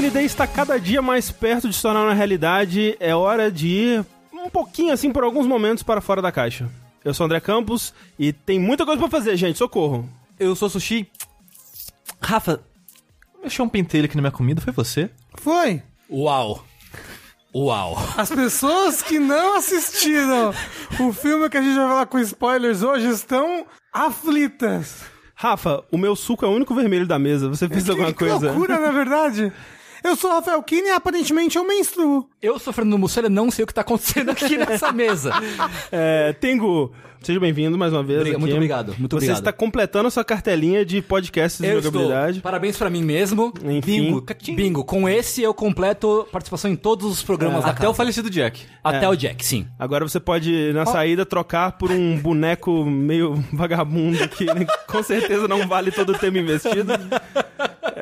Jogabilidade está cada dia mais perto de se tornar uma realidade. É hora de ir um pouquinho assim por alguns momentos para fora da caixa. Eu sou o André Campos e tem muita coisa pra fazer, gente. Socorro. Eu sou Sushi. Rafa, mexeu um pentelho aqui na minha comida, foi você? Foi. Uau. Uau. As pessoas que não assistiram o filme que a gente vai falar com spoilers hoje estão aflitas. Rafa, o meu suco é o único vermelho da mesa. Você fez alguma que coisa? loucura, na verdade. Eu sou o Rafael Kine e aparentemente eu menstruo. Eu sou Fernando Mussolha, não sei o que tá acontecendo aqui nessa mesa. É, Tengu, seja bem-vindo mais uma vez. Obriga- aqui. muito obrigado, muito Você obrigado. está completando a sua cartelinha de podcasts de Eu estou. jogabilidade. Parabéns pra mim mesmo. Enfim. Bingo. Bingo. Com esse eu completo participação em todos os programas da Até casa. o falecido Jack. Até É. o Jack, sim. Agora você pode, na saída, trocar por um boneco meio vagabundo que com certeza não vale todo o tempo investido.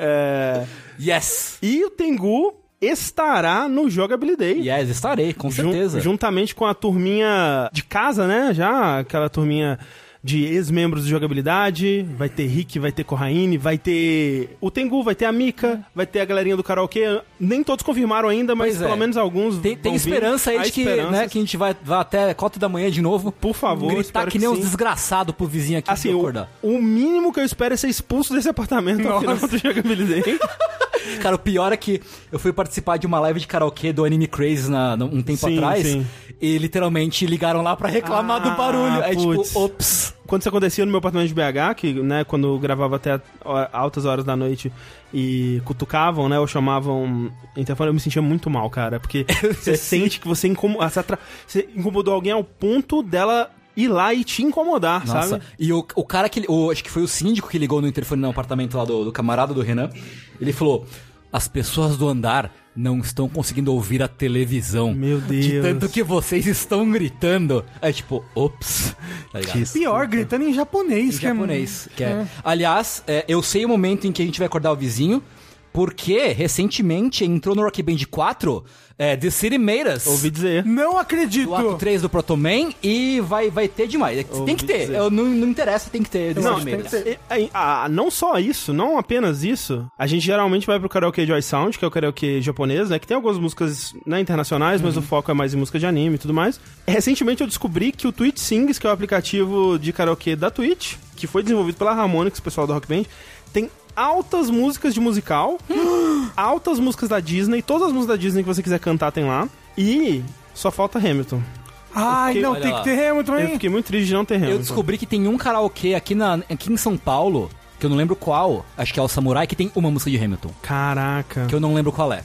É, Yes. E o Tengu estará no Jogabilidade. Yes, estarei, com Jun- certeza. juntamente com a turminha de casa, né? Já aquela turminha de ex-membros de jogabilidade. Vai ter Rick, vai ter Corraine, vai ter o Tengu, vai ter a Mika, vai ter a galerinha do karaokê. Nem todos confirmaram ainda, mas Pois é. pelo menos alguns. Tem, tem esperança aí de que, né, que a gente vai, vai até 4 da manhã de novo. Por favor, Gritar espero que nem que uns sim. desgraçados pro vizinho aqui Assim, pra o, acordar. o mínimo que eu espero é ser expulso desse apartamento ao final do jogabilidade. Cara, o pior é que eu fui participar de uma live de karaokê do Anime Crazy na, um tempo Sim, atrás. sim. E literalmente ligaram lá pra reclamar Ah, do barulho. Aí putz. tipo, ops. Quando isso acontecia no meu apartamento de BH, que, né, quando eu gravava até altas horas da noite e cutucavam, né, ou chamavam interfone, eu me sentia muito mal, cara, porque você sente que você, você atra- você incomodou alguém ao ponto dela ir lá e te incomodar, Nossa, sabe? e o, o cara que. O, acho que foi o síndico que ligou no interfone no apartamento lá do, do camarada do Renan. Ele falou: as pessoas do andar não estão conseguindo ouvir a televisão. Meu De Deus. tanto que vocês estão gritando. É tipo, ops. Tá? Pior, gritando em japonês. Em que é- japonês. que é. Aliás, é, eu sei o momento em que a gente vai acordar o vizinho, porque recentemente entrou no Rock Band 4 é, The City Made Us. Ouvi dizer. Não acredito. Do ato 3 do Proto Man e vai, vai ter demais. Ouvi tem que ter. dizer. Eu, não, não interessa, tem que ter. The Não, City Made Us. e- e- ah, não só isso, não apenas isso. A gente geralmente vai pro karaokê Joy Sound, que é o karaokê japonês, né? Que tem algumas músicas né, internacionais, mas o foco é mais em música de anime e tudo mais. Recentemente eu descobri que o Twitch Sings, que é o aplicativo de karaokê da Twitch, que foi desenvolvido pela Harmonix, o pessoal do Rock Band, tem altas músicas de musical, altas músicas da Disney, todas as músicas da Disney que você quiser cantar tem lá. E só falta Hamilton. Ai, fiquei- não, tem lá. que ter Hamilton, Eu hein? fiquei muito triste de não ter Hamilton. Eu descobri que tem um karaokê aqui, na, aqui em São Paulo, que eu não lembro qual, acho que é o Samurai, que tem uma música de Hamilton, Caraca. que eu não lembro qual é.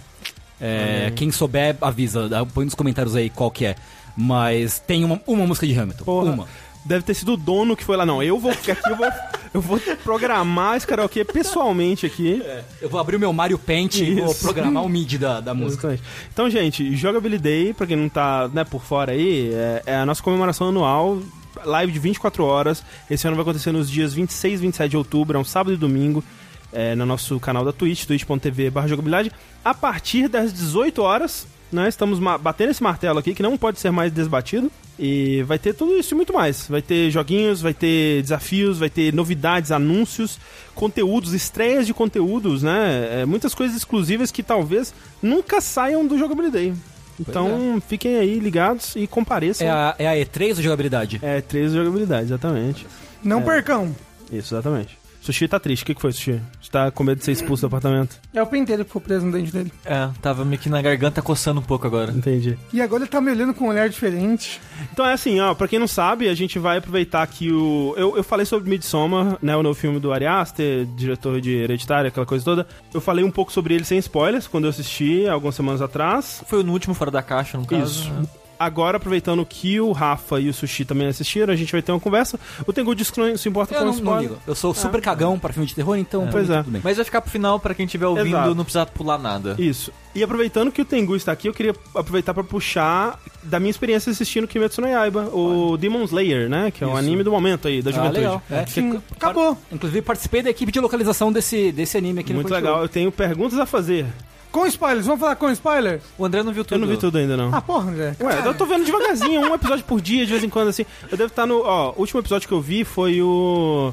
É, Quem souber, avisa, dá- põe nos comentários aí qual que é. Mas tem uma, uma música de Hamilton. Porra. Uma. Deve ter sido o dono que foi lá. Não, eu vou aqui, eu vou, eu vou programar esse karaokê pessoalmente aqui. Eu vou abrir o meu Mario Paint e vou Isso. programar o MIDI da, da música. Exatamente. Então, gente, Jogabilidade, pra quem não tá né, por fora aí, é, é a nossa comemoração anual. Live de 24 horas. Esse ano vai acontecer nos dias 26 e 27 de outubro, é um sábado e domingo, é, no nosso canal da Twitch, twitch.tv jogabilidade. A partir das 18 horas, né, estamos batendo esse martelo aqui, que não pode ser mais desbatido. E vai ter tudo isso e muito mais. Vai ter joguinhos, vai ter desafios, vai ter novidades, anúncios, conteúdos, estreias de conteúdos, né? É, muitas coisas exclusivas que talvez nunca saiam do Jogabilidade. Então fiquem aí ligados e compareçam. É a, é a E3 da jogabilidade? É, três jogabilidade, exatamente. Não É. percam. Isso, exatamente. Sushi tá triste. O que, que foi, Sushi? Você tá com medo de ser expulso do apartamento? É o pentelho que ficou preso no dente dele. É, tava meio que na garganta coçando um pouco agora. Entendi. E agora ele tá me olhando com um olhar diferente. Então é assim, ó, pra quem não sabe, a gente vai aproveitar que o. Eu, eu falei sobre Midsommar, né? O novo filme do Ari Aster, diretor de Hereditário, aquela coisa toda. Eu falei um pouco sobre ele sem spoilers quando eu assisti algumas semanas atrás. Foi no último Fora da Caixa, no caso. Isso. né? Agora, aproveitando que o Rafa e o Sushi também assistiram, a gente vai ter uma conversa. O Tengu disse que não se importa Eu com não, não spoiler. ligo. Eu sou super cagão pra filme de terror, então pra Pois é. tudo bem. Mas vai ficar pro final pra quem estiver ouvindo Exato. não precisar pular nada. Isso. E aproveitando que o Tengu está aqui, eu queria aproveitar pra puxar da minha experiência assistindo Kimetsu no Yaiba, o Demon Slayer, né? Que é o Isso. anime do momento aí, da Ah, juventude. legal. É. Sim, acabou. Inclusive, participei da equipe de localização desse, desse anime aqui no Muito legal. Eu tenho perguntas a fazer. Com spoilers, vamos falar com spoiler? O André não viu tudo. Eu não vi tudo ainda, não. Ah, porra, André. Ué, eu tô vendo devagarzinho, um episódio por dia, de vez em quando, assim. Eu devo estar no. Ó, o último episódio que eu vi foi o.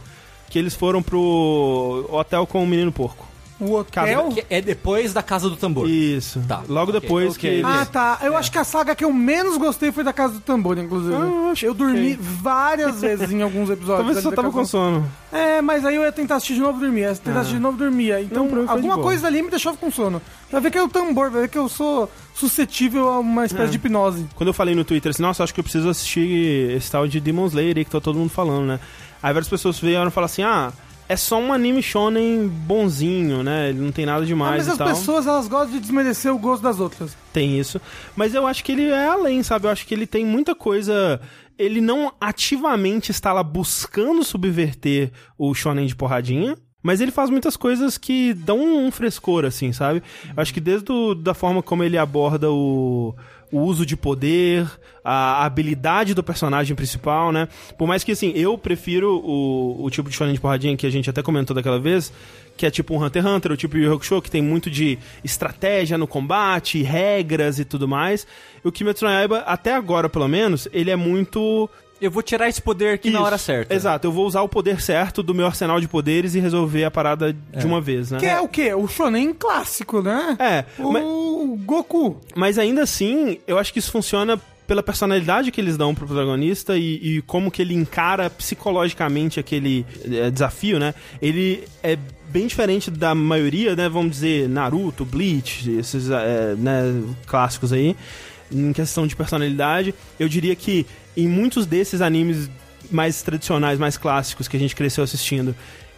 Que eles foram pro hotel com o menino porco. O hotel? Que é depois da Casa do Tambor. Isso. Tá, Logo ok, depois ok. que ele... Ah, tá. Eu acho que a saga que eu menos gostei foi da Casa do Tambor, inclusive. Ah, eu dormi várias vezes em alguns episódios. Talvez você só tava Casa com sono. É, mas aí eu ia tentar assistir de novo e dormia. Ia tentar assistir de novo e dormia. Então, Não, alguma coisa ali me deixava com sono. Vai ver que é o tambor, vai ver que eu sou suscetível a uma espécie É. de hipnose. Quando eu falei no Twitter assim, nossa, acho que eu preciso assistir esse tal de Demon Slayer aí que tá todo mundo falando, né? Aí várias pessoas vieram e falaram assim, ah, é só um anime shonen bonzinho, né? Ele não tem nada Ah, demais mas e as tal. pessoas, elas gostam de desmerecer o gosto das outras. Tem isso. Mas eu acho que ele é além, sabe? Eu acho que ele tem muita coisa. Ele não ativamente está lá buscando subverter o shonen de porradinha. Mas ele faz muitas coisas que dão um frescor, assim, sabe? Eu acho que desde o, da forma como ele aborda o, o uso de poder, a habilidade do personagem principal, né? Por mais que, assim, eu prefiro o, o tipo de shonen de porradinha que a gente até comentou daquela vez, que é tipo um Hunter x Hunter, o tipo Yu Hakusho, que tem muito de estratégia no combate, regras e tudo mais. E o Kimetsu no Yaiba, até agora pelo menos, ele é muito... Eu vou tirar esse poder aqui na Isso, hora certa. Exato, eu vou usar o poder certo do meu arsenal de poderes e resolver a parada de uma vez, né? Que é o quê? O shonen clássico, né? É, O mas, Goku. mas ainda assim, eu acho que isso funciona pela personalidade que eles dão pro protagonista e, e como que ele encara psicologicamente aquele eh, desafio, né? Ele é bem diferente da maioria, né? Vamos dizer, Naruto, Bleach, esses eh, né, clássicos aí, em questão de personalidade. Eu diria que em muitos desses animes mais tradicionais, mais clássicos que a gente cresceu assistindo,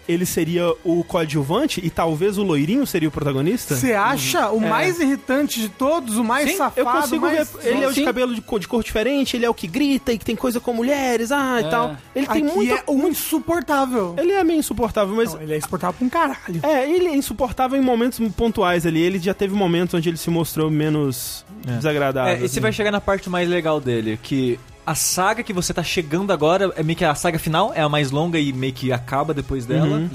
ele seria o coadjuvante e talvez o loirinho seria o protagonista? Você acha o mais irritante de todos, o mais Sim, safado, eu consigo mais... ver. Ele é o de Sim. cabelo de cor, de cor diferente, ele é o que grita e que tem coisa com mulheres, ah, e É. tal. Ele tem Aqui muita. é o insuportável. Ele é meio insuportável, mas. Não, ele é insuportável pra um caralho. É, ele é insuportável em momentos pontuais ali. Ele já teve momentos onde ele se mostrou menos desagradável. É, e você assim. vai chegar na parte mais legal dele, que a saga que você tá chegando agora é meio que a saga final, é a mais longa e meio que acaba depois dela. Uhum.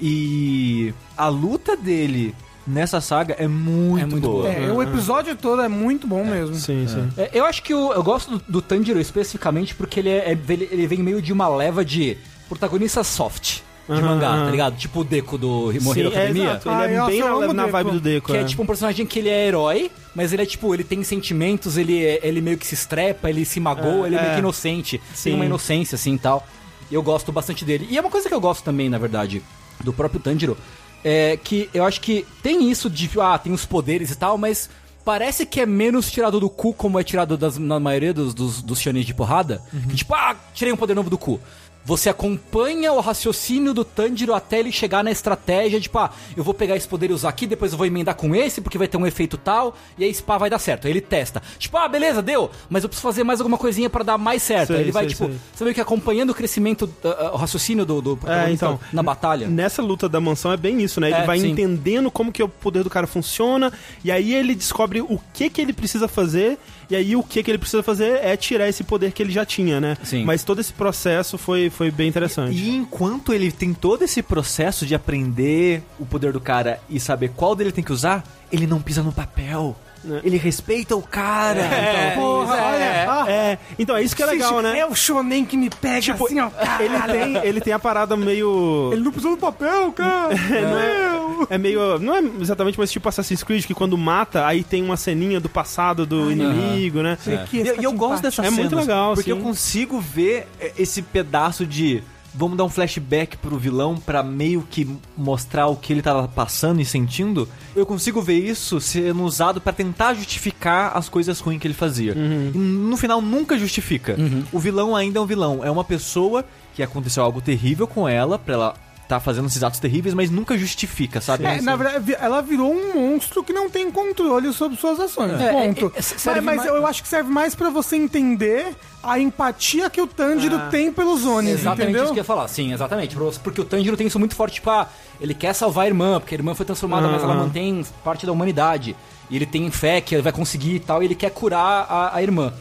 E a luta dele nessa saga é muito, É muito boa. boa. É, o episódio todo é muito bom mesmo. Sim, sim. É, eu acho que o- eu gosto do, do Tanjiro especificamente porque ele, é, é- ele, ele vem meio de uma leva de protagonista soft de mangá, tá ligado? Tipo o Deco do é, Academia. exato. Ele Ah, é nossa, bem eu na, na vibe do Deco. Que é é. tipo um personagem que ele é herói, mas ele é tipo, ele tem sentimentos, ele, é- ele meio que se estrepa, ele se magoa, É, ele é meio é. que inocente, Sim. tem uma inocência assim e tal. E eu gosto bastante dele. E é uma coisa que eu gosto também, na verdade, do próprio Tanjiro, é que eu acho que tem isso de, ah, tem os poderes e tal, mas parece que é menos tirado do cu como é tirado das- na maioria dos, dos, dos shonens de porrada. Que tipo, ah, tirei um poder novo do cu. Você acompanha o raciocínio do Tanjiro até ele chegar na estratégia, tipo, ah, eu vou pegar esse poder e usar aqui, depois eu vou emendar com esse, porque vai ter um efeito tal, e aí pá, vai dar certo. Aí ele testa. Tipo, ah, beleza, deu, mas eu preciso fazer mais alguma coisinha pra dar mais certo. Sei, aí ele vai, sei, tipo, sei. você meio que acompanhando o crescimento, ah, o raciocínio do, do protagonista então, na batalha. Nessa luta da mansão é bem isso, né? Ele É, vai sim. entendendo como que o poder do cara funciona, e aí ele descobre o que que ele precisa fazer, e aí o que que ele precisa fazer é tirar esse poder que ele já tinha, né? Sim. Mas todo esse processo foi, foi bem interessante. E enquanto ele tem todo esse processo de aprender o poder do cara e saber qual dele tem que usar, ele não pisa no papel. É. Ele respeita o cara. É, Então, Porra, olha. ah, É, então é isso que é legal, né? É o shonen que me pega Tipo, assim, ó. Ele tem, ele tem a parada meio. Ele não precisa do papel, cara. não é, é meio. Não é exatamente, mas tipo Assassin's Creed, que quando mata, aí tem uma ceninha do passado do inimigo, né? Que E e eu tá gosto dessas É muito legal, Porque sim. eu consigo ver é, esse pedaço de. Vamos dar um flashback pro vilão pra meio que mostrar o que ele tava passando e sentindo. Eu consigo ver isso sendo usado pra tentar justificar as coisas ruins que ele fazia. Uhum. E no final nunca justifica. O vilão ainda é um vilão. É uma pessoa que aconteceu algo terrível com ela, pra ela tá fazendo esses atos terríveis, mas nunca justifica, sabe? É, na verdade, ela virou um monstro que não tem controle sobre suas ações. É, ponto. é, é, serve mas mas mais- eu acho que serve mais pra você entender a empatia que o Tanjiro tem pelos Onis, Exatamente entendeu? isso que eu ia falar, sim, exatamente. Porque o Tanjiro tem isso muito forte, tipo, ah, ele quer salvar a irmã, porque a irmã foi transformada, mas ela mantém parte da humanidade. E ele tem fé que ele vai conseguir e tal, e ele quer curar a, a irmã.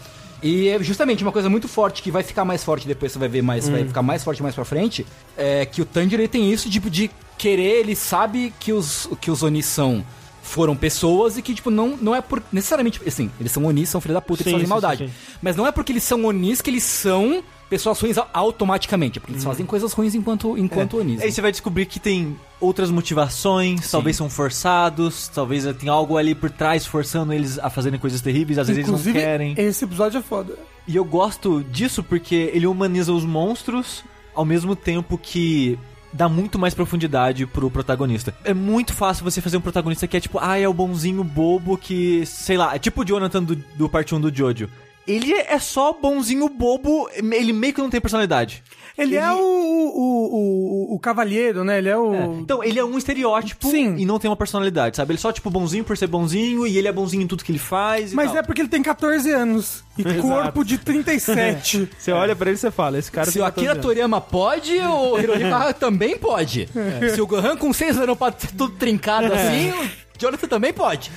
E é justamente uma coisa muito forte, que vai ficar mais forte depois, você vai ver mais, vai ficar mais forte mais pra frente, é que o Tanjiro ele tem isso, tipo, de querer, ele sabe que os, que os Onis são foram pessoas e que, tipo, não, não é por necessariamente, assim, eles são Onis, são filho da puta, Sim, eles fazem sim, maldade. sim. Mas não é porque eles são Onis que eles são pessoas ruins au- automaticamente, porque eles fazem coisas ruins enquanto, enquanto Onis. Aí você vai descobrir que tem outras motivações, talvez são forçados, talvez tem algo ali por trás forçando eles a fazerem coisas terríveis, às vezes Inclusive, eles não querem. esse episódio é foda. E eu gosto disso porque ele humaniza os monstros ao mesmo tempo que dá muito mais profundidade pro protagonista. É muito fácil você fazer um protagonista que é tipo, ah, é o bonzinho bobo que, sei lá, é tipo o Jonathan do, do parte 1 do Jojo. Ele é só bonzinho bobo, ele meio que não tem personalidade. Ele, é o, o, o, o cavalheiro, né? Ele é o. Então, ele é um estereótipo Sim. e não tem uma personalidade, sabe? Ele é só, tipo, bonzinho por ser bonzinho e ele é bonzinho em tudo que ele faz e Mas tal. é porque ele tem 14 anos e Exato. corpo de 37. Você olha pra ele e você fala, esse cara Se tem o 14 Akira anos. Toriyama pode, o Hirohiko Hara também pode. Se o Gohan com 6 anos pode ser tudo trincado assim, o Jonathan também pode.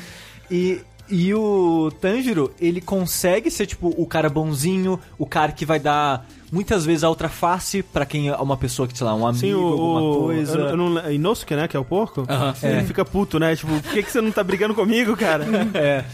E, e o Tanjiro, ele consegue ser, tipo, o cara bonzinho, o cara que vai dar muitas vezes a outra face pra quem é uma pessoa que, sei lá, um amigo, Sim, o, alguma coisa. Eu, eu não, Inosuke, né, que é o porco? Aham. Ele fica puto, né? Tipo, por que, que você não tá brigando comigo, cara? É.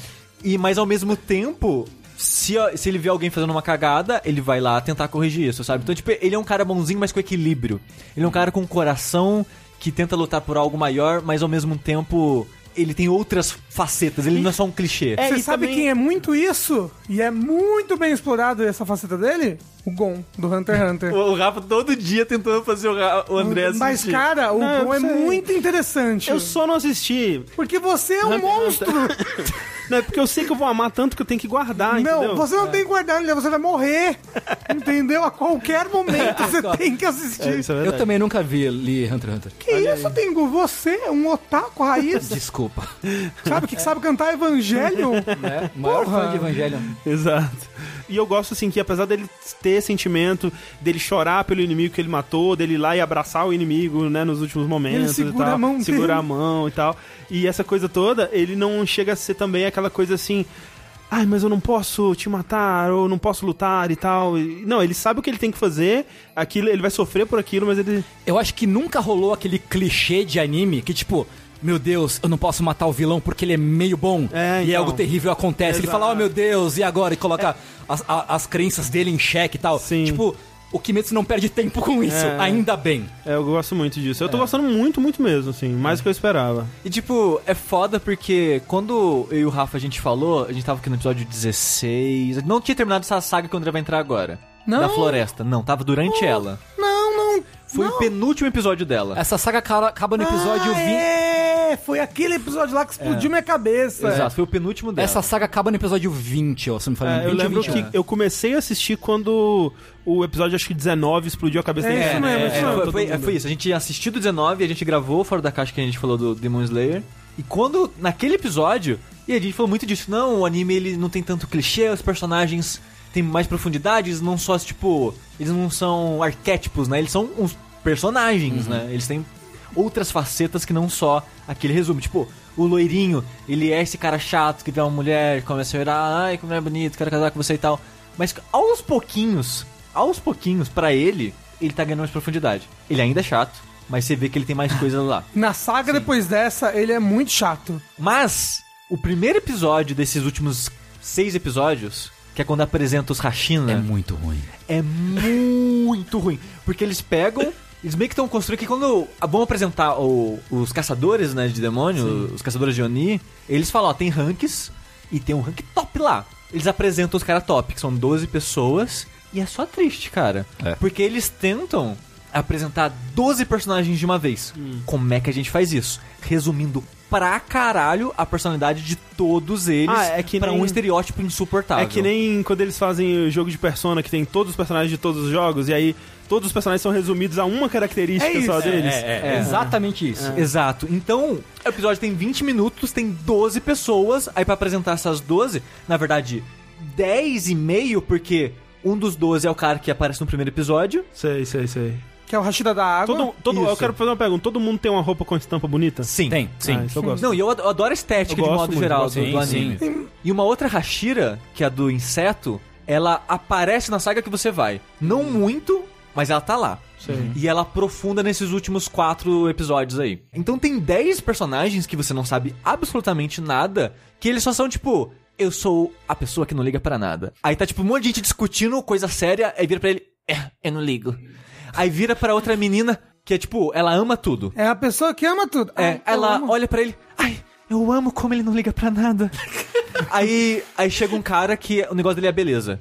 E, mas ao mesmo tempo, se, se ele vê alguém fazendo uma cagada, ele vai lá tentar corrigir isso, sabe? Então, tipo, ele é um cara bonzinho, mas com equilíbrio. Ele é um cara com coração que tenta lutar por algo maior, mas ao mesmo tempo ele tem outras facetas, ele não é só um clichê. É, Você e sabe também- quem é muito isso? E é muito bem explorado essa faceta dele? O Gon, do Hunter x Hunter. O Rafa todo dia tentando fazer o, Ra- o André assistir. Mas, cara, o Não, Gon é muito interessante. Eu só não assisti. Porque você é um Hunter monstro. Não, é porque eu sei que eu vou amar tanto que eu tenho que guardar, Não, entendeu? você não tem que guardar, ele- você vai morrer. entendeu? A qualquer momento você tem que É, assistir. isso é Eu também nunca vi li Hunter x Hunter. que isso, Tengu? Você é um otaku raiz. Desculpa. sabe que sabe cantar Evangelion? É, o maior Porra. fã de Evangelion. Exato. E eu gosto, assim, que apesar dele ter sentimento, dele chorar pelo inimigo que ele matou, dele ir lá e abraçar o inimigo, né, nos últimos momentos Ele segura e tal, a mão segurar dele. a mão e tal. E essa coisa toda, ele não chega a ser também aquela coisa assim... Ai, mas eu não posso te matar, ou não posso lutar e tal. E- Não, ele sabe o que ele tem que fazer, aquilo, ele vai sofrer por aquilo, mas ele... Eu acho que nunca rolou aquele clichê de anime que, tipo, meu Deus, eu não posso matar o vilão porque ele é meio bom. É, E então. algo terrível acontece. Ele Exato. fala, oh meu Deus, e agora? E coloca as, a- as crenças dele em xeque e tal. Sim. Tipo, o Kimetsu não perde tempo com isso. É. Ainda bem. É, eu gosto muito disso. Eu tô gostando muito, muito mesmo, assim, mais do que eu esperava. E tipo, é foda porque quando eu e o Rafa a gente falou, a gente tava aqui no episódio 16. Não tinha terminado essa saga que o André vai entrar agora. Não. Da floresta. Não, tava durante ela. Não, não. Foi não. o penúltimo episódio dela. Essa saga acaba, acaba no episódio ah, 20. É, foi aquele episódio lá que explodiu minha cabeça. Exato, foi o penúltimo dela. Essa saga acaba no episódio 20, ó, se não me falha. É, eu 20 ou lembro 21. que eu comecei a assistir quando o episódio, acho que 19, explodiu a cabeça É, dele. isso mesmo, É, isso é, mesmo. foi, foi- foi isso. A gente tinha assistido o 19 e a gente gravou fora da caixa que a gente falou do Demon Slayer. E quando, naquele episódio, e a gente falou muito disso, não, o anime ele não tem tanto clichê, os personagens têm mais profundidade, eles não só, tipo, eles não são arquétipos, né? Eles são uns personagens, né? Eles têm outras facetas que não só aquele resumo. Tipo, o loirinho, ele é esse cara chato que vê uma mulher, começa a chorar, ai, como é bonito, quero casar com você e tal. Mas aos pouquinhos, aos pouquinhos, pra ele, ele tá ganhando mais profundidade. Ele ainda é chato, mas você vê que ele tem mais coisas lá. Na saga depois dessa, ele é muito chato. Mas, o primeiro episódio desses últimos seis episódios, que é quando apresenta os Hashina, É muito ruim. é muito ruim. Porque eles pegam. Eles meio que estão construindo que quando vão apresentar o- os caçadores né, de demônio, os caçadores de Oni, eles falam, ó, tem ranks e tem um rank top lá. Eles apresentam os caras top, que são 12 pessoas, e é só triste, cara. É. Porque eles tentam apresentar 12 personagens de uma vez. Como é que a gente faz isso? Resumindo pra caralho a personalidade de todos eles Ah, é que pra nem- um estereótipo insuportável. É que nem quando eles fazem o jogo de Persona, que tem todos os personagens de todos os jogos, e aí todos os personagens são resumidos a uma característica É só deles. É, exatamente isso. Exato. Então, o episódio tem 20 minutos, tem 12 pessoas. Aí pra apresentar essas 12, na verdade, 10 e meio, porque um dos 12 é o cara que aparece no primeiro episódio. Sei, sei, sei. Que é o Rashida da Água. Todo, todo, eu quero fazer uma pergunta. Todo mundo tem uma roupa com estampa bonita? Sim. Tem, sim. Ah, isso eu gosto. Não, e eu ad- eu adoro a estética Eu de modo muito, geral gosto do, Sim, anime. sim. E uma outra Hashira, que é a do inseto, ela aparece na saga que você vai. Não muito, mas ela tá lá. Sei. E ela aprofunda nesses últimos quatro episódios aí. Então tem 10 personagens que você não sabe absolutamente nada, que eles só são tipo, eu sou a pessoa que não liga pra nada. Aí tá tipo um monte de gente discutindo coisa séria, aí vira pra ele, É, eu não ligo. Aí vira pra outra menina, que é tipo, ela ama tudo. É a pessoa que ama tudo. É, Ai, eu ela amo. olha pra ele, ai, eu amo como ele não liga pra nada. aí, aí chega um cara que o negócio dele é a beleza.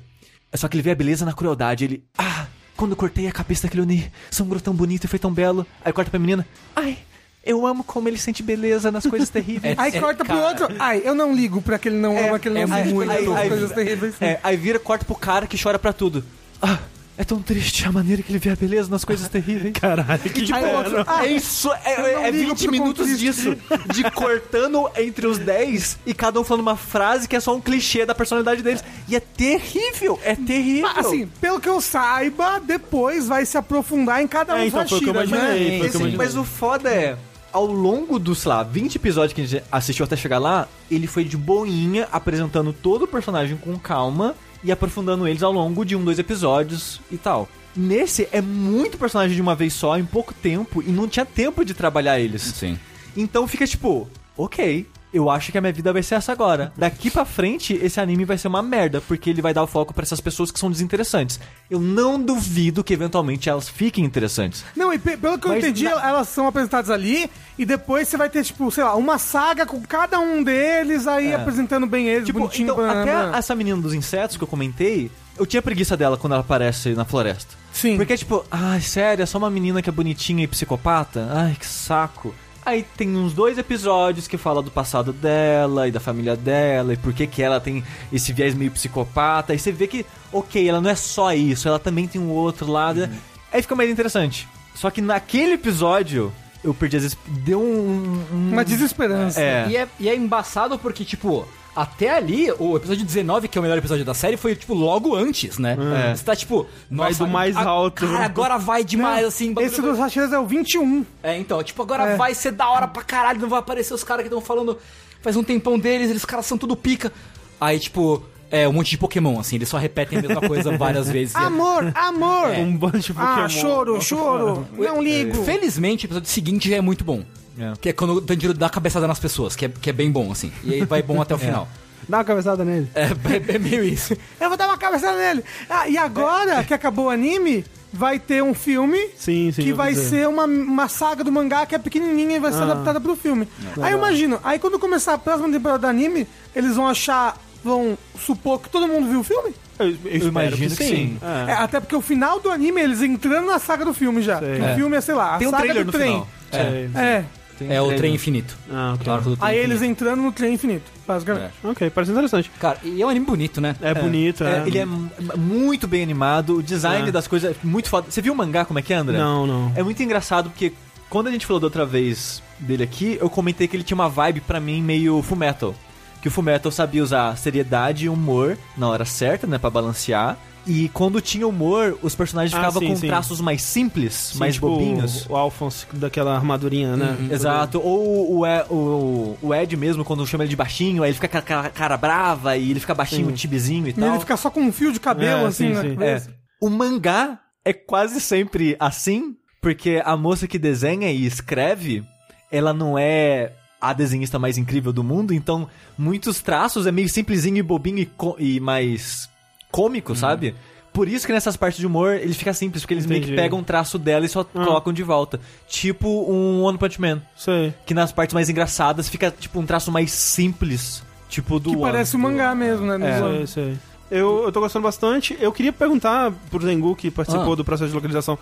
É só que ele vê a beleza na crueldade. Ele, ah, quando cortei a cabeça daquele Oni, sangrou tão bonito e foi tão belo. Aí corta pra menina, ai, eu amo como ele sente beleza nas coisas terríveis. Aí É, corta pro cara. outro. Ai, eu não ligo pra aquele não ama, aquele não é muito. Aí- coisas aí- terríveis. É, aí vira, corta pro cara que chora pra tudo. Ah, é tão triste a maneira que ele vê a beleza nas coisas terríveis. Caralho, que Aí o outro, ah, É isso, é, é ligo 20 pro minutos disso, de cortando entre os 10 e cada um falando uma frase que é só um clichê da personalidade deles. E é terrível, é terrível. Assim, pelo que eu saiba, depois vai se aprofundar em cada um É, dos então, foi o que eu Hashiras, né? foi eu mas o foda é, ao longo dos, sei lá, 20 episódios que a gente assistiu até chegar lá, ele foi de boinha, apresentando todo o personagem com calma e aprofundando eles ao longo de um, dois episódios e tal. Nesse é muito personagem de uma vez só, em pouco tempo, e não tinha tempo de trabalhar eles. Sim. Então fica tipo, ok, eu acho que a minha vida vai ser essa agora. Daqui pra frente, esse anime vai ser uma merda, porque ele vai dar o foco pra essas pessoas que são desinteressantes. Eu não duvido que eventualmente elas fiquem interessantes. Não, e pe- pelo que eu entendi, na- elas são apresentadas ali e depois você vai ter, tipo, sei lá, uma saga com cada um deles aí apresentando bem eles, Tipo, bonitinho. então, banana. até essa menina dos insetos que eu comentei, eu tinha preguiça dela quando ela aparece na floresta. Sim. Porque, tipo, ai, sério, é só uma menina que é bonitinha e psicopata? Ai, que saco. Aí tem uns dois episódios que fala do passado dela e da família dela e por que que ela tem esse viés meio psicopata. E você vê que, ok, ela não é só isso, ela também tem um outro lado. Aí fica mais interessante. Só que naquele episódio, eu perdi às vezes. Deu um. um- Uma desesperança. É. E, é, e é embaçado porque, tipo, até ali, o episódio 19, que é o melhor episódio da série, foi, tipo, logo antes, né? É. Você tá, tipo... Vai nossa, do mais a- alto. Cara, agora vai demais, assim... bagulho Esse vai- dos Hashiras é o 21. É, então, tipo, agora É. vai ser da hora pra caralho, não vai aparecer os caras que estão falando faz um tempão deles, eles caras são tudo pica. Aí, tipo, é um monte de Pokémon, assim, eles só repetem a mesma coisa várias vezes. E é- Amor, amor! Um bando de Pokémon. Ah, choro, choro, não ligo. Felizmente, o episódio seguinte já é muito bom. É. Que é quando o Tanjiro dá a cabeçada nas pessoas, que é, que é bem bom, assim. E aí vai bom até o final. Dá uma cabeçada nele. É, é, é meio isso. Eu vou dar uma cabeçada nele. Ah, e agora que acabou o anime, vai ter um filme Sim, sim. que eu vai ser uma, uma saga do mangá que é pequenininha e vai ser Ah. adaptada pro filme. Aí eu imagino, aí quando começar a próxima temporada do anime, eles vão achar, vão supor que todo mundo viu o filme? Eu, eu espero imagino que sim. É. É, até porque o final do anime, eles entrando na saga do filme já. É. O filme é, sei lá, a Tem um saga trailer do no trem. final. É. É o trem infinito. Ah, ok. O arco do trem Aí eles infinito. entrando no trem infinito, basicamente. Ok, parece interessante. Cara, e é um anime bonito, né? É, bonito, é. É, ele é muito bem animado, o design É. das coisas é muito foda. Você viu o mangá como é que é, André? Não, não. É muito engraçado porque quando a gente falou da outra vez dele aqui, eu comentei que ele tinha uma vibe pra mim meio Fullmetal. Que o Fullmetal sabia usar seriedade e humor na hora certa, né, Pra balancear. E quando tinha humor, os personagens Ah, ficavam sim, com sim. traços mais simples, Sim, mais tipo, bobinhos. O, o Alphonse daquela armadurinha, né? Exato, ou o, E- o, o Ed mesmo, quando chama ele de baixinho, aí ele fica com a cara, cara brava e ele fica baixinho, Sim. tibizinho e E tal. ele fica só com um fio de cabelo, É, assim, sim, sim. É. cabeça. O mangá é quase sempre assim, porque a moça que desenha e escreve, ela não é a desenhista mais incrível do mundo, então muitos traços é meio simplesinho e bobinho e, e mais cômico, sabe? Por isso que nessas partes de humor ele fica simples, porque eles meio que Entendi. pegam um traço dela e só Ah. colocam de volta. Tipo um One Punch Man, Sei. que nas partes mais engraçadas fica tipo um traço mais simples, tipo do Que One. parece o mangá mesmo, né? É. Sei, sei. Eu, eu tô gostando bastante. Eu queria perguntar pro Zengu, que participou Ah. do processo de localização.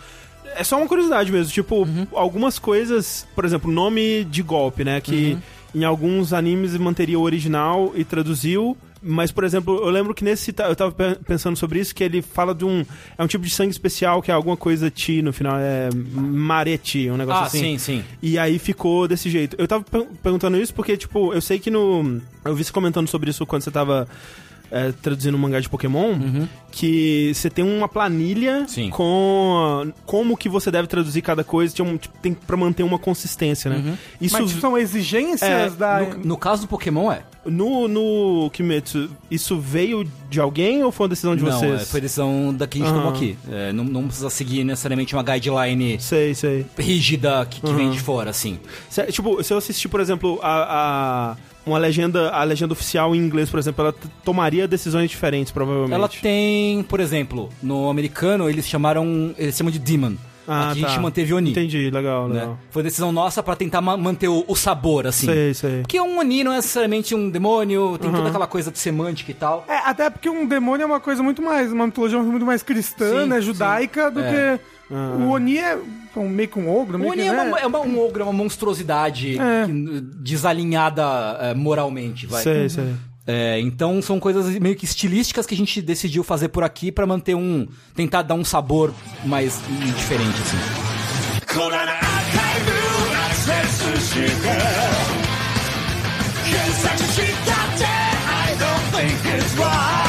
É só uma curiosidade mesmo. Tipo, algumas coisas, por exemplo, nome de golpe, né? Que em alguns animes manteria o original e traduziu. Mas, por exemplo, eu lembro que nesse. Eu tava pe- pensando sobre isso, que ele fala de um. É um tipo de sangue especial que é alguma coisa ti no final. É mareti, um negócio Ah, assim. sim, sim. E aí ficou desse jeito. Eu tava per- perguntando isso porque, tipo, eu sei que no. Eu vi você comentando sobre isso quando você tava é, traduzindo um mangá de Pokémon, que você tem uma planilha Sim. com como que você deve traduzir cada coisa, tem, um, tipo, tem pra manter uma consistência, né? Isso Mas tipo, são exigências É, da... No, no caso do Pokémon é. No, no Kimetsu, isso veio de alguém ou foi uma decisão de não, vocês? é, foi decisão da que a gente Aham. tomou aqui. É, não, não precisa seguir necessariamente uma guideline Sei, sei. rígida que, que vem de fora, assim. Se, tipo, se eu assistir, por exemplo, a, a- uma legenda, a legenda oficial em inglês, por exemplo, ela tomaria decisões diferentes, provavelmente. Ela tem, por exemplo, no americano eles chamaram, eles chamam de Demon. Ah, Aqui tá. a gente manteve Oni. Entendi, legal, né? legal. Foi decisão nossa pra tentar ma- manter o, o sabor, assim. Sei, sei. Porque um Oni não é necessariamente um demônio, tem toda aquela coisa de semântica e tal. É, até porque um demônio é uma coisa muito mais, uma mitologia muito mais cristã, Sim, né, judaica, do É. que... O ah. Oni é um, meio que um ogro, O Oni que, né? é, uma, né? é uma, um ogro, é uma monstruosidade é. que, desalinhada é, moralmente, vai. Sei, sei. É, então são coisas meio que estilísticas que a gente decidiu fazer por aqui para manter um. tentar dar um sabor mais diferente, assim. Yes, I don't think it's right.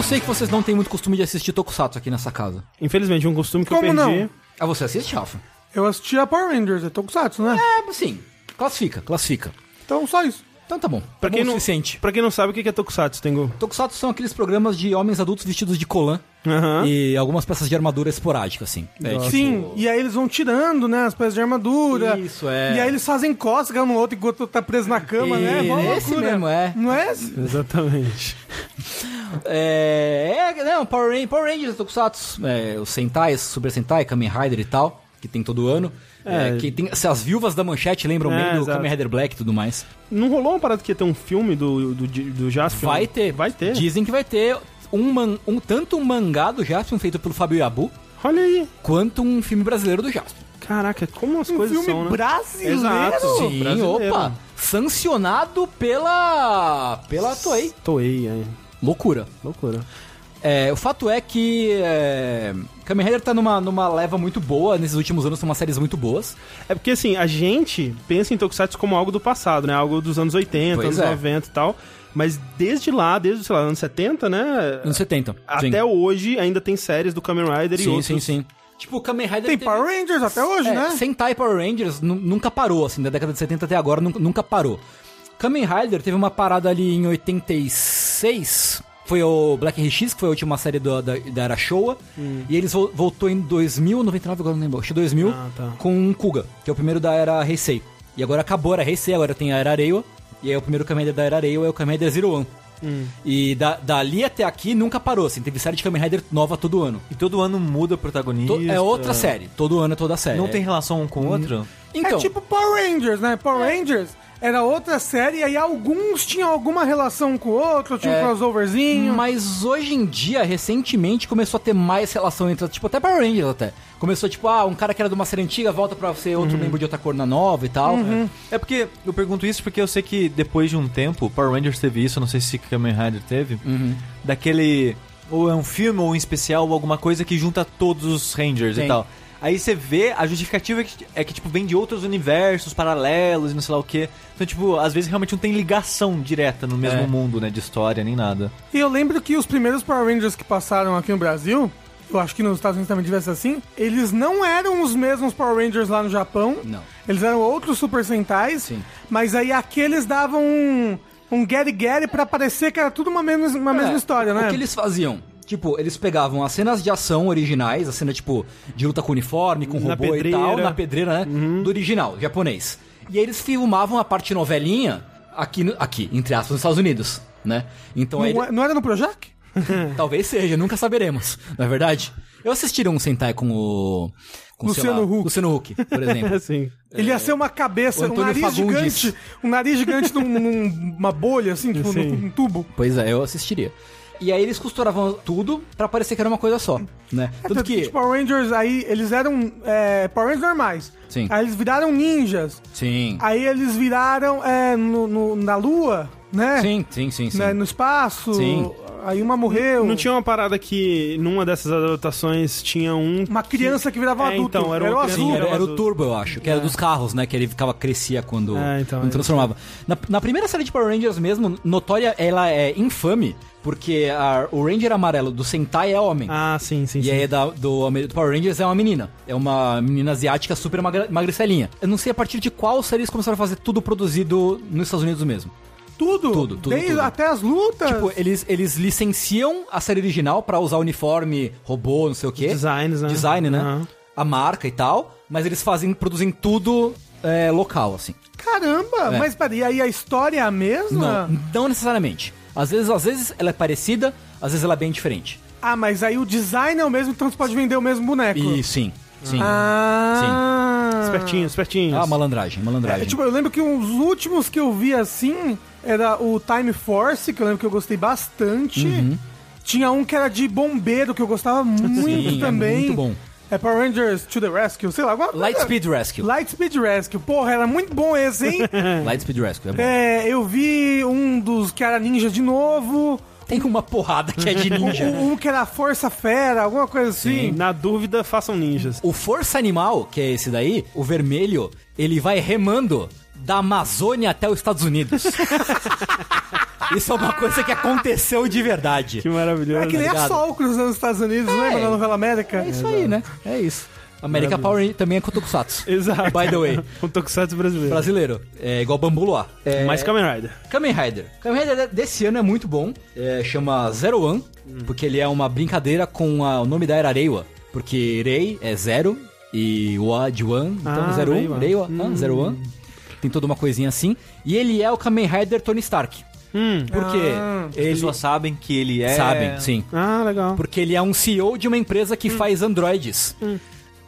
Eu sei que vocês não têm muito costume de assistir Tokusatsu aqui nessa casa. Infelizmente, um costume que Como eu perdi. não? Ah, você assiste, Alpha? Eu assisti a Power Rangers, é Tokusatsu, né? É, sim. Classifica, classifica. Então, só isso. Então tá bom. Pra Tá quem, bom o não, suficiente. pra quem não sabe, o que é Tokusatsu, Tengu? Tokusatsu são aqueles programas de homens adultos vestidos de colã Aham. e algumas peças de armadura esporádica, assim. É, tipo- Sim, e aí eles vão tirando, né, as peças de armadura. Isso, é. E aí eles fazem cócega um no outro enquanto tá preso na cama, né? Mó Esse loucura. mesmo, é. Não é esse? Exatamente. É, é não, Power, Rangers, Power Rangers, Tokusatsu, é, os Sentai, Super Sentai, Kamen Rider e tal, que tem todo ano. É, É. que tem, se as viúvas da manchete lembram É, bem do. Kamen Rider Black e tudo mais. Não rolou uma parada que ia ter um filme do, do, do Jaspion? Vai ter. Vai ter. Dizem que vai ter um, man, um tanto um mangá do Jaspion feito pelo Fábio Yabu, Olha aí. quanto um filme brasileiro do Jaspion. Caraca, como as Um coisas são, né? brasileiro? Exato. Sim, brasileiro. opa! Sancionado pela. pela Toei. Toei, aí. Loucura. Loucura. É, o fato é que é, Kamen Rider tá numa, numa leva muito boa, nesses últimos anos são umas séries muito boas. É porque, assim, a gente pensa em Tokusatsu como algo do passado, né? Algo dos anos 80, Pois anos é. 90 e tal. Mas desde lá, desde, sei lá, anos 70, né? Anos 70. Até sim. hoje ainda tem séries do Kamen Rider e Sim, outros. sim, sim. Tipo, o Kamen Rider Tem teve- Power Rangers até hoje, é, né? Sentai Power Rangers nu- nunca parou, assim, da década de 70 até agora, nunca, nunca parou. Kamen Rider teve uma parada ali em 86, foi o Black RX, que foi a última série do- da, da era Showa, e eles vol- voltou em 2000, 99, agora não lembro, acho que 2000, Ah, tá. com Kuga, que é o primeiro da era Heisei. E agora acabou a era Heisei, agora tem a era Reiwa, e aí o primeiro Kamen Rider da era Reiwa é o Kamen Rider Zero One. E da, dali até aqui nunca parou, assim, teve série de Kamen Rider nova todo ano. E todo ano muda o protagonista. To- é outra série, todo ano é toda série. Não É- tem relação um com o outro? Então, É tipo Power Rangers, né? Power Rangers era outra série e aí alguns tinham alguma relação com o outro, tinha É. um crossoverzinho. Mas hoje em dia, recentemente, começou a ter mais relação entre, tipo, até Power Rangers até. Começou, tipo, ah, um cara que era de uma série antiga volta pra ser outro membro de outra cor na nova e tal. É porque eu pergunto isso porque eu sei que depois de um tempo, Power Rangers teve isso, eu não sei se Kamen Rider teve, daquele ou é um filme ou um especial ou alguma coisa que junta todos os Rangers Tem. e tal. Aí você vê, a justificativa é que, é que, tipo, vem de outros universos paralelos e não sei lá o que. Então, tipo, às vezes realmente não tem ligação direta no mesmo É. mundo, né, de história, nem nada. E eu lembro que os primeiros Power Rangers que passaram aqui no Brasil, eu acho que nos Estados Unidos também devia ser assim, eles não eram os mesmos Power Rangers lá no Japão. Não. Eles eram outros Super Sentais. Sim. Mas aí aqueles davam um, um Gary Gary pra parecer que era tudo uma mesma, uma mesma É, história, né? O que eles faziam? Tipo, eles pegavam as cenas de ação originais, a cena, tipo, de luta com uniforme, com Na robô e tal, na pedreira, né? Do original, japonês. E aí eles filmavam a parte novelinha aqui, no- aqui entre aspas, nos Estados Unidos, né? Então. Não, é- não era no Projac? Talvez seja, nunca saberemos, não é verdade? Eu assistiria um Sentai com o. Com, Luciano Huck. Luciano Huck, por exemplo. Assim. Ele ia ser uma cabeça, um nariz Fagundes. gigante, um nariz gigante num- num- numa bolha, assim, tipo, Sim. num, num tubo. Pois é, eu assistiria. E aí eles costuravam tudo pra parecer que era uma coisa só, né? É, Tanto que. Os Power Rangers aí, eles eram é, Power Rangers normais. Sim. Aí eles viraram ninjas. Sim. Aí eles viraram é, no, no- na lua, né? Sim, sim, sim, sim. Né, no espaço. Sim. aí uma morreu. Não tinha uma parada que numa dessas adaptações tinha um. Uma criança que virava um É, adulto. então, era era o azul. Era, era o. Turbo, eu acho, que era dos carros, né? Que ele ficava, crescia quando, É, então, quando é transformava. Na, na primeira série de Power Rangers mesmo, Notória, ela é infame, porque a- o Ranger amarelo do Sentai é homem. Ah, sim, sim, E sim. aí da- do, do Power Rangers é uma menina. É uma menina asiática super magra, magricelinha. Eu não sei a partir de qual série eles começaram a fazer tudo produzido nos Estados Unidos mesmo. Tudo. Tudo, tudo, Desde- tudo. Até as lutas. Tipo, eles, eles licenciam a série original pra usar uniforme, robô, não sei o quê. Designs, né? Design, né? Aham. A marca e tal. Mas eles fazem, produzem tudo é, local, assim. Caramba, É. mas peraí, e aí a história é a mesma? Não, não necessariamente. Às vezes, às vezes ela é parecida, às vezes ela é bem diferente. Ah, mas aí o design é o mesmo, então você pode vender o mesmo boneco. E sim, sim. Ah. Espertinho, espertinho. Ah, malandragem, malandragem. É, tipo, eu lembro que os últimos que eu vi assim era o Time Force, que eu lembro que eu gostei bastante. Tinha um que era de bombeiro, que eu gostava muito Sim, é também. muito bom. É Power Rangers to the Rescue, sei lá. Alguma coisa. Lightspeed Rescue. Lightspeed Rescue. Porra, era muito bom esse, hein? Lightspeed Rescue, é bom. é, eu vi um dos que era ninja de novo. Tem uma porrada que é de ninja. Um, um que era Força Fera, alguma coisa assim. Na dúvida, façam ninjas. O Força Animal, que é esse daí, o vermelho, ele vai remando da Amazônia até os Estados Unidos. Isso é uma coisa que aconteceu de verdade. Que maravilhoso. É que nem a? Sol cruzando os Estados Unidos, lembra da novela América? É isso aí, né? É isso. América Power também é Kotokusatsu. Exato. By the way. Um tokusatsu brasileiro. Brasileiro. É igual Bambu Luar. É, Mais Kamen Rider. Kamen Rider. Kamen Rider desse ano é muito bom. É, chama Zero One, porque ele é uma brincadeira com a- o nome da era Reiwa. Porque Rei é zero e Wa de One, então Ah, Zero Reiwa. One, Reiwa, ah, Zero One. Tem toda uma coisinha assim. E ele é o Kamen Rider Tony Stark. Hum. Porque Ah. As ele... pessoas sabem que ele é. Sabem, sim. Ah, legal. Porque ele é um CEO de uma empresa que faz androides.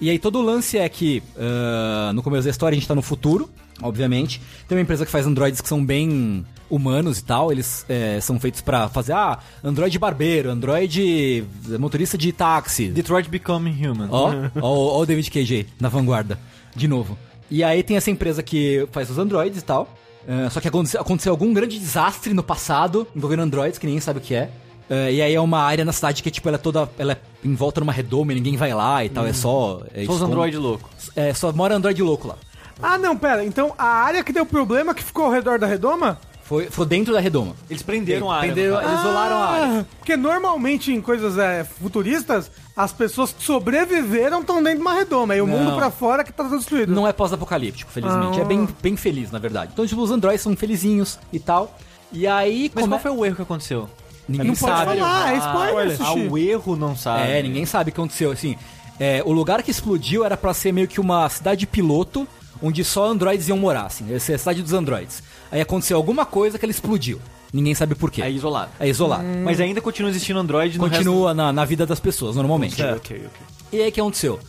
E aí todo o lance é que, ah, no começo da história, a gente tá no futuro, obviamente. Tem uma empresa que faz androides que são bem humanos e tal. Eles eh, são feitos pra fazer, ah, androide barbeiro, androide motorista de táxi. Detroit Becoming Human. Ó, ó, ó o David KJ na vanguarda, de novo. E aí tem essa empresa que faz os androides e tal. Ah, só que aconteceu, aconteceu algum grande desastre no passado envolvendo androides, que ninguém sabe o que é. Ah, e aí é uma área na cidade que tipo, ela é toda. Ela é em volta numa redoma e ninguém vai lá e tal. É só. É, Só os androides loucos. É, só mora androide louco lá. Ah, não, pera. Então a área que deu problema que ficou ao redor da redoma? Foi, foi dentro da redoma. Eles prenderam a área. Prenderam-. Eles isolaram a área. Ah, Porque normalmente em coisas é, futuristas, as pessoas que sobreviveram estão dentro de uma redoma. E o Não. mundo pra fora que tá tudo destruído. Não é pós-apocalíptico, felizmente. Ah. É bem, bem feliz, na verdade. Então, tipo, os androides são felizinhos e tal. E aí. Mas qual foi o erro que aconteceu? Ninguém Não pode sabe. falar, é spoiler, Ah, Sushi. o erro não sabe. É, ninguém sabe o que aconteceu. Assim, é, o lugar que explodiu era pra ser meio que uma cidade piloto, onde só androides iam morar, assim. Ia ser a cidade dos androides. Aí aconteceu alguma coisa que ele explodiu. Ninguém sabe por quê. É isolado. É isolado. Mas ainda continua existindo Android no Continua na, na vida das pessoas, normalmente. resto... Ok, ok, ok. E aí o que aconteceu?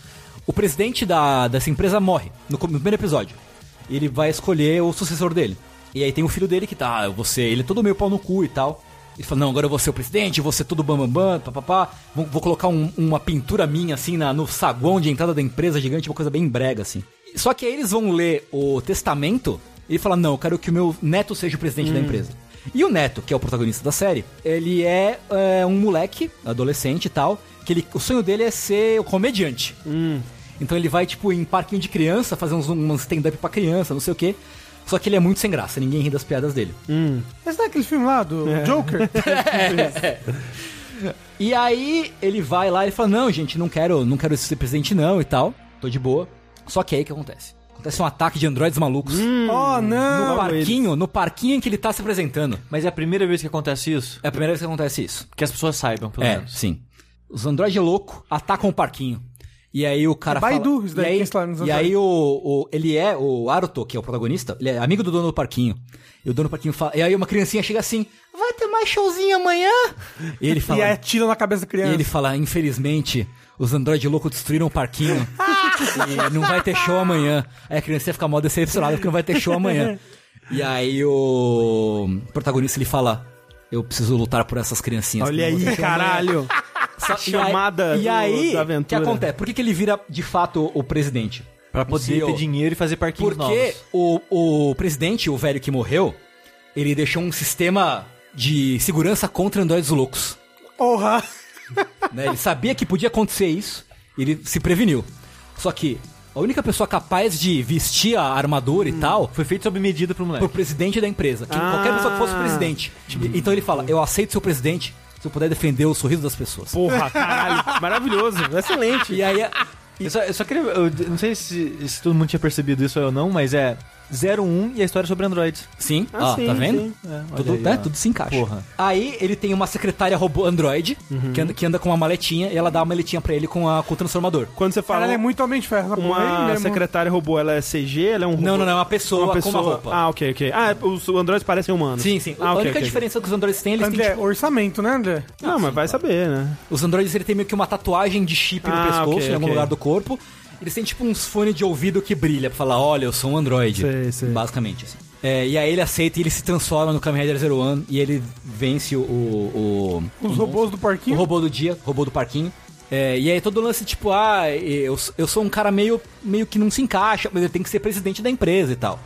O presidente da, dessa empresa morre no, no primeiro episódio. E ele vai escolher o sucessor dele. E aí tem o filho dele que tá, ah, ser, ele é todo meio pau no cu e tal. Ele fala, não, agora eu vou ser o presidente, vou ser tudo bambambam, papapá. Vou, vou colocar um- uma pintura minha, assim, na, no saguão de entrada da empresa gigante, uma coisa bem brega, assim. Só que aí eles vão ler o testamento ele fala, não, eu quero que o meu neto seja o presidente da empresa. E o neto, que é o protagonista da série, ele é, é, um moleque, adolescente e tal, que ele, o sonho dele é ser o comediante. Então ele vai, tipo, em parquinho de criança, fazer uns, um stand-up pra criança, não sei o quê. Só que ele é muito sem graça, ninguém ri das piadas dele. Esse não é aquele filme lá do Joker? E aí ele vai lá e fala: Não, gente, não quero, não quero ser presidente, não, e tal. Tô de boa. Só que aí que acontece? Acontece um ataque de androides malucos. oh, No não! parquinho, no parquinho em que ele tá se apresentando. Mas é a primeira vez que acontece isso? É a primeira vez que acontece isso. Que as pessoas saibam, pelo É, menos. sim. Os androides loucos atacam o parquinho. E aí o cara Baidu, fala... isso daí, e aí, e aí o, o- ele é, o Aruto, que é o protagonista, ele é amigo do dono do parquinho. E o dono do parquinho fala... E aí uma criancinha chega assim, vai ter mais showzinho amanhã? E ele fala... E aí tira na cabeça da E criança. ele fala, infelizmente, os androides loucos destruíram o parquinho. e não vai ter show amanhã. Aí a criança fica mó decepcionada porque não vai ter show amanhã. E aí o protagonista ele fala: Eu preciso lutar por essas criancinhas. Olha que aí, ter show amanhã." caralho. Só- chamada E do- aí, da o que aventura. acontece? Por que, que ele vira de fato o presidente? Pra poder CEO. ter dinheiro e fazer parquinhos Porque novos. o, o presidente, o velho que morreu, ele deixou um sistema de segurança contra androides loucos. Porra! né? Ele sabia que podia acontecer isso, e ele se preveniu. Só que a única pessoa capaz de vestir a armadura e tal Foi feito sob medida pro pro moleque. presidente da empresa. Que Ah. Qualquer pessoa que fosse presidente. Tipo, Então ele fala: Eu aceito ser o presidente se eu puder defender o sorriso das pessoas. Porra, caralho. Maravilhoso. Excelente. E aí, Eu só, eu só queria. Eu não sei se, se todo mundo tinha percebido isso ou não, mas é 01 e a história sobre androids. sim, Ah, ó, sim, tá vendo? sim. É, Tudo, aí, né, tudo se encaixa. Porra. Aí ele tem uma secretária robô Android que, anda, que anda com uma maletinha e ela dá uma maletinha pra ele com, a, com o transformador. Quando você fala Caralho, é muito homem de ferro. aí uma mesmo. secretária robô, ela é CG? Ela é um robô? Não, não, não, é uma pessoa, Uma com uma roupa. Ah, ok, ok. Ah, os androides parecem humanos. Sim, sim. Ah, a ok, única ok, diferença que os androides têm, eles André, têm, tipo, orçamento, né, André? Não, mas vai saber, né? Os androides ele tem meio que uma tatuagem de chip no Ah, pescoço, ok, em algum lugar do corpo. Eles têm tipo uns fones de ouvido que brilha pra falar, olha, eu sou um androide. Sei, sei. Basicamente, assim. É, e aí ele aceita e ele se transforma no Kamen Rider Zero One e ele vence o. o, o- Os o robôs do O parquinho. robô do dia, robô do parquinho. É, e aí todo lance, tipo, ah, eu, eu sou um cara meio, meio que não se encaixa, mas ele tem que ser presidente da empresa e tal.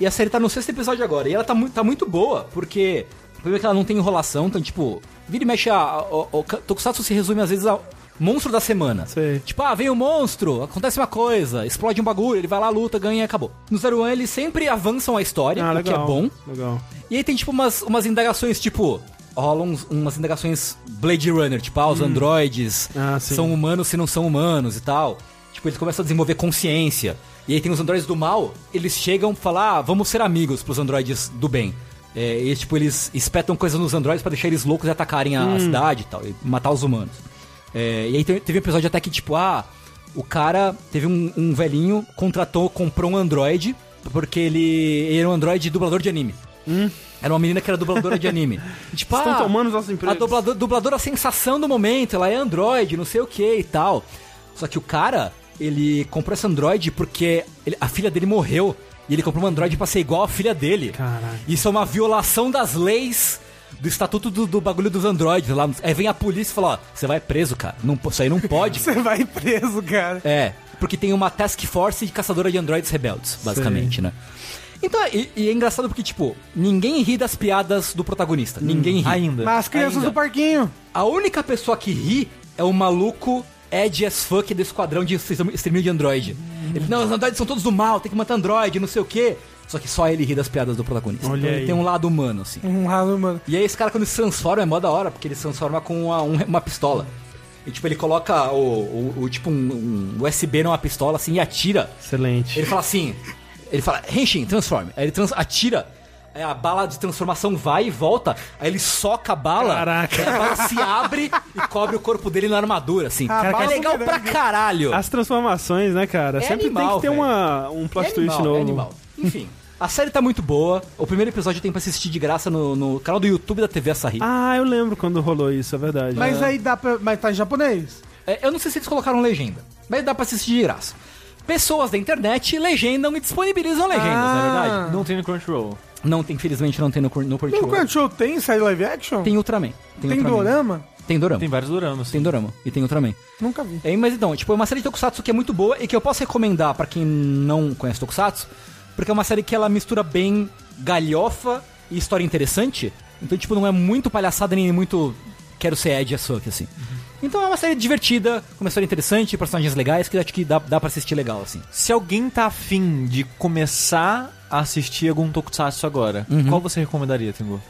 E a série tá no sexto episódio agora. E ela tá, mu tá muito boa, porque. Primeiro que ela não tem enrolação, então, tipo, vira e mexe a. a- O, o Tokusatsu se resume às vezes ao monstro da semana. Sei. Tipo, ah, vem um monstro, acontece uma coisa, explode um bagulho, ele vai lá, luta, ganha e acabou. No Zero One eles sempre avançam a história, Ah, o que é legal. bom. Legal. E aí tem tipo umas, umas indagações, tipo. Rolam umas indagações Blade Runner, tipo, ah, os androides Ah, são humanos se não são humanos e tal. Tipo, eles começam a desenvolver consciência. E aí tem os androides do mal, eles chegam e falam, ah, vamos ser amigos pros androides do bem. É, e tipo, eles espetam coisas nos androides pra deixar eles loucos e atacarem a, a cidade e tal, e matar os humanos. É, e aí te- teve um episódio até que, tipo, ah, o cara teve um, um velhinho, contratou, comprou um androide, porque ele, ele era um androide dublador de anime. Era uma menina que era dubladora de anime. E, tipo, Estão ah, tomando os nossos a dublador, dubladora sensação do momento, ela é android, não sei o que e tal. Só que o cara, ele comprou esse android porque ele- a filha dele morreu. E ele comprou um android pra ser igual a filha dele. Caralho. Isso é uma violação das leis do estatuto do, do bagulho dos androides lá. Aí vem a polícia e fala, ó, você vai preso, cara. Não, isso aí não pode. Você vai preso, cara. É, porque tem uma task force de caçadora de androides rebeldes, basicamente, né? Então, e, e é engraçado porque, tipo, ninguém ri das piadas do protagonista. Ninguém ri. Ainda. Mas as crianças Ainda. do parquinho. A única pessoa que ri é o maluco Ed as fuck do esquadrão de extermínio de android. Ele, não, os androides são todos do mal, tem que matar android, não sei o quê. Só que só ele ri das piadas do protagonista. Olha então ele aí. tem um lado humano, assim. Um ralo, mano. E aí esse cara quando se transforma é mó da hora, porque ele se transforma com uma, um- uma pistola. E tipo, ele coloca o, o- o- tipo um, um USB numa pistola assim e atira. Excelente. Ele fala assim, ele fala, Henshin, transforme. Aí ele trans- atira, a bala de transformação vai e volta, aí ele soca a bala, Caraca. a bala se abre e cobre o corpo dele na armadura, assim. A é legal pra caralho. As transformações, né, cara? É Sempre animal, tem que ter uma, um plot é twist animal, novo. é animal. Enfim, a série tá muito boa. O primeiro episódio tem pra assistir de graça no, no canal do YouTube da TV Açaí. Ah, eu lembro quando rolou isso, é verdade. Mas aí dá pra. Mas tá em japonês. É, eu não sei se eles colocaram legenda, mas dá pra assistir de graça. Pessoas da internet legendam e disponibilizam legendas, Ah. não é verdade? Não tem no Crunchyroll. Não tem, infelizmente não tem no, no No Crunchyroll. Crunchyroll tem série live action? Tem Ultraman. Tem Ultraman. dorama? Tem Dorama. Tem vários doramas. Tem Dorama. E tem Ultraman. Nunca vi. É, mas então, tipo, é uma série de Tokusatsu que é muito boa e que eu posso recomendar pra quem não conhece Tokusatsu, porque é uma série que ela mistura bem galhofa e história interessante. Então, tipo, não é muito palhaçada nem muito quero ser Ed as fuck, assim. Então é uma série divertida, com uma história interessante, personagens legais, que eu acho que dá, dá pra assistir legal, assim. Se alguém tá afim de começar a assistir algum Tokusatsu agora, qual você recomendaria, Tengu?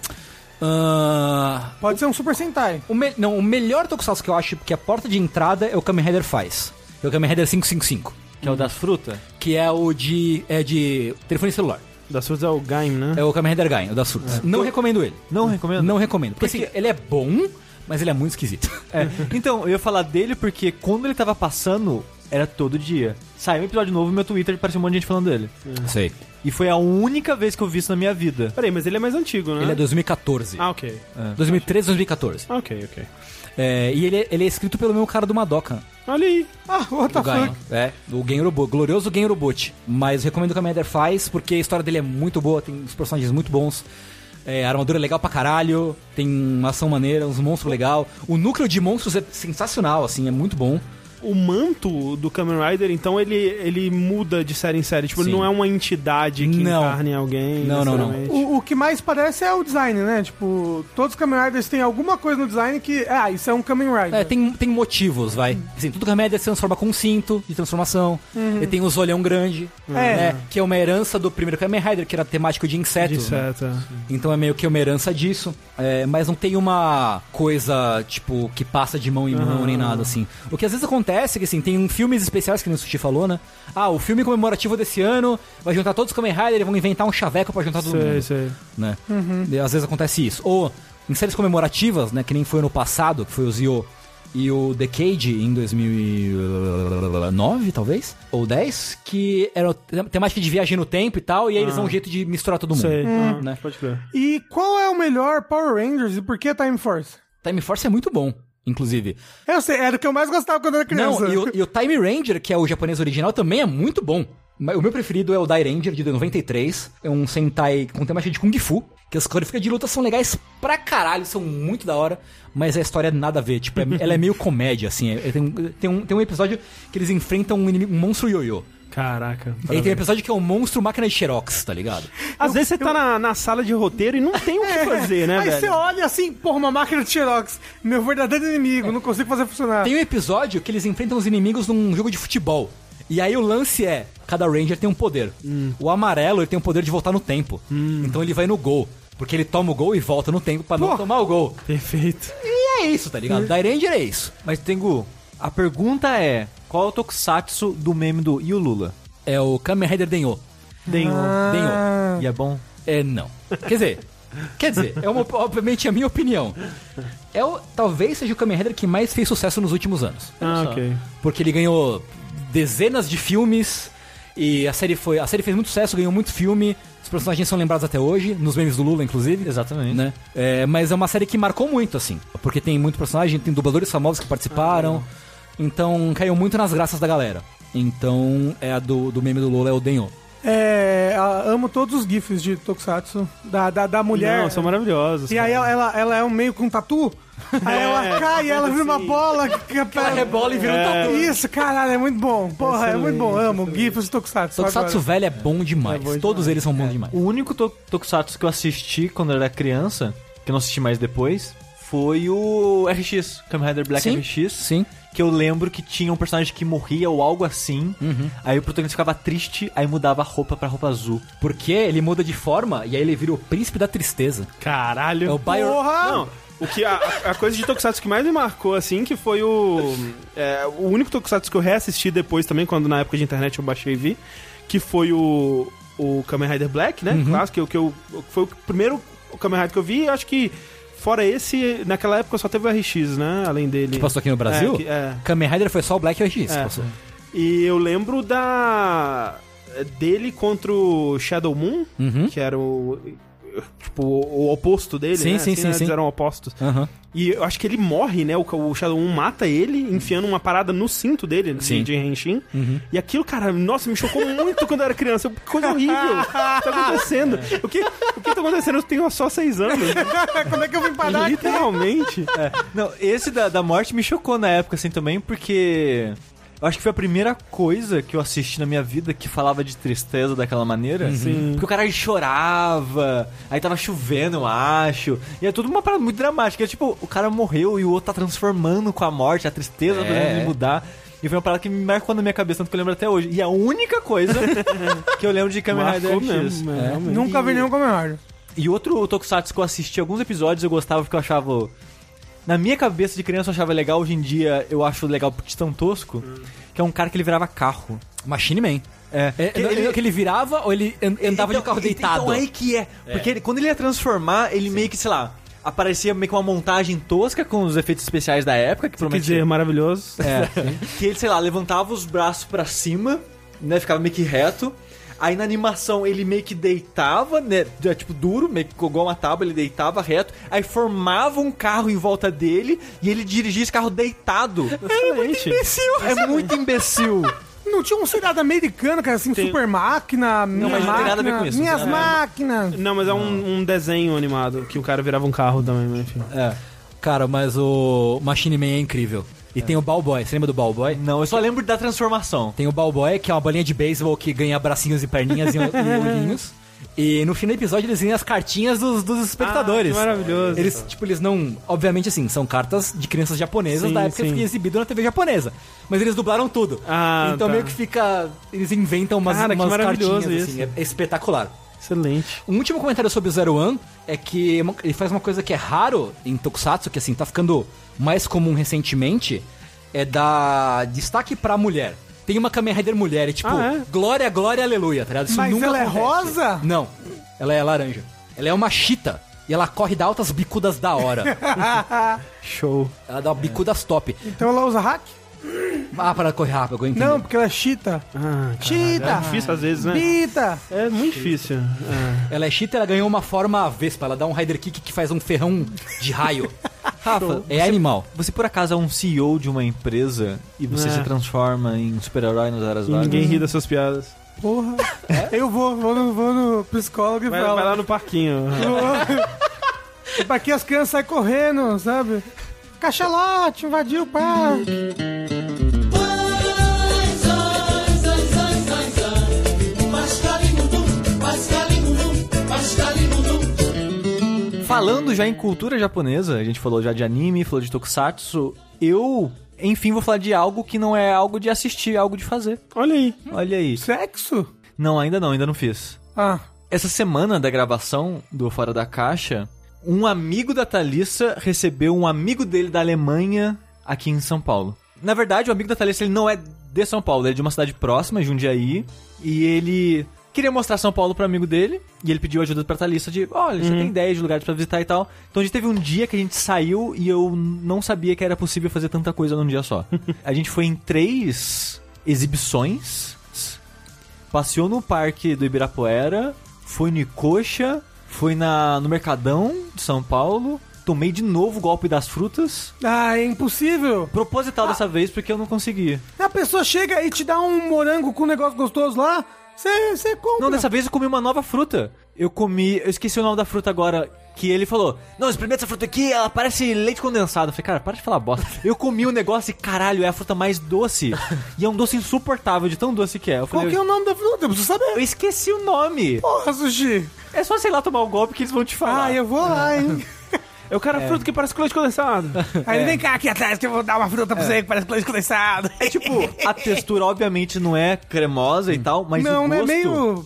Ah, Pode ser um Super Sentai. o me- não, o melhor Tokusatsu que eu acho que a porta de entrada é o Kamen Rider faz. É o Kamen Rider 555. Que é o das frutas? Que é o de. É de telefone celular. Das suas é o Gaim, né? É o Kamen Rider Gain, o da Surtas. Não recomendo ele. Não recomendo? Não recomendo. Porque, assim, ele é bom, mas ele é muito esquisito. É. Então, eu ia falar dele porque quando ele tava passando, era todo dia. Saiu um episódio novo no meu Twitter e parecia um monte de gente falando dele. Sei. E foi a única vez que eu vi isso na minha vida. Peraí, mas ele é mais antigo, né? Ele é 2014. Ah, ok. 2013, 2014. Ah, ok, ok. É, e ele, é- ele é escrito pelo mesmo cara do Madoka. Olha aí. Ah, what the fuck? É, do Genrobot, glorioso Genrobot. Mas recomendo que a Rider faz, porque a história dele é muito boa, tem uns personagens muito bons. É, a armadura é legal pra caralho, tem uma ação maneira, uns monstros legal. O núcleo de monstros é sensacional, assim, é muito bom. O manto do Kamen Rider, então ele, ele muda de série em série. Tipo, ele não é uma entidade que Não. encarna em alguém. Não, não, não. O, o que mais parece é o design, né? Tipo, todos os Kamen Riders têm alguma coisa no design que. Ah, isso é um Kamen Rider. É, tem, tem motivos, vai. Assim, tudo Kamen Rider se transforma com um cinto de transformação. Ele tem os olhão grande, né? Que é uma herança do primeiro Kamen Rider, que era temático de inseto. De né? certo. Então é meio que uma herança disso. É, mas não tem uma coisa, tipo, que passa de mão em mão nem nada, assim. O que às vezes acontece é que, assim, tem filmes especiais que o Sushi falou, né? Ah, o filme comemorativo desse ano vai juntar todos os Kamen Rider e vão inventar um chaveco pra juntar todo Sei, mundo. sei. né? E às vezes acontece isso. Ou em séries comemorativas, né, que nem foi no passado, que foi o Zio e o Decade em 2009, talvez, ou 10, que era temática de viagem no tempo e tal, e aí eles dão um jeito de misturar todo mundo. Sei. Ah, né? Pode crer. E qual é o melhor Power Rangers e por que Time Force? Time Force é muito bom, inclusive. Eu sei, era o que eu mais gostava quando eu era criança. Não, e o, e o Time Ranger, que é o japonês original, também é muito bom. O meu preferido é o Dai Ranger, de 93. É um Sentai com temática de Kung Fu. Que as coreografias de luta são legais pra caralho, são muito da hora. Mas a história nada a ver. Tipo, é- ela é meio comédia, assim. É- tem, tem um, tem um episódio que eles enfrentam um, inimigo, um monstro ioiô. Caraca. E aí tem um episódio que é um monstro máquina de Xerox, tá ligado? Às vezes você tá na, na sala de roteiro e não tem o que fazer, né, Aí velho? você olha assim, porra, uma máquina de Xerox, meu verdadeiro inimigo, não consigo fazer funcionar. Tem um episódio que eles enfrentam os inimigos num jogo de futebol. E aí o lance é, cada Ranger tem um poder. O amarelo ele tem o poder de voltar no tempo. Então ele vai no gol. Porque ele toma o gol e volta no tempo pra não tomar o gol. Perfeito. E é isso, tá ligado? Dai Ranger é isso. Mas, Tengu, a pergunta é: qual é o tokusatsu do meme do Yu Lula? É o Kamen Rider Denyo. Denho. Denyo. E é bom? É, não. Quer dizer, quer dizer, é uma, obviamente a minha opinião. É o, talvez seja o Kamen Rider que mais fez sucesso nos últimos anos. Ah, só. ok. Porque ele ganhou dezenas de filmes e a série foi, a série fez muito sucesso, ganhou muito filme. Os personagens são lembrados até hoje, nos memes do Lula, inclusive. Exatamente. Né? É, mas é uma série que marcou muito, assim. Porque tem muito personagem, tem dubladores famosos que participaram. Então caiu muito nas graças da galera. Então é a do, do meme do Lula, é o Denho. É, amo todos os GIFs de Tokusatsu, da, da, da mulher. Não, são maravilhosos. E aí cara. ela, ela, ela é um meio com tatu, aí ela cai e ela vira uma bola. Que, Ela rebola e vira um É. tatu. Isso, caralho, é muito bom. Porra, é muito bom. Amo Excelente, GIFs de Tokusatsu. Tokusatsu velho é bom demais. É bom Todos eles são bons demais. O único to tokusatsu que eu assisti quando eu era criança, que eu não assisti mais depois, foi o RX, Kamen Rider Black Sim, RX. sim. Que eu lembro que tinha um personagem que morria ou algo assim. Aí o protagonista ficava triste, aí mudava a roupa pra roupa azul. Porque ele muda de forma e aí ele vira o príncipe da tristeza. Caralho. É o Bio... Porra! Não, o que a, a coisa de Tokusatsu que mais me marcou, assim, que foi o. é, o único Tokusatsu que eu reassisti depois também, quando na época de internet eu baixei e vi, que foi o. O Kamen Rider Black, né? Clássico, que, que eu, foi o primeiro Kamen Rider que eu vi, e acho que. Fora esse, naquela época só teve o RX, né? Além dele. Que passou aqui no Brasil? É, que- é. Kamen Rider foi só o Black e o RX É. passou. E eu lembro da. dele contra o Shadow Moon, Uhum. que era o. Tipo, o oposto dele, Sim, né? sim, Assim, sim, né? Eles eram opostos. Aham. E eu acho que ele morre, né? O, o Shadow Moon mata ele, enfiando uma parada no cinto dele, de- Sim. de Henshin. E aquilo, cara, nossa, me chocou muito quando eu era criança. Coisa horrível. O que tá acontecendo? O que, o que tá acontecendo? Eu tenho só seis anos. Como é que eu vim parar aqui? Literalmente. É, não, esse da, da morte me chocou na época, assim, também, porque... Eu acho que foi a primeira coisa que eu assisti na minha vida que falava de tristeza daquela maneira. Sim. Porque o cara chorava, aí tava chovendo, eu acho. E é tudo uma parada muito dramática. É tipo, o cara morreu e o outro tá transformando com a morte, a tristeza É. ele mudar. E foi uma parada que me marcou na minha cabeça, tanto que eu lembro até hoje. E a única coisa que eu lembro de Kamen Rider Marcou X. mesmo, é, realmente. Nunca vi nenhum Kamen Rider. E outro Tokusatsu que eu assisti alguns episódios eu gostava porque eu achava. Na minha cabeça de criança eu achava legal, hoje em dia eu acho legal porque é tão tosco. Que é um cara que ele virava carro. Machine Man. É. É, Que ele, que ele virava ou ele an- andava de Então- carro deitado? Então aí que é. Porque ele- quando ele ia transformar, ele meio que, sei lá, aparecia meio que uma montagem tosca com os efeitos especiais da época, que Quer provavelmente. dizer, maravilhoso. É, que ele, sei lá, levantava os braços pra cima, né? Ficava meio que reto. Aí na animação ele meio que deitava, né? é, Tipo, duro, meio que igual uma tábua, ele deitava reto. Aí formava um carro em volta dele e ele dirigia esse carro deitado. Excelente. É muito imbecil. Não tinha um seriado americano, cara, assim, Tem- super máquina, minha mas não tem máquina, nada a ver com isso, minhas não máquinas. Não, mas é um, um desenho animado que o cara virava um carro também, mas enfim. É. Cara, mas o Machine Man é incrível. E tem o Ballboy. Você lembra do Ballboy? Não, eu só lembro da transformação. Tem o Ballboy, que é uma bolinha de beisebol que ganha bracinhos e perninhas e, e olhinhos. E no fim do episódio eles ganham as cartinhas dos, dos espectadores. Ah, que maravilhoso. Eles, tipo, eles não. Obviamente, assim, são cartas de crianças japonesas Sim, da época sim. que foi exibido na TV japonesa. Mas eles dublaram tudo. Ah, então tá. meio que fica. Eles inventam umas, Cara, umas maravilhoso cartinhas, isso. assim. É, é espetacular. Excelente. Um último comentário sobre o Zero One é que uma- ele faz uma coisa que é raro em Tokusatsu, que assim, tá ficando mais comum recentemente, é dar destaque pra mulher. Tem uma Kamen Rider mulher, e tipo, Ah, é? glória, glória, aleluia, tá ligado? Isso Mas nunca ela é acontece. rosa? Não, ela é laranja. Ela é uma chita. E ela corre da altas bicudas da hora. Show. ela dá bicudas top. Então ela usa hack? Ah, para correr rápido, eu entendi. Não, porque ela é chita. Ah, Chita! é difícil às vezes, né? Bita! É muito difícil. É. Ela é chita, ela ganhou uma forma Vespa. Ela dá um Rider Kick que faz um ferrão de raio. Rafa, é animal. você por acaso é um CEO de uma empresa e você É. se transforma em super-herói nas horas vagas? ninguém ri das suas piadas. Porra. Eu vou, vou no, vou no psicólogo e Vai, falo. vai lá no parquinho. E pra que as crianças saem correndo, sabe? Cachalote, invadiu o parque. Falando já em cultura japonesa, a gente falou já de anime, falou de tokusatsu, eu, enfim, vou falar de algo que não é algo de assistir, é algo de fazer. Olha aí. Olha aí. Sexo? Não, ainda não, ainda não fiz. Ah, Essa semana da gravação do Fora da Caixa, um amigo da Thalissa recebeu um amigo dele da Alemanha aqui em São Paulo. Na verdade, o amigo da Thalissa ele não é de São Paulo, ele é de uma cidade próxima, Jundiaí, e ele queria mostrar São Paulo pro amigo dele, e ele pediu ajuda pra Thalissa de, olha, você tem ideia de lugares pra visitar e tal. Então a gente teve um dia que a gente saiu e eu não sabia que era possível fazer tanta coisa num dia só. a gente foi em três exibições, passeou no parque do Ibirapuera, foi no Icoxa, foi na, no Mercadão de São Paulo, tomei de novo o golpe das frutas, ah, é impossível. proposital dessa vez porque eu não consegui. A pessoa chega e te dá um morango com um negócio gostoso lá, você você compra. Não, dessa vez eu comi uma nova fruta. Eu comi, eu esqueci o nome da fruta agora, que ele falou: Não, experimenta essa fruta aqui, ela parece leite condensado. Eu falei, cara, para de falar bosta. Eu comi o negócio e caralho, é a fruta mais doce. e é um doce insuportável de tão doce que é. Eu Qual falei, que é o nome da fruta? Eu preciso eu saber. esqueci o nome. Porra, Sushi. É só, sei lá, tomar o golpe que eles vão te falar. Ah, eu vou lá, hein. Eu quero a fruta que parece com leite condensado. Aí vem cá aqui atrás que eu vou dar uma fruta pra você que parece leite condensado. É tipo, a textura obviamente não é cremosa e tal, mas não, o né? gosto... Meio.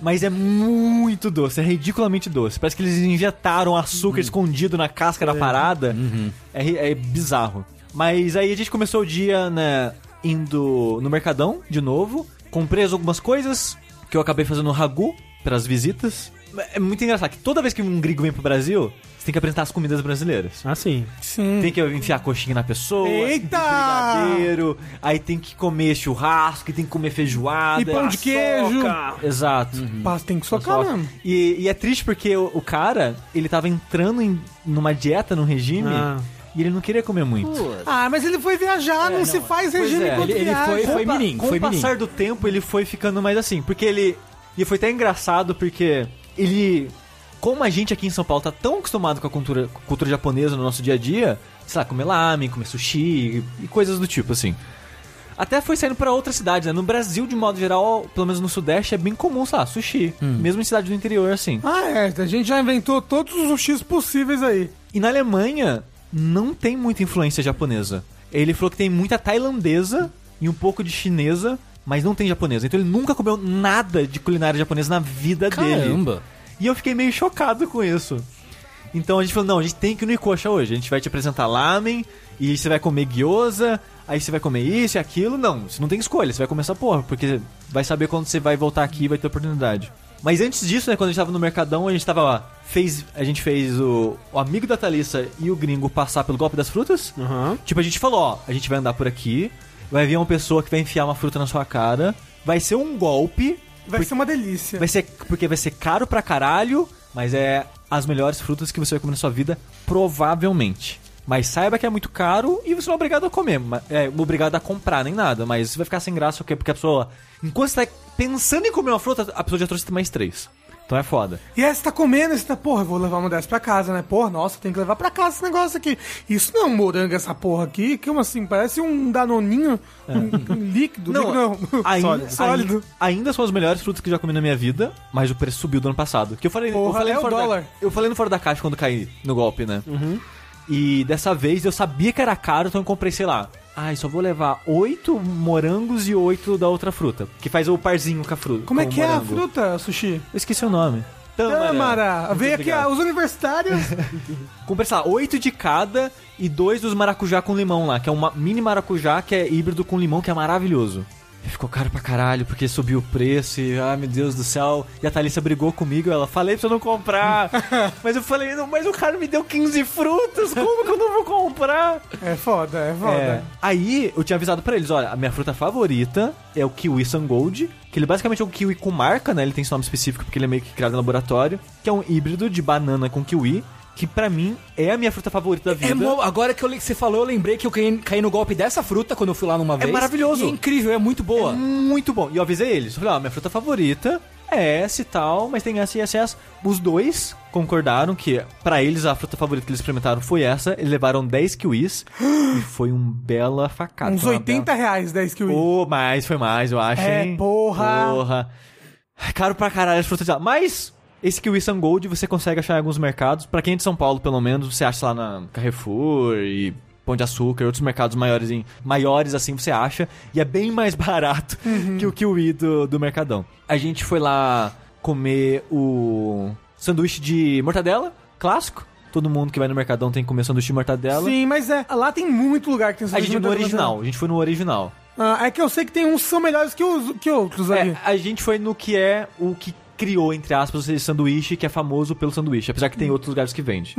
Mas é muito doce, é ridiculamente doce. Parece que eles injetaram açúcar escondido na casca da parada. É, ri- é bizarro. Mas aí a gente começou o dia, né, indo no Mercadão, de novo. Comprei algumas coisas que eu acabei fazendo Ragu, pras visitas. É muito engraçado que toda vez que um gringo vem pro Brasil, você tem que apresentar as comidas brasileiras. Ah, sim. Sim. Tem que enfiar coxinha na pessoa, Eita! brigadeiro, aí tem que comer churrasco, e tem que comer feijoada. E pão de queijo. Exato. Passa, tem que socar mesmo. E, e é triste porque o, o cara, ele tava entrando em, numa dieta, num regime, Ah. e ele não queria comer muito. Ah, mas ele foi viajar, não, se faz Pois regime é, ele- ele foi- pa- menino, com foi o passar do tempo, ele foi ficando mais assim, porque ele... E foi até engraçado porque ele... Como a gente aqui em São Paulo tá tão acostumado com a cultura, cultura japonesa no nosso dia a dia, sei lá, comer lamen, comer sushi e, coisas do tipo, assim. Até foi saindo pra outras cidades, né? No Brasil, de modo geral, pelo menos no Sudeste, é bem comum, sei lá, sushi. Mesmo em cidade do interior, assim. Ah, é. A gente já inventou todos os X possíveis aí. E na Alemanha, não tem muita influência japonesa. Ele falou que tem muita tailandesa e um pouco de chinesa, mas não tem japonesa. Então ele nunca comeu nada de culinária japonesa na vida dele. Caramba. E eu fiquei meio chocado com isso. Então a gente falou, não, a gente tem que ir no Ikocha hoje. A gente vai te apresentar lamen, e você vai comer gyoza, aí você vai comer isso e aquilo. Não, você não tem escolha, você vai comer essa porra, porque vai saber quando você vai voltar aqui e vai ter oportunidade. Mas antes disso, né, quando a gente tava no Mercadão, a gente tava lá, fez, a gente fez o, o amigo da Thalissa e o gringo passar pelo golpe das frutas. Aham. Tipo, a gente falou, ó, a gente vai andar por aqui, vai vir uma pessoa que vai enfiar uma fruta na sua cara, vai ser um golpe, Vai ser uma delícia. Vai ser, porque vai ser caro pra caralho, mas é as melhores frutas que você vai comer na sua vida, provavelmente. Mas saiba que é muito caro e você não é obrigado a comer. É obrigado a comprar, nem nada. Mas você vai ficar sem graça, o quê? Porque a pessoa. Enquanto você tá pensando em comer uma fruta, a pessoa já trouxe mais três. Então é foda. E aí você tá comendo, e você tá, porra, eu vou levar uma dessas pra casa, né? Porra, nossa, tem que levar pra casa esse negócio aqui. Isso não é um morango, essa porra aqui. Como assim? Parece um danoninho um, um líquido. Não, líquido não. Ainda, sólido. sólido. Ainda, ainda são as melhores frutas que eu já comi na minha vida, mas o preço subiu do ano passado. Que eu falei, eu Porra, falei é no dólar. Da, eu falei no fora da caixa quando caí no golpe, né? E dessa vez eu sabia que era caro, então eu comprei, sei lá. Ai, só vou levar oito morangos e oito da outra fruta. Que faz o parzinho com a fruta. Como é que é a fruta, Sushi? Eu esqueci o nome. Tâmara. Veio aqui ah, os universitários. Comprei, sei lá, oito de cada e dois dos maracujá com limão lá, que é um mini maracujá que é híbrido com limão, que é maravilhoso. Ficou caro pra caralho, porque subiu o preço e, ai meu Deus do céu. E a Thalissa brigou comigo, ela, falei pra você não comprar. mas eu falei, não, mas o cara me deu 15 frutas, como que eu não vou comprar? é foda, é foda. É. Aí eu tinha avisado pra eles, olha, a minha fruta favorita é o kiwi Sun Gold, que ele basicamente é um kiwi com marca, né? Ele tem esse nome específico porque ele é meio que criado em laboratório, que é um híbrido de banana com kiwi, que pra mim é a minha fruta favorita da vida. É agora que eu le- você falou, eu lembrei que eu caí, caí no golpe dessa fruta quando eu fui lá numa vez. maravilhoso. E é incrível, é muito boa. Muito bom. E eu avisei eles. Eu falei, ó, minha fruta favorita é essa e tal, mas tem essa e essa e essa. Os dois concordaram que pra eles a fruta favorita que eles experimentaram foi essa. Eles levaram 10 kiwis e foi um bela facada. Uns Foi uma 80 reais 10 kiwi. Ô, mais, foi mais, eu acho, É, hein? porra. Porra. Caro pra caralho as frutas de lá. Mas, esse Kiwi Sun Gold você consegue achar em alguns mercados. Pra quem é de São Paulo, pelo menos, você acha lá na Carrefour e Pão de Açúcar, outros mercados maiores, em, maiores assim, você acha. E é bem mais barato que o Kiwi do, do Mercadão. A gente foi lá comer o sanduíche de mortadela, clássico. Todo mundo que vai no Mercadão tem que comer sanduíche de mortadela. Sim, mas é. Lá tem muito lugar que tem A gente foi no original, a gente foi no original. Ah, é que eu sei que tem uns que são melhores que, os, que outros ali. É, a gente foi no que é o que criou, entre aspas, esse sanduíche, que é famoso pelo sanduíche, apesar que tem outros lugares que vende.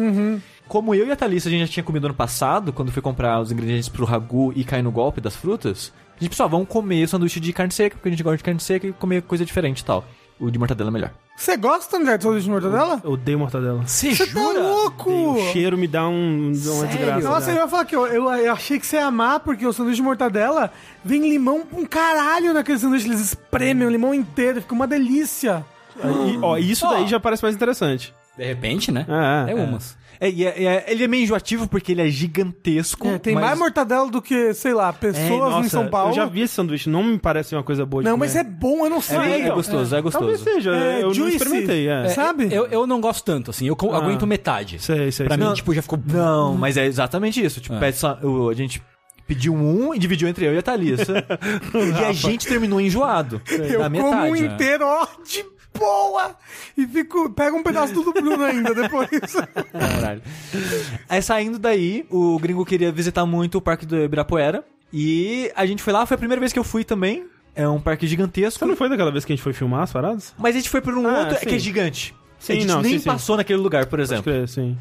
Como eu e a Thalissa, a gente já tinha comido ano passado, quando foi comprar os ingredientes pro ragu e cair no golpe das frutas, a gente pensou, ah, vamos comer sanduíche de carne seca, porque a gente gosta de carne seca e comer coisa diferente e tal. O de mortadela é melhor. Você gosta, André, de sanduíche de mortadela? Eu odeio mortadela. Você Você tá louco! O cheiro me dá um, uma Sério? desgraça. Nossa, eu ia falar que eu, eu, eu achei que você ia amar, porque o sanduíche de mortadela vem limão um caralho naquele sanduíche. Eles espremem o limão inteiro, fica uma delícia. E, ó, isso daí já parece mais interessante. De repente, né? É, É, é. umas. É, e é- é- ele é meio enjoativo porque ele é gigantesco. É, tem mas- mais mortadela do que, sei lá, pessoas É, nossa, em São Paulo. Eu já vi esse sanduíche, não me parece uma coisa boa de Não, comer. mas é bom, eu não sei. É, é gostoso, é gostoso. Talvez seja, É, eu não juicy. experimentei, é. É, Sabe? Eu, eu não gosto tanto, assim. Eu Ah. aguento metade. Sei, sei, pra sei. mim, tipo, já ficou... Não, mas é exatamente isso. Tipo, É. pede só- o- a gente pediu um e dividiu entre eu e a Thalissa. e a gente terminou enjoado. Eu na como metade. um inteiro, ó, de boa! E fico, pega um pedaço do Bruno ainda depois. Caralho. Aí saindo daí, o gringo queria visitar muito o parque do Ibirapuera. E a gente foi lá, foi a primeira vez que eu fui também. É um parque gigantesco. Você não foi daquela vez que a gente foi filmar as paradas? Mas a gente foi por um Ah, outro sim. que é gigante. Sim, a gente não, nem sim, sim. passou naquele lugar, por exemplo. crer, sim.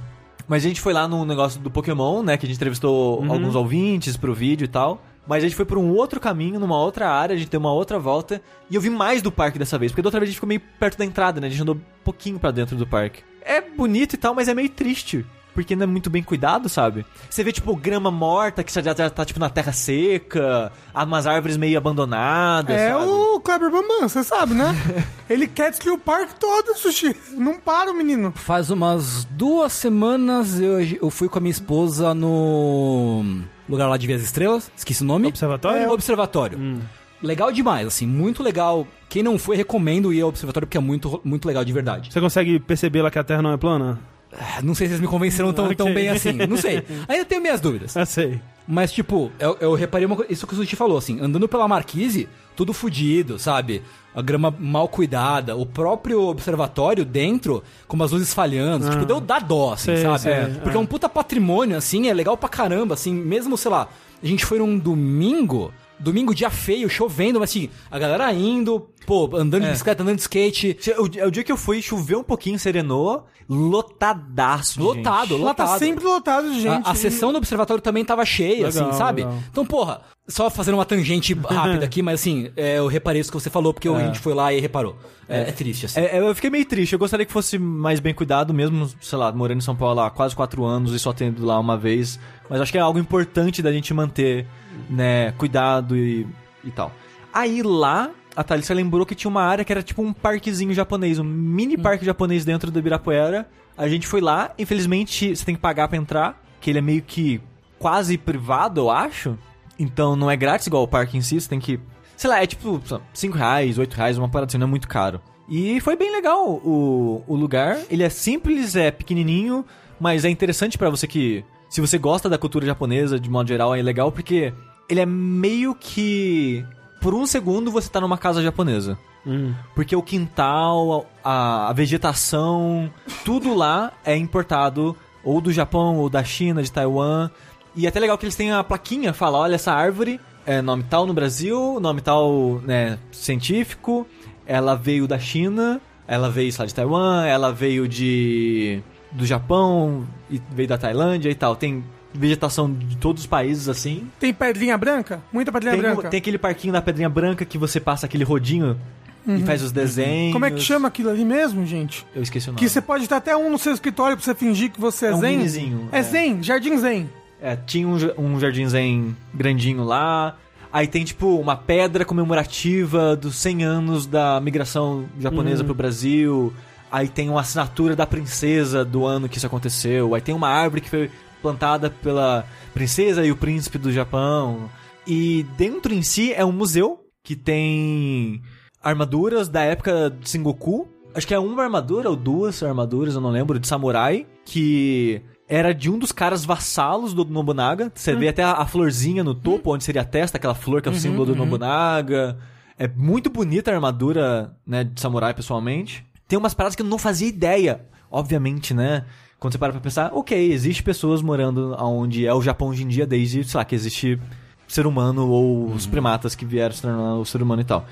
Mas a gente foi lá num negócio do Pokémon, né? Que a gente entrevistou Uhum. alguns ouvintes pro vídeo e tal. Mas a gente foi por um outro caminho, numa outra área, a gente deu uma outra volta. E eu vi mais do parque dessa vez, porque da outra vez a gente ficou meio perto da entrada, né? A gente andou um pouquinho pra dentro do parque. É bonito e tal, mas é meio triste. Porque não é muito bem cuidado, sabe? Você vê, tipo, grama morta, que já, já tá, tipo, na terra seca, umas árvores meio abandonadas, É sabe? o Kleber Bambam, você sabe, né? Ele quer destruir o parque todo, Sushi. Não para o menino. Faz umas duas semanas eu, eu fui com a minha esposa no lugar lá de ver as estrelas. Esqueci o nome. Observatório? É, observatório. Legal demais, assim, muito legal. Quem não foi, recomendo ir ao observatório porque é muito, muito legal de verdade. Você consegue perceber lá que a Terra não é plana? Ah, Não sei se eles me convenceram tão, tão Ok. bem assim, não sei. Ainda tenho minhas dúvidas. Ah, sei. Mas, tipo, eu, eu reparei uma coisa, isso que o Sushi falou, assim, andando pela marquise, tudo fudido, sabe? A grama mal cuidada, o próprio observatório dentro, com umas luzes falhando, tipo, deu dá dó, assim, Sei, sabe? sei, Porque é. é. um puta patrimônio, assim, é legal pra caramba, assim, mesmo, sei lá, a gente foi num domingo, domingo dia feio, chovendo, mas assim, a galera indo, pô, andando de bicicleta, andando de skate, O, o dia que eu fui, choveu um pouquinho, serenou, lotadaço lotado, gente. Lá tá lotado. sempre lotado de gente. A, a sessão do observatório também tava cheia, Legal, assim, sabe? legal. Então, porra, só fazendo uma tangente rápida aqui, mas assim, é, eu reparei isso que você falou, porque a gente foi lá e reparou. É, é triste, assim. É, eu fiquei meio triste. Eu gostaria que fosse mais bem cuidado, mesmo, sei lá, morando em São Paulo há quase quatro anos e só tendo lá uma vez. Mas acho que é algo importante da gente manter, né, cuidado e, e tal. Aí lá, a Thalissa lembrou que tinha uma área que era tipo um parquezinho japonês, um mini parque japonês dentro do Ibirapuera. A gente foi lá, infelizmente você tem que pagar pra entrar, que ele é meio que quase privado, eu acho. Então não é grátis igual o parque em si, você tem que. Sei lá, é tipo 5 reais, 8 reais, uma parada assim, não é muito caro. E foi bem legal o, o lugar. Ele é simples, é pequenininho, mas é interessante pra você que. Se você gosta da cultura japonesa de modo geral, é legal porque ele é meio que. Por um segundo você tá numa casa japonesa. Hum. Porque o quintal, a, a vegetação, tudo lá é importado ou do Japão, ou da China, de Taiwan. E é até legal que eles têm a plaquinha, fala, olha essa árvore, é nome tal no Brasil, nome tal, né, científico, ela veio da China, ela veio, sei lá, de Taiwan, ela veio de do Japão, e veio da Tailândia e tal. Tem vegetação de todos os países assim. Tem pedrinha branca? Muita pedrinha Tem, branca. tem aquele parquinho da Pedrinha Branca que você passa aquele rodinho e faz os desenhos. Como é que chama aquilo ali mesmo, gente? Eu esqueci o nome. Que você pode ter até um no seu escritório pra você fingir que você é, É um zen. É, é. zen, jardim zen. É, tinha um, um jardim zen grandinho lá. Aí tem, tipo, uma pedra comemorativa dos 100 anos da migração japonesa pro Brasil. Aí tem uma assinatura da princesa do ano que isso aconteceu. Aí tem uma árvore que foi plantada pela princesa e o príncipe do Japão. E dentro em si é um museu que tem armaduras da época de Sengoku. Acho que é uma armadura ou duas armaduras, eu não lembro, de samurai, que era de um dos caras vassalos do Nobunaga. Você vê até a, florzinha no topo, onde seria a testa, aquela flor que é o símbolo do Nobunaga. É muito bonita a armadura, né, de samurai, pessoalmente. Tem umas paradas que eu não fazia ideia. Obviamente, né? Quando você para pra pensar, ok, existe pessoas morando onde é o Japão hoje em dia, desde, sei lá, que existe ser humano ou os primatas que vieram se tornar o ser humano e tal.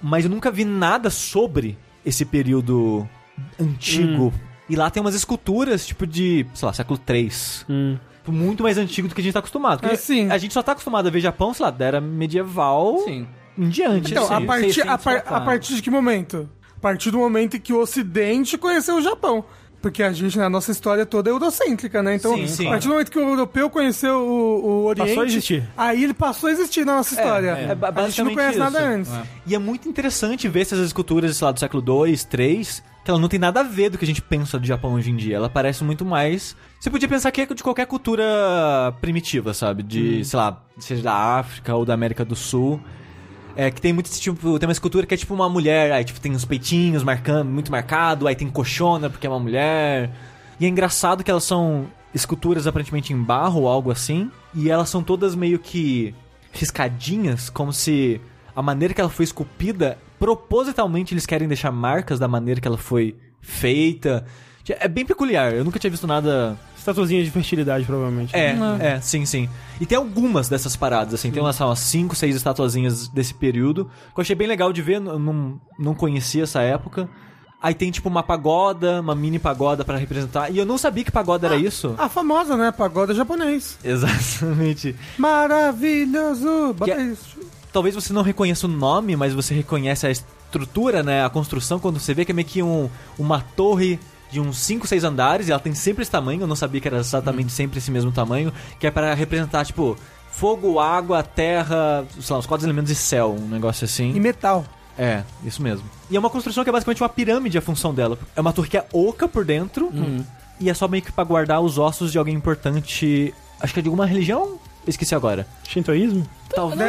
Mas eu nunca vi nada sobre esse período antigo. E lá tem umas esculturas, tipo de, sei lá, século 3 Hum. Muito mais antigo do que a gente tá acostumado. É, sim. A gente só tá acostumado a ver Japão, sei lá, da era medieval Sim. em diante. Então, assim. a, partir, 600 a, par- a partir de que momento? A partir do momento em que o Ocidente conheceu o Japão. Porque a gente, na nossa história toda, é eurocêntrica, né? Então, Sim, sim. a partir do momento que o europeu conheceu o, o Oriente... Passou a existir. Aí ele passou a existir na nossa história. é ba- a gente não basicamente conhece nada isso. antes. E é muito interessante ver essas esculturas, sei lá, do século 2, 3, que ela não tem nada a ver do que a gente pensa do Japão hoje em dia. Ela parece muito mais. Você podia pensar que é de qualquer cultura primitiva, sabe? De, sei lá, seja da África ou da América do Sul. É que tem muito esse tipo. Tem uma escultura que é tipo uma mulher, aí tipo, tem os peitinhos marcando, muito marcado, aí tem coxona porque é uma mulher. E é engraçado que elas são esculturas aparentemente em barro ou algo assim. E elas são todas meio que riscadinhas, como se a maneira que ela foi esculpida, propositalmente eles querem deixar marcas da maneira que ela foi feita. É bem peculiar, eu nunca tinha visto nada. Estatuazinha de fertilidade, provavelmente. É, é, sim, sim. E tem algumas dessas paradas, assim, tem umas, sei lá, umas 5, 6 estatuazinhas desse período, que eu achei bem legal de ver, eu não, não conhecia essa época. Aí tem tipo uma pagoda, uma mini pagoda pra representar. E eu não sabia que pagoda era isso. A famosa, né? Pagoda japonês. Exatamente. Maravilhoso! Bota é- isso. Talvez você não reconheça o nome, mas você reconhece a estrutura, né? A construção, quando você vê que é meio que um, uma torre de uns 5, 6 andares, e ela tem sempre esse tamanho, eu não sabia que era exatamente sempre esse mesmo tamanho, que é para representar, tipo, fogo, água, terra, sei lá, os quatro elementos de céu, um negócio assim. E metal. É, isso mesmo. E é uma construção que é basicamente uma pirâmide a função dela. É uma torre que é oca por dentro e é só meio que pra guardar os ossos de alguém importante. Acho que é de alguma religião? Esqueci agora. Shintoísmo?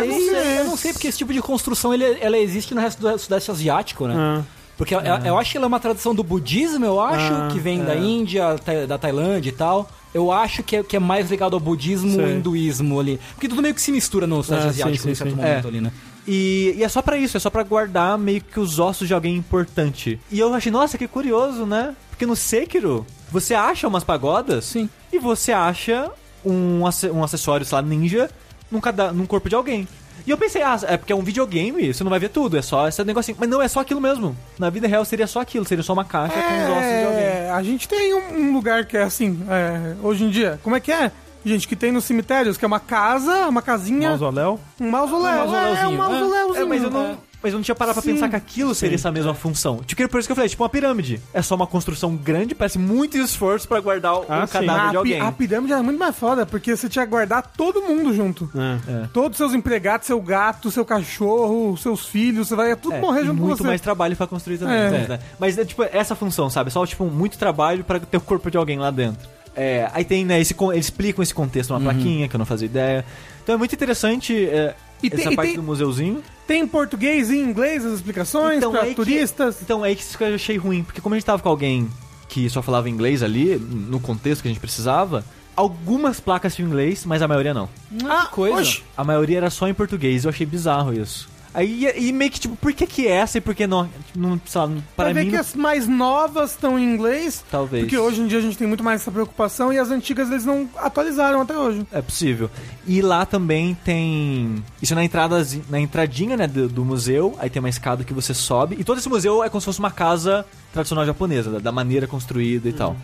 Eu não, sei, eu não sei, porque esse tipo de construção ele, ela existe no resto do Sudeste Asiático, né? Ah. Porque eu, eu acho que ela é uma tradição do budismo, eu acho, Ah, que vem é. da Índia, da Tailândia e tal. Eu acho que é, que é mais ligado ao budismo e hinduísmo ali. Porque tudo meio que se mistura no Sudeste Ah, Asiático sim, em certo sim. momento É. ali, né? E, e é só pra isso, é só pra guardar meio que os ossos de alguém importante. E eu achei, nossa, que curioso, né? Porque no Sekiro, você acha umas pagodas Sim. e você acha um, um acessório, sei lá, ninja num, cada, num corpo de alguém. E eu pensei, ah, é porque é um videogame, você não vai ver tudo, é só esse negocinho. Mas não, é só aquilo mesmo. Na vida real seria só aquilo, seria só uma caixa com os ossos de alguém. É, a gente tem um, um lugar que é assim, é, hoje em dia. Como é que é? Gente, que tem nos cemitérios, que é uma casa, uma casinha, Mausoléu? um mausoléu. Um é, é um mausoléuzinho. mausoléuzinho. É, mas eu não. Mas eu não tinha parado pra Sim, pensar que aquilo seria essa mesma função. Tipo, por isso que eu falei, tipo uma pirâmide. É só uma construção grande, parece muito esforço pra guardar o Ah, um sim. cadáver a, de alguém. a pirâmide era muito mais foda, porque você tinha que guardar todo mundo junto. É. Todos os seus empregados, seu gato, seu cachorro, seus filhos, você vai tudo É, morrer junto com muito você. mais trabalho pra construir também. É. né? Mas é tipo essa função, sabe? Só tipo muito trabalho pra ter o corpo de alguém lá dentro. É, aí tem, né, esse, eles explicam esse contexto numa plaquinha que eu não fazia ideia. Então é muito interessante é, E tem- essa e parte tem- do museuzinho. Tem em português e em inglês as explicações pra aí que- turistas. então é que isso que eu achei ruim, porque como a gente tava com alguém que só falava inglês ali, no contexto que a gente precisava, algumas placas tinham inglês, mas a maioria não. Ah, coisa. oxe, A maioria era só em português, eu achei bizarro isso. Aí e meio que tipo, por que que essa e por que não? Não sei lá, para Vai ver mim que não- as mais novas estão em inglês. talvez. Porque hoje em dia a gente tem muito mais essa preocupação e as antigas eles não atualizaram até hoje. É possível. E lá também tem. Isso na entrada, na entradinha, né, do, do museu. Aí tem uma escada que você sobe. E todo esse museu é como se fosse uma casa tradicional japonesa, da, da maneira construída e tal.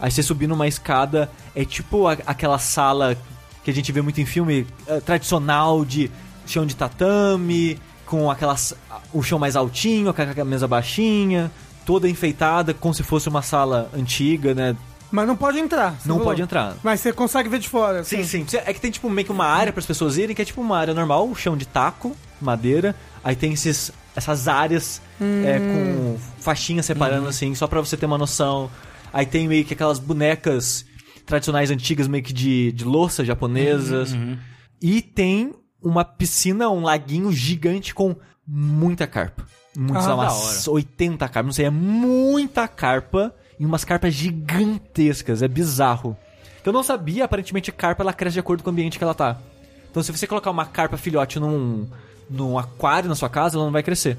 Aí você subir numa escada, é tipo a- aquela sala que a gente vê muito em filme eh, tradicional de chão de tatame, com aquelas. o chão mais altinho, com a mesa baixinha, toda enfeitada, como se fosse uma sala antiga, né? Mas não pode entrar. Não falou. pode entrar. Mas você consegue ver de fora. Sim, assim. sim. É que tem tipo meio que uma área para as pessoas irem, que é tipo uma área normal, o chão de taco, madeira. Aí tem esses, essas áreas é, com faixinhas separando assim, só pra você ter uma noção. Aí tem meio que aquelas bonecas tradicionais antigas, meio que de, de louça japonesas. E tem uma piscina, um laguinho gigante com muita carpa. Muito, Ah, umas 80 carpas, não sei, é muita carpa e umas carpas gigantescas, é bizarro. Eu não sabia, aparentemente a carpa ela cresce de acordo com o ambiente que ela tá. Então se você colocar uma carpa filhote num, num aquário na sua casa, ela não vai crescer.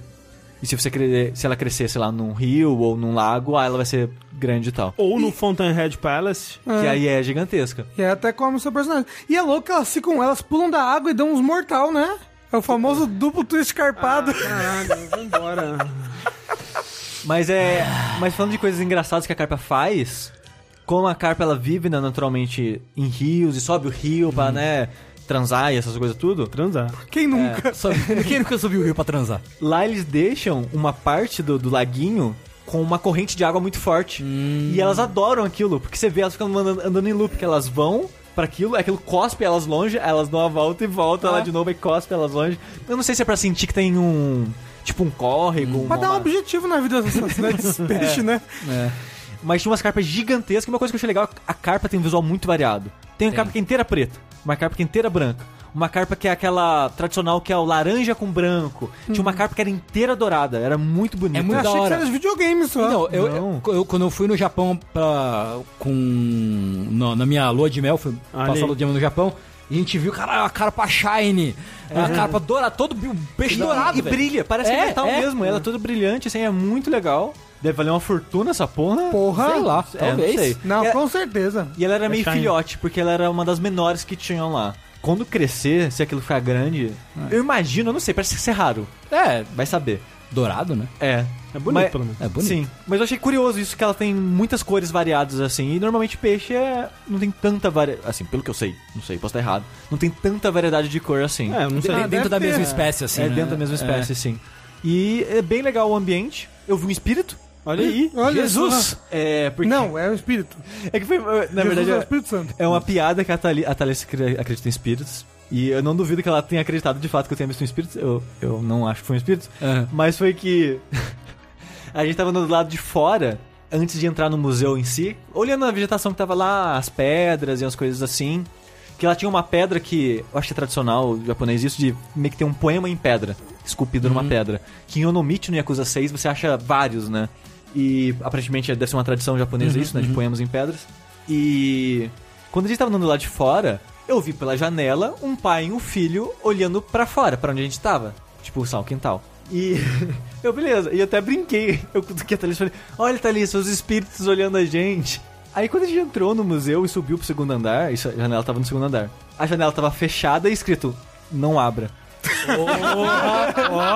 E se você se ela crescer, sei lá, num rio ou num lago, ah, ela vai ser grande e tal. Ou no Fountainhead Palace. Que aí é gigantesca. E aí até come o seu personagem. E é louco que elas ficam, elas pulam da água e dão uns mortal, né? É o famoso duplo twist carpado. Caralho, vambora. Mas é. Mas falando de coisas engraçadas que a carpa faz, como a carpa ela vive né, naturalmente em rios e sobe o rio pra, né, transar e essas coisas tudo. Transar. Quem nunca? Só- Quem nunca subiu o rio pra transar? Lá eles deixam uma parte do, do laguinho com uma corrente de água muito forte. E elas adoram aquilo, porque você vê elas ficando andando, andando em loop, que elas vão para aquilo, aquilo cospe elas longe, elas dão a volta e voltam Ah. lá de novo e cospe elas longe. Eu não sei se é pra sentir que tem um. Tipo um córrego. Pra uma- dar um objetivo na vida dessas né, desses peixes, né? Mas tinha umas carpas gigantescas. Uma coisa que eu achei legal, a carpa tem um visual muito variado. Tem uma carpa que é inteira preta, uma carpa que é inteira branca. Uma carpa que é aquela tradicional que é o laranja com branco. Tinha uma carpa que era inteira dourada, era muito bonita. É Eu muito da achei que hora. isso era de videogame só. Não, eu, Não. eu- eu- quando eu fui no Japão pra, com no- na minha lua de mel, fui Ali. passar a lua de mel no Japão, e a gente viu, cara, a carpa shine, a carpa dourada, todo bi- peixe dourado, E velho. brilha, parece que É, é metal é. mesmo. Ela é toda brilhante, assim, é muito legal. Deve valer uma fortuna essa porra. Porra. Sei lá, É, não talvez. sei. Não, E- com certeza. E ela era meio shiny. filhote, porque ela era uma das menores que tinham lá. Quando crescer, se aquilo ficar grande, eu imagino, eu não sei, parece ser raro. É, Vai saber. dourado, né? É. É bonito, Mas- pelo menos. É bonito. Sim, mas eu achei curioso isso que ela tem muitas cores variadas assim, e normalmente peixe é não tem tanta variedade, assim, pelo que eu sei, não sei, posso estar errado. Não tem tanta variedade de cor assim. É, não sei. Ah, dentro da ter. mesma espécie, assim. é né? dentro da mesma É. espécie, sim. E é bem legal o ambiente. Eu vi um espírito. Olha aí. Olha Jesus! É, porque Não, é o espírito. é que foi, na Jesus verdade, é o é- Espírito Santo. é uma piada que a Thalys, a Thalys acre- acredita em espíritos. E eu não duvido que ela tenha acreditado de fato que eu tenha visto um espírito. Eu, eu não acho que foi um espírito. Aham. Mas foi que a gente tava do lado de fora, antes de entrar no museu em si, olhando a vegetação que tava lá, as pedras e as coisas assim. Que lá tinha uma pedra que, eu acho que é tradicional japonês isso, de meio que ter um poema em pedra, esculpido numa pedra. Que em Onomichi no Yakuza 6 você acha vários, né? E aparentemente deve ser uma tradição japonesa isso, né? De poemas em pedras. E quando a gente tava andando lá de fora, eu vi pela janela um pai e um filho olhando pra fora, pra onde a gente tava. Tipo, só o quintal. E eu, beleza, e até brinquei. Eu cutuquei a Thalys e falei: Olha, Thalys, seus espíritos olhando a gente. Aí quando a gente entrou no museu e subiu pro segundo andar, isso, a janela tava no segundo andar. A janela tava fechada e escrito: Não abra. Ó,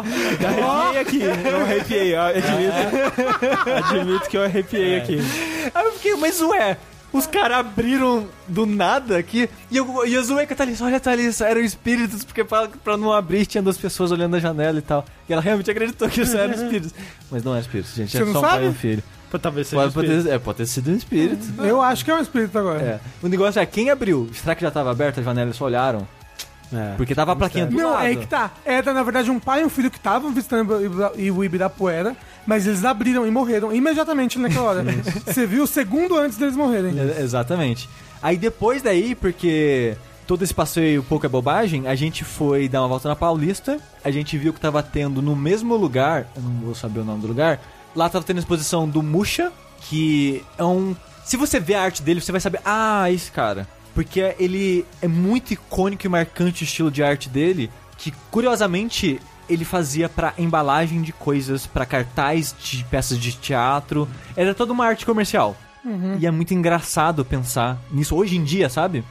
arrepiei aqui. Eu arrepiei, admito. Admito que eu arrepiei aqui. Aí eu fiquei, mas ué, Os caras abriram do nada aqui. E eu, e eu zoei com a Thalissa. Olha, Thalissa, eram espíritos, porque pra, pra não abrir tinha duas pessoas olhando a janela e tal. E ela realmente acreditou que isso era espíritos. Mas não é espírito, gente. Você é só um pai e um filho. Talvez seja Pode, pode espírito. ter, é, pode ter sido um espírito. Eu acho que é um espírito agora. É. O negócio é, quem abriu? Será que já tava aberta a janela e só olharam? É. Porque tava a plaquinha do Não, lado. é aí que tá. Era, na verdade, um pai e um filho que estavam visitando o Ibira- o Ibirapuera, mas eles abriram e morreram imediatamente naquela hora. Você viu o segundo antes deles morrerem. É, Exatamente. Aí depois daí, porque todo esse passeio pouco é bobagem, a gente foi dar uma volta na Paulista, a gente viu que tava tendo no mesmo lugar, eu não vou saber o nome do lugar, lá tava tendo a exposição do Musha, que é um... Se você ver a arte dele, você vai saber, ah, esse cara. Porque ele é muito icônico e marcante o estilo de arte dele, que curiosamente ele fazia pra embalagem de coisas, pra cartaz de peças de teatro, era toda uma arte comercial. E é muito engraçado pensar nisso hoje em dia, sabe?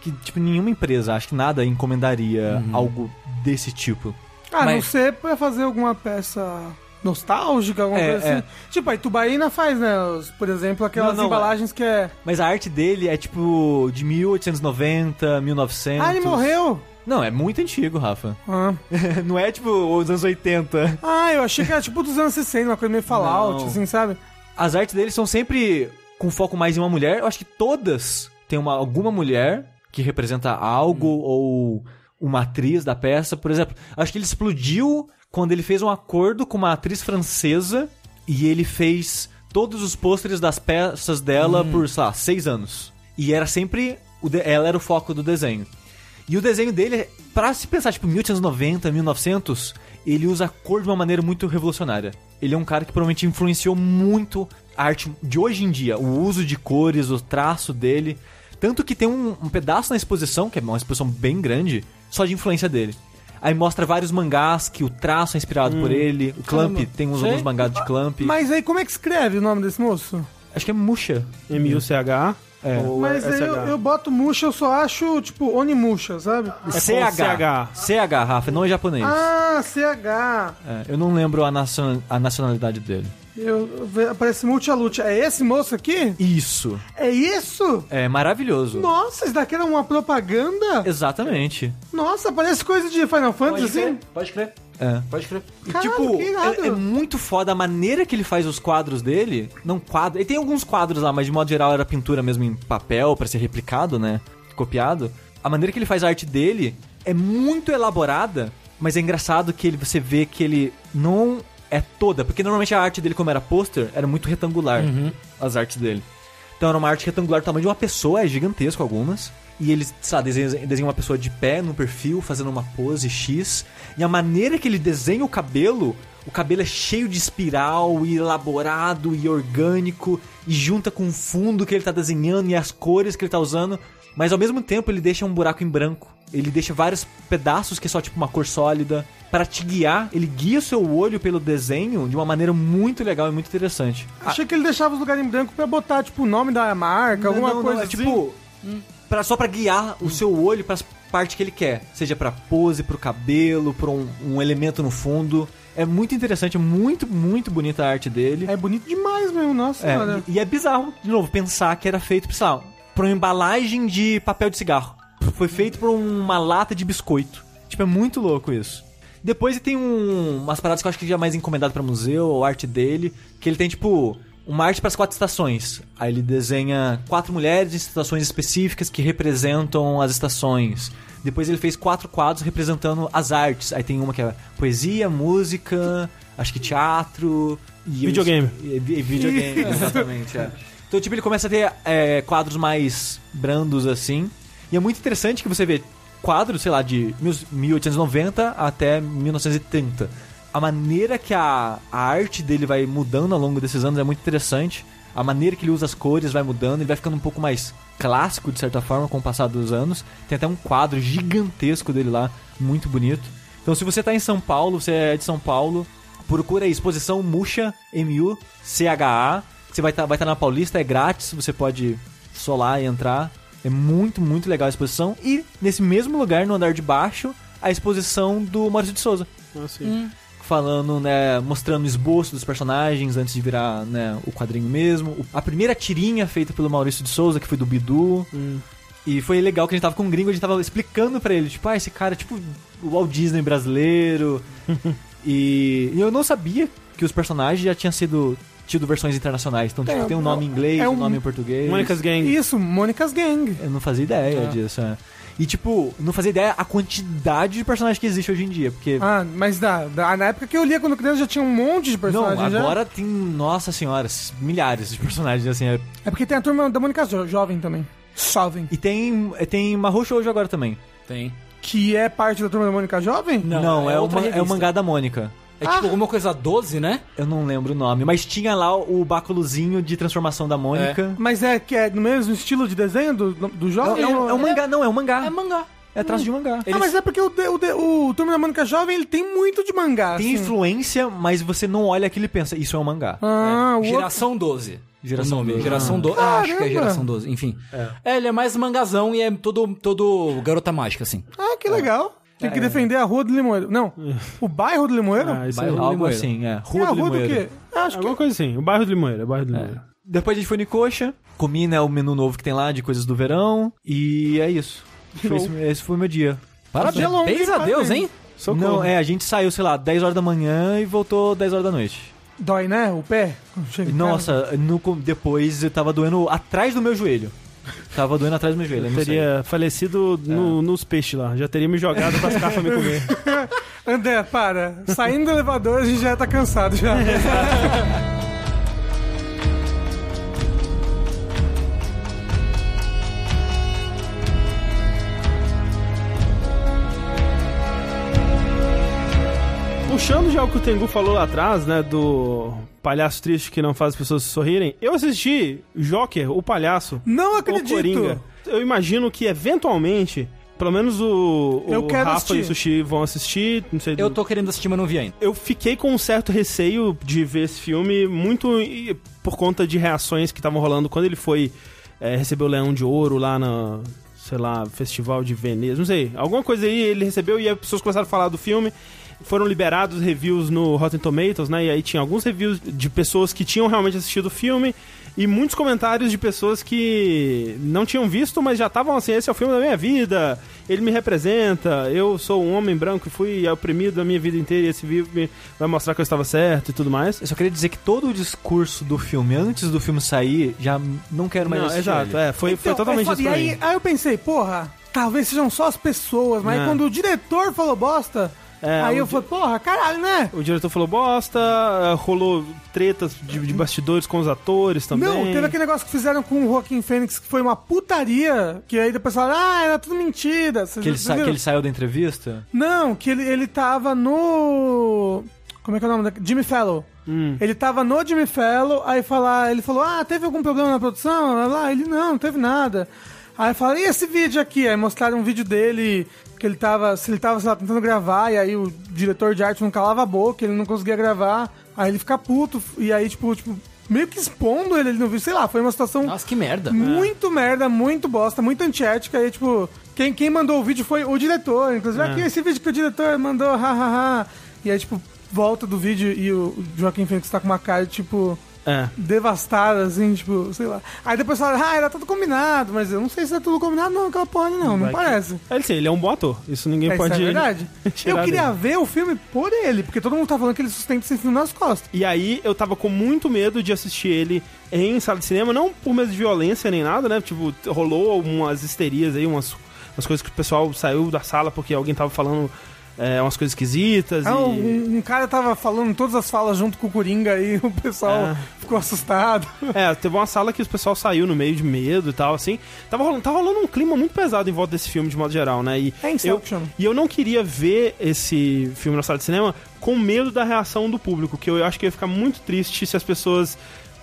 Que, tipo, nenhuma empresa, acho que nada encomendaria algo desse tipo. Ah, não Mas- ser pra fazer alguma peça nostálgica, alguma É, coisa é. assim. Tipo, a Itubaína faz, né? os- por exemplo, aquelas Não, não, embalagens que é. Mas a arte dele é, tipo, de 1890, 1900... Ah, ele morreu! Não, é muito antigo, Rafa. Ah. Não é, tipo, os anos 80. Ah, eu achei que era tipo dos anos 60, uma coisa meio Fallout, Não. assim, sabe? As artes dele são sempre com foco mais em uma mulher. Eu acho que todas têm uma, alguma mulher que representa algo ou uma atriz da peça. Por exemplo, acho que ele explodiu quando ele fez um acordo com uma atriz francesa e ele fez todos os pôsteres das peças dela por, sei lá, seis anos. E era sempre. ela era o foco do desenho. E o desenho dele, pra se pensar, tipo, 1890, 1900, ele usa a cor de uma maneira muito revolucionária. Ele é um cara que provavelmente influenciou muito a arte de hoje em dia, o uso de cores, o traço dele. Tanto que tem um, um pedaço na exposição, que é uma exposição bem grande, só de influência dele. Aí mostra vários mangás que o traço é inspirado por ele. O Clamp, Caramba. tem uns Sei. alguns mangás de Clamp. Mas aí, como é que escreve o nome desse moço? Acho que é Musha. M-U-C-H. É. ou Mas aí eu, eu boto Musha, eu só acho, tipo, Onimusha, sabe? É com CH. CH, Rafa, não é japonês. Ah, CH. É, eu não lembro a, nacion- a nacionalidade dele. Eu, aparece Multialute. É esse moço aqui? Isso. É isso? É maravilhoso. Nossa, isso daqui era uma propaganda? Exatamente. Nossa, parece coisa de Final Fantasy, assim. Pode crer. É. Pode crer. E, Caralho, tipo, é, é muito foda a maneira que ele faz os quadros dele. Não quadro. Ele tem alguns quadros lá, mas de modo geral era pintura mesmo em papel pra ser replicado, né? Copiado. A maneira que ele faz a arte dele é muito elaborada, mas é engraçado que ele, você vê que ele não é toda, porque normalmente a arte dele, como era pôster, era muito retangular. As artes dele. Então era uma arte retangular do tamanho de uma pessoa, é gigantesco algumas. E ele, sabe, desenha, desenha uma pessoa de pé no perfil, fazendo uma pose X. E a maneira que ele desenha o cabelo, o cabelo é cheio de espiral, e elaborado e orgânico, e junta com o fundo que ele tá desenhando e as cores que ele tá usando. Mas ao mesmo tempo ele deixa um buraco em branco. Ele deixa vários pedaços que é só tipo uma cor sólida. Para te guiar, ele guia o seu olho pelo desenho de uma maneira muito legal e muito interessante. Achei que ele deixava os lugares em branco pra botar, tipo, o nome da marca, alguma Não, não, coisa é assim. tipo pra, só pra guiar o seu olho para as partes que ele quer, seja pra pose, pro cabelo, pra um, um elemento no fundo. É muito interessante, é muito, muito bonita a arte dele. É bonito demais mesmo, nossa É, e, e é bizarro, de novo, pensar que era feito, sei lá, pra uma embalagem de papel de cigarro. Foi feito por uma lata de biscoito. Tipo, é muito louco isso. Depois tem um, umas paradas que eu acho que já é mais encomendado pra museu, a arte dele, que ele tem, tipo, uma arte para as quatro estações. Aí ele desenha quatro mulheres em situações específicas que representam as estações. Depois ele fez quatro quadros representando as artes. Aí tem uma que é poesia, música, acho que teatro e Videogame. E, e videogame, exatamente. é. Então, tipo, ele começa a ter é, quadros mais brandos assim. E é muito interessante que você vê quadros, sei lá, de 1890 até 1930. A maneira que a, a arte dele vai mudando ao longo desses anos é muito interessante. A maneira que ele usa as cores vai mudando, ele vai ficando um pouco mais clássico, de certa forma, com o passar dos anos. Tem até um quadro gigantesco dele lá, muito bonito. Então, se você tá em São Paulo, você é de São Paulo, procura aí Exposição Muxa, M-U-C-H-A. Você vai estar vai tá na Paulista, é grátis, você pode solar e entrar. É muito, muito legal a exposição. E nesse mesmo lugar, no andar de baixo, a exposição do Maurício de Souza. Ah, sim. falando, né, mostrando o esboço dos personagens antes de virar, né, o quadrinho mesmo. A primeira tirinha feita pelo Maurício de Souza, que foi do Bidu. E foi legal que a gente tava com um gringo, a gente tava explicando pra ele, tipo, ah, esse cara é tipo o Walt Disney brasileiro. e eu não sabia que os personagens já tinham sido tido versões internacionais. Então, tipo, É, tem um nome em inglês, é um um- nome em português. Mônica's Gang. Isso, Mônica's Gang. Eu não fazia ideia É. disso, é. E, tipo, não fazia ideia a quantidade de personagens que existe hoje em dia, porque... Ah, mas da, da- na época que eu lia quando criança já tinha um monte de não, personagens. já. agora tem, nossa senhora, milhares de personagens, assim. é- É porque tem a turma da Mônica jo Jovem também. Jovem. E tem, tem Mahou Shoujo agora também. Tem. Que é parte da turma da Mônica Jovem? Não, é, é o, outra ma- é o mangá da Mônica. É tipo alguma coisa 12, né? Eu não lembro o nome, mas tinha lá o báculozinho de transformação da Mônica. Mas é que é no mesmo estilo de desenho do, do É, jovem? é um, ou- é um mangá, não, é um mangá. É mangá. É traço de mangá. Ah, mas é porque o, o, de- o Turma da Mônica Jovem ele tem muito de mangá. Tem assim. influência, mas você não olha aquilo e pensa, isso é um mangá. Ah, o outro- Geração 12. Geração o nome. 12. Geração 12. Ah, acho que é geração 12. Enfim. É. ele é mais mangazão e é todo, todo garota mágica, assim. Ah, que legal. Tem É. que defender a Rua do Limoeiro. Não, o bairro do Limoeiro? Ah, isso. Bairro- Algo Limoeiro. assim, é. é Rua a do rua do Limoeiro. quê? Acho que Alguma coisa assim. O bairro do Limoeiro. É o bairro do Limoeiro. Depois a gente foi no Coxa, comi, né, o menu novo que tem lá de coisas do verão, e é isso. Esse, esse foi o meu dia. Parabéns longo, a? Deus, hein? Socorro. Não, é, a gente saiu, sei lá, 10 horas da manhã e voltou 10 horas da noite. dói, né? O pé? Nossa, no, depois eu tava doendo atrás do meu joelho. Tava doendo atrás do meu joelho, eu não sei. Teria falecido no- nos peixes lá. Já teria me jogado pras caças me comer. André, para. Saindo do elevador, a gente já tá cansado já. Puxando já o que o Tengu falou lá atrás, né, do palhaço triste que não faz as pessoas sorrirem, eu assisti Joker, o palhaço, Não o acredito. Coringa. Eu imagino que eventualmente, pelo menos o, o Eu quero Rafa e o assistir. Sushi vão assistir, não sei. Eu tô querendo assistir, mas não vi ainda. eu fiquei com um certo receio de ver esse filme, muito e- por conta de reações que estavam rolando quando ele foi é, receber o Leão de Ouro lá na, sei lá, Festival de Veneza, não sei, alguma coisa aí ele recebeu e as pessoas começaram a falar do filme. Foram liberados reviews no Rotten Tomatoes, né? E aí tinha alguns reviews de pessoas que tinham realmente assistido o filme e muitos comentários de pessoas que não tinham visto, mas já estavam assim: esse é o filme da minha vida, ele me representa, eu sou um homem branco e fui oprimido a minha vida inteira e esse filme vai mostrar que eu estava certo e tudo mais. Eu só queria dizer que todo o discurso do filme, antes do filme sair, já não quero mais Não, assistir exato, ele. é, foi, foi Então, totalmente é foda. isso E pra aí, aí eu pensei, porra, talvez sejam só as pessoas, mas É. quando o diretor falou bosta, É, aí eu di- falei, porra, caralho, né? O diretor falou bosta, eh, rolou tretas de, de bastidores com os atores também. Não, teve aquele negócio que fizeram com o Joaquim Fênix, que foi uma putaria, que aí depois falaram, ah, era tudo mentira. Vocês- Que ele, sa- que ele saiu da entrevista? Não, que ele, ele tava no... Como é que é o nome? da- Jimmy Fallon. Hum. Ele tava no Jimmy Fallon, aí falar, ele falou, ah, teve algum problema na produção? Lá, lá. Ele, não, não teve nada. Aí fala, e esse vídeo aqui? Aí mostraram um vídeo dele, que ele tava, se ele tava, sei lá, tentando gravar, e aí o diretor de arte não calava a boca, ele não conseguia gravar. Aí ele fica puto, e aí, tipo, tipo meio que expondo ele ali no vídeo, sei lá, foi uma situação Nossa, que merda. muito merda, muito bosta, muito antiética. E, tipo, quem, quem mandou o vídeo foi o diretor. Inclusive, aqui esse vídeo que o diretor mandou, hahaha. E aí, tipo, volta do vídeo e o Joaquim Fênix tá com uma cara, tipo, É. devastada, assim, tipo, sei lá. Aí depois fala, ah, era tudo combinado, mas eu não sei se é tudo combinado, não, aquela porra ali, não, não que- parece. Ele, sim, ele é um bom ator. Isso ninguém É, isso pode. é verdade. Eu queria dele. ver o filme por ele, porque todo mundo tá falando que ele sustenta esse filme nas costas. E aí eu tava com muito medo de assistir ele em sala de cinema, não por medo de violência nem nada, né? Tipo, rolou umas histerias aí, umas, umas coisas que o pessoal saiu da sala porque alguém tava falando é, umas coisas esquisitas. Ah, e... um, um cara tava falando todas as falas junto com o Coringa e o pessoal É. ficou assustado. É, teve uma sala que o pessoal saiu no meio de medo e tal, assim. Tava rolando, tava rolando um clima muito pesado em volta desse filme, de modo geral, né? E É eu, Inception. e eu não queria ver esse filme na sala de cinema com medo da reação do público, que eu acho que ia ficar muito triste se as pessoas,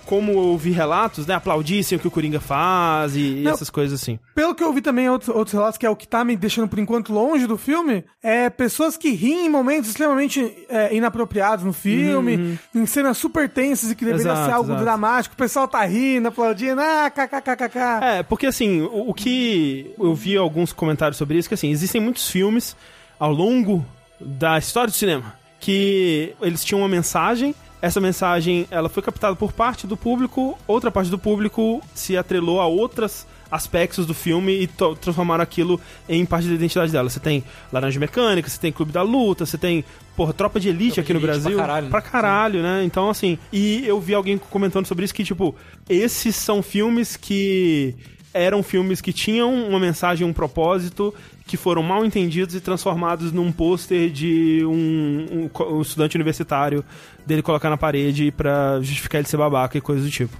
como eu ouvi relatos, né, aplaudissem o que o Coringa faz e, Não. essas coisas assim. Pelo que eu vi também outros, outros relatos, que é o que tá me deixando por enquanto longe do filme, é pessoas que riem em momentos extremamente é, inapropriados no filme, em cenas super tensas e que deveria Uhum, Exato, ser algo exato. dramático. O pessoal tá rindo, aplaudindo, ah, kkkk. É, porque assim, o, o que eu vi alguns comentários sobre isso, que assim, existem muitos filmes ao longo da história do cinema que eles tinham uma mensagem. Essa mensagem, ela foi captada por parte do público, outra parte do público se atrelou a outras aspectos do filme e transformaram aquilo em parte da identidade dela. Você tem Laranja Mecânica, você tem Clube da Luta, você tem, porra, Tropa de Elite Tropa aqui de no Elite Brasil. pra caralho, né? Pra caralho, né? Então, assim, e eu vi alguém comentando sobre isso que, tipo, esses são filmes que eram filmes que tinham uma mensagem, um propósito, que foram mal entendidos e transformados num pôster de um, um um estudante universitário dele colocar na parede pra justificar ele ser babaca e coisas do tipo.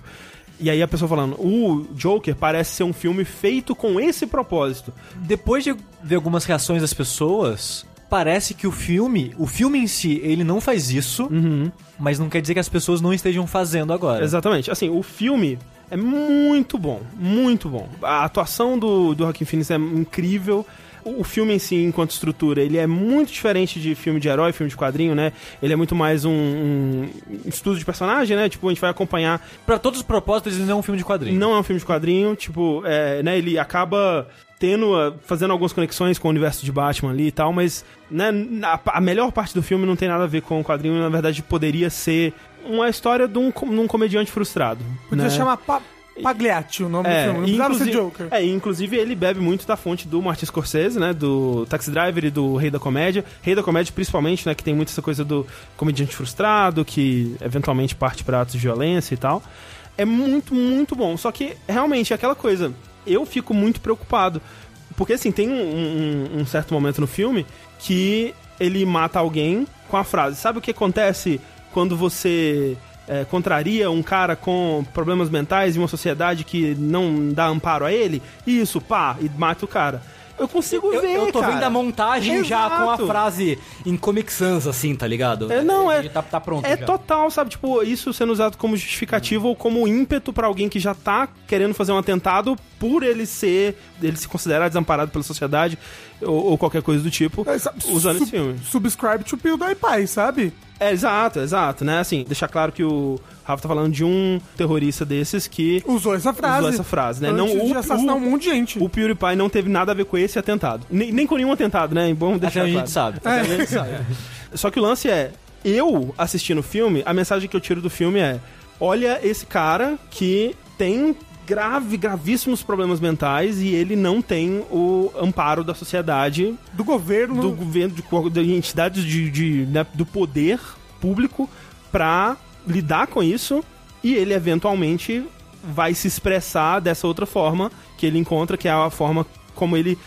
E aí a pessoa falando, o Joker parece ser um filme feito com esse propósito. Depois de ver algumas reações das pessoas, parece que o filme, o filme em si, ele não faz isso, mas não quer dizer que as pessoas não estejam fazendo agora. Exatamente. Assim, o filme é muito bom, muito bom. A atuação do, do Joaquin Phoenix é incrível. O filme em si, enquanto estrutura, ele é muito diferente de filme de herói, filme de quadrinho, né? Ele é muito mais um, um estudo de personagem, né? Tipo, a gente vai acompanhar Pra todos os propósitos, ele não é um filme de quadrinho. não é um filme de quadrinho, tipo, é, né, ele acaba tendo, ah, fazendo algumas conexões com o universo de Batman ali e tal, mas, né, a, a melhor parte do filme não tem nada a ver com o quadrinho, na verdade poderia ser uma história de um, com- de um comediante frustrado. Podia né? chamar pa Pagliatti o nome do É, filme. Não precisava ser inclusive, Joker. é, inclusive ele bebe muito da fonte do Martin Scorsese, né? Do Taxi Driver e do Rei da Comédia. Rei da Comédia, principalmente, né? Que tem muito essa coisa do comediante frustrado, que eventualmente parte para atos de violência e tal. É muito, muito bom. Só que, realmente, é aquela coisa. Eu fico muito preocupado. Porque, assim, tem um, um- um certo momento no filme que ele mata alguém com a frase: Sabe o que acontece quando você é, contraria um cara com problemas mentais em uma sociedade que não dá amparo a ele? Isso, pá, e mata o cara. Eu consigo Eu, ver, eu tô cara. vendo a montagem já com a Exato. frase em Comic Sans, assim, tá ligado? É, não, é- Tá, tá pronto É já. total, sabe? Tipo, isso sendo usado como justificativa ou como ímpeto pra alguém que já tá querendo fazer um atentado por ele ser. ele se considerar desamparado pela sociedade ou, ou qualquer coisa do tipo, É, sabe, usando esse filme. Subscribe to PewDiePie, sabe? É, exato, exato, né? Assim, deixar claro que o Rafa tá falando de um terrorista desses que Usou essa frase. usou essa frase, né? Antes Não, de o, assassinar o, um monte de gente. o PewDiePie não teve nada a ver com esse atentado. Nem, nem com nenhum atentado, né? É bom deixar Até a claro. gente sabe. Até a gente sabe. Só que o lance é, eu assistindo o filme, a mensagem que eu tiro do filme é: olha esse cara que tem grave, gravíssimos problemas mentais e ele não tem o amparo da sociedade, Do governo. do governo, de, de entidades de, de, né, do poder público pra lidar com isso e ele eventualmente vai se expressar dessa outra forma que ele encontra, que é a forma como ele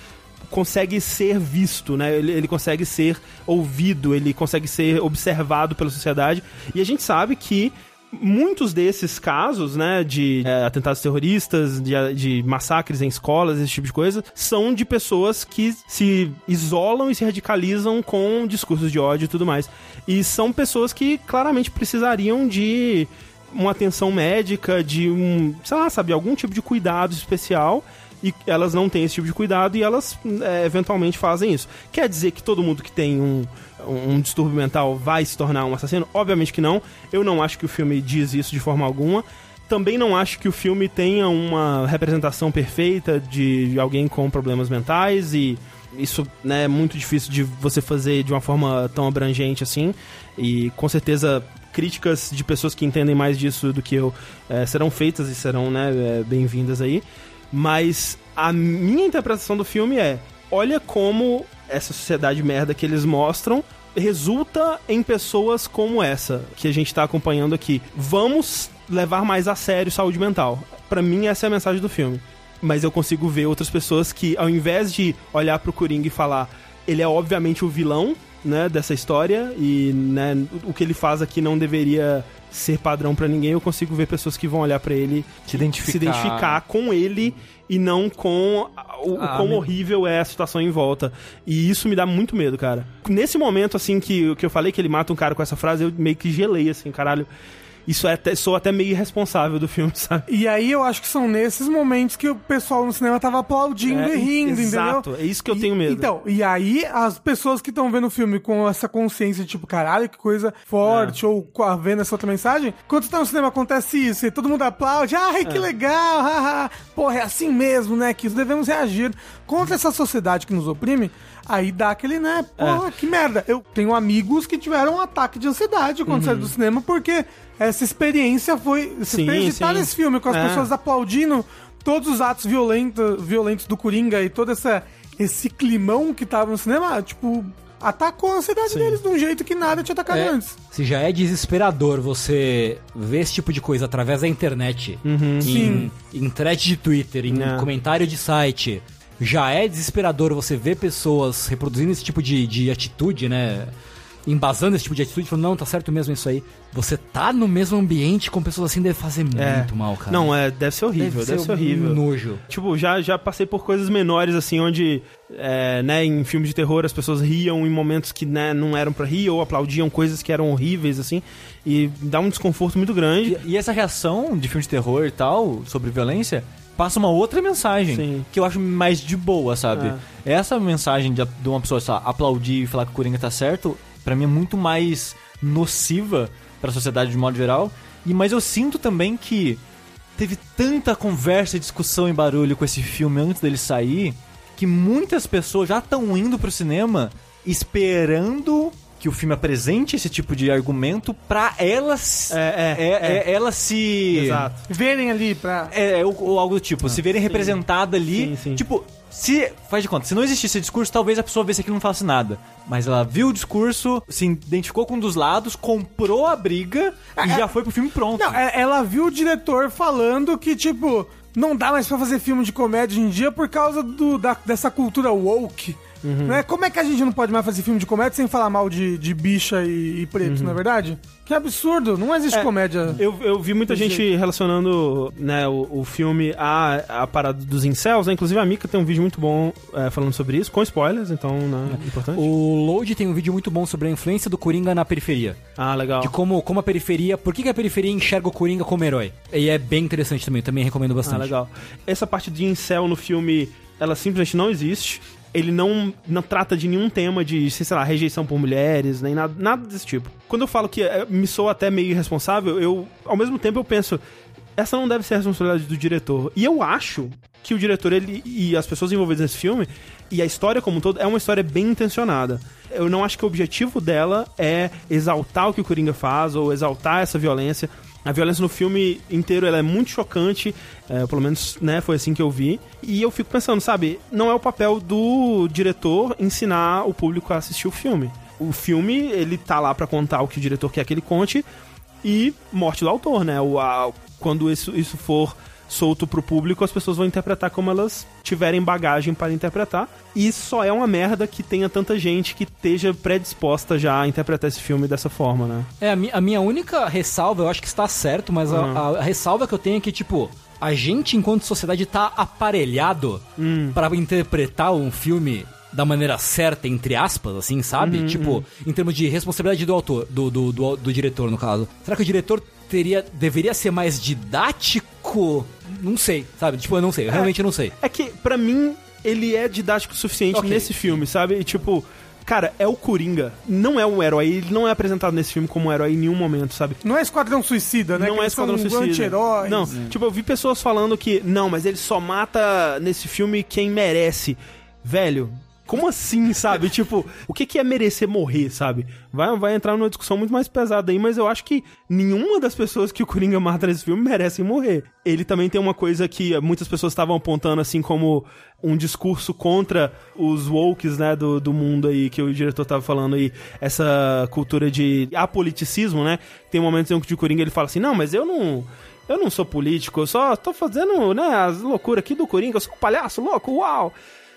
consegue ser visto, né? Ele, ele consegue ser ouvido, ele consegue ser observado pela sociedade. E a gente sabe que muitos desses casos, né, de é, atentados terroristas, de, de massacres em escolas, esse tipo de coisa, são de pessoas que se isolam e se radicalizam com discursos de ódio e tudo mais. E são pessoas que claramente precisariam de uma atenção médica, de um, sei lá, sabe, algum tipo de cuidado especial e elas não têm esse tipo de cuidado e elas é, eventualmente fazem isso. Quer dizer que todo mundo que tem um, um distúrbio mental vai se tornar um assassino? Obviamente que não. Eu não acho que o filme diz isso de forma alguma. Também não acho que o filme tenha uma representação perfeita de alguém com problemas mentais e isso né, é muito difícil de você fazer de uma forma tão abrangente assim. E com certeza críticas de pessoas que entendem mais disso do que eu eh, serão feitas e serão né, eh, bem-vindas aí. Mas a minha interpretação do filme é: olha como essa sociedade merda que eles mostram resulta em pessoas como essa que a gente tá acompanhando aqui. Vamos levar mais a sério saúde mental. Pra mim, essa é a mensagem do filme. Mas eu consigo ver outras pessoas que, ao invés de olhar pro Coringa e falar, ele é obviamente o vilão, né, dessa história, e né, o que ele faz aqui não deveria ser padrão pra ninguém, eu consigo ver pessoas que vão olhar pra ele Se identificar. se identificar com ele e não com o, o Ah, quão me- horrível é a situação em volta. E isso me dá muito medo, cara. Nesse momento, assim, que, que eu falei que ele mata um cara com essa frase, eu meio que gelei, assim, caralho. Isso é até, sou até meio irresponsável do filme, sabe? E aí eu acho que são nesses momentos que o pessoal no cinema tava aplaudindo É, e rindo, exato, entendeu? é isso que eu E- tenho medo. Então, e aí as pessoas que estão vendo o filme com essa consciência, tipo, caralho, que coisa forte, ou com a- vendo essa outra mensagem, quando você tá no cinema acontece isso, e todo mundo aplaude, ai, que legal, haha. porra, é assim mesmo, né, que devemos reagir. contra essa sociedade que nos oprime, aí dá aquele, né, porra, que merda. Eu tenho amigos que tiveram um ataque de ansiedade quando saíram do cinema, porque essa experiência foi. Essa Sim, experiência sim. nesse filme, com as É. pessoas aplaudindo todos os atos violentos, violentos do Coringa e todo essa, esse climão que tava no cinema, tipo, atacou a ansiedade deles de um jeito que nada tinha atacado É, antes. se já é desesperador você ver esse tipo de coisa através da internet, em, Sim. em thread de Twitter, em É. comentário de site, já é desesperador você ver pessoas reproduzindo esse tipo de, de atitude, né? Embasando esse tipo de atitude, falando, não, tá certo mesmo isso aí. Você tá no mesmo ambiente com pessoas assim deve fazer É. muito mal, cara. Não, é, deve ser horrível, deve, ser, horrível. um nojo. Tipo, já, já passei por coisas menores, assim, onde, é, né, em filmes de terror as pessoas riam em momentos que, né, não eram pra rir, ou aplaudiam coisas que eram horríveis, assim, e dá um desconforto muito grande. E, e essa reação de filme de terror e tal, sobre violência, passa uma outra mensagem Sim. que eu acho mais de boa, sabe? Essa mensagem de, de uma pessoa só aplaudir e falar que o Coringa tá certo, pra mim é muito mais nociva pra sociedade de modo geral. E mas eu sinto também que teve tanta conversa, e discussão e barulho com esse filme antes dele sair, que muitas pessoas já estão indo pro cinema esperando que o filme apresente esse tipo de argumento pra elas É, é, é, é, ela se Exato. Verem ali pra. é, ou, ou algo do tipo, se verem representada ali. Sim, sim. Tipo, se. Faz de conta, se não existisse esse discurso, talvez a pessoa visse aquilo e não falasse nada. Mas ela viu o discurso, se identificou com um dos lados, comprou a briga e já foi pro filme pronto. Não, é- ela viu o diretor falando que, tipo, não dá mais pra fazer filme de comédia hoje em dia por causa do, da- dessa cultura woke. Né? Como é que a gente não pode mais fazer filme de comédia sem falar mal de, de bicha e, e preto, não é verdade? Que absurdo, não existe É, comédia. Eu, eu vi muita gente relacionando né, o, o filme à, à parada dos incels, né? Inclusive a Mika tem um vídeo muito bom é, falando sobre isso, com spoilers, então, né, é importante. O Load tem um vídeo muito bom sobre a influência do Coringa na periferia. Ah, legal. De como, como a periferia. Por que, que a periferia enxerga o Coringa como herói? E é bem interessante também, também recomendo Ah, bastante. legal. Essa parte de incel no filme, ela simplesmente não existe. Ele não, não trata de nenhum tema de, sei lá, rejeição por mulheres, nem nada, nada desse tipo. Quando eu falo que é, me sou até meio irresponsável, eu, ao mesmo tempo, eu penso, essa não deve ser a responsabilidade do diretor. E eu acho que o diretor ele, e as pessoas envolvidas nesse filme, e a história como um todo, é uma história bem intencionada. Eu não acho que o objetivo dela é exaltar o que o Coringa faz, ou exaltar essa violência. A violência no filme inteiro ela é muito chocante, é, pelo menos né, foi assim que eu vi. E eu fico pensando, sabe, não é o papel do diretor ensinar o público a assistir o filme. O filme, ele tá lá pra contar o que o diretor quer que ele conte e morte do autor, né? O, a- quando isso, isso for solto pro público, as pessoas vão interpretar como elas tiverem bagagem para interpretar. E só é uma merda que tenha tanta gente que esteja predisposta já a interpretar esse filme dessa forma, né? É, a, mi- a minha única ressalva, eu acho que está certo, mas a- Uhum. a, a ressalva que eu tenho é que, tipo, a gente, enquanto sociedade, tá aparelhado Hum. pra interpretar um filme da maneira certa, entre aspas, assim, sabe? Uhum, tipo, em termos de responsabilidade do autor, do, do, do, do diretor, no caso. Será que o diretor teria, deveria ser mais didático? Não sei, sabe? Tipo, eu não sei, eu realmente não sei. É que, pra mim, ele é didático o suficiente Ok. nesse filme, sabe? E, tipo, cara, é o Coringa. Não é um herói. Ele não é apresentado nesse filme como um herói em nenhum momento, sabe? Não é Esquadrão Suicida, né? Não Que é Esquadrão são Suicida. anti-heróis. Não, tipo, eu vi pessoas falando que, não, mas ele só mata nesse filme quem merece. Velho, como assim, sabe? tipo, o que, que é merecer morrer, sabe? Vai, vai entrar numa discussão muito mais pesada aí, mas eu acho que nenhuma das pessoas que o Coringa mata nesse filme merecem morrer. Ele também tem uma coisa que muitas pessoas estavam apontando assim como um discurso contra os wokes, né, do, do mundo aí, que o diretor tava falando aí, essa cultura de apoliticismo, né? Tem momentos em que o Coringa ele fala assim, não, mas eu não... Eu não sou político, eu só tô fazendo, né, as loucuras aqui do Coringa, eu sou um palhaço louco, uau!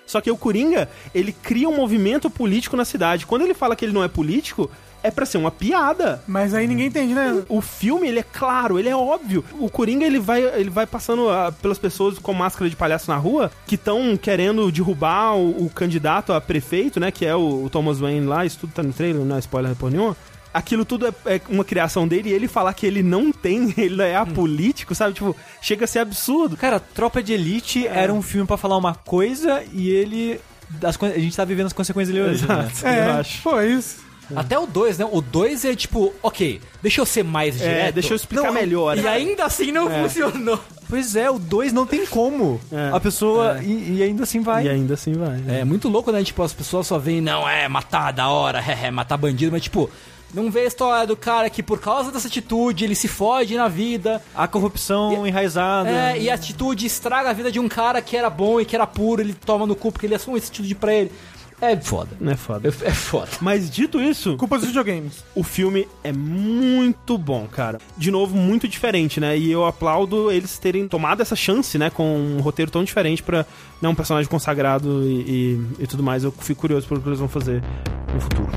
Só que o Coringa, ele cria um movimento político na cidade. Quando ele fala que ele não é político, é pra ser uma piada. Mas aí ninguém entende, né? O filme, ele é claro, ele é óbvio. O Coringa, ele vai, ele vai passando ah, pelas pessoas com máscara de palhaço na rua que estão querendo derrubar o, o candidato a prefeito, né? Que é o, o Thomas Wayne lá. Isso tudo tá no trailer, não é spoiler por nenhum. Aquilo tudo é, é uma criação dele e ele falar que ele não tem, ele é apolítico, sabe? Tipo, chega a ser absurdo. Cara, Tropa de Elite era um filme pra falar uma coisa e ele. as a gente tá vivendo as consequências dele hoje. né? Exato, É, eu acho. foi isso. Até o 2, né? O 2 é tipo, ok, deixa eu ser mais direto. É, deixa eu explicar Não, melhor. E ainda assim não funcionou. Pois é, o 2 não tem como. É. A pessoa. E, e ainda assim vai. E ainda assim vai. né? É muito louco, né? Tipo, as pessoas só veem, não, é matar da hora, é, é matar bandido, mas tipo, não vê a história do cara que por causa dessa atitude ele se fode na vida. A corrupção enraizada. É, e a atitude estraga a vida de um cara que era bom e que era puro, ele toma no cu porque ele assume essa atitude pra ele. É foda. Não é foda. É, é foda. Mas dito isso, Culpa dos videogames. o filme é muito bom, cara. De novo, muito diferente, né? E eu aplaudo eles terem tomado essa chance, né? Com um roteiro tão diferente pra né, um personagem consagrado e, e- e tudo mais. Eu fico curioso pelo que eles vão fazer no futuro.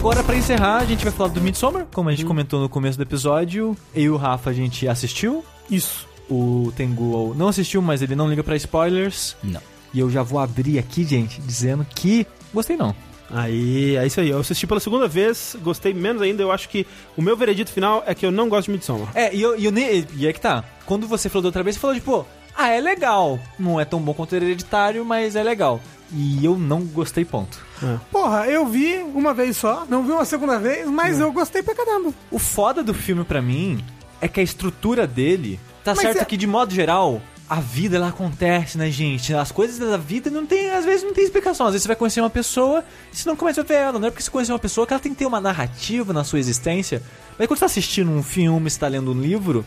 Agora, pra encerrar, a gente vai falar do Midsommar, como a gente comentou no começo do episódio. Eu e o Rafa, a gente assistiu. Isso. O Tengu não assistiu, mas ele não liga pra spoilers. Não. E eu já vou abrir aqui, gente, dizendo que gostei não. Aí, é isso aí. Eu assisti pela segunda vez, gostei menos ainda. Eu acho que o meu veredito final é que eu não gosto de Midsommar. É, e, eu, e, eu e é que tá. Quando você falou da outra vez, você falou tipo, ah, é legal. Não é tão bom quanto o hereditário, mas é legal. E eu não gostei, ponto. Porra, eu vi uma vez só, não vi uma segunda vez, mas eu gostei pra caramba. O foda do filme pra mim é que a estrutura dele tá Mas certo é- que de modo geral a vida ela acontece, né, gente? As coisas da vida não tem, às vezes não tem explicação. Às vezes você vai conhecer uma pessoa e você não começa a ver ela. Não é porque você conheceu uma pessoa que ela tem que ter uma narrativa na sua existência. Mas quando você tá assistindo um filme, você tá lendo um livro,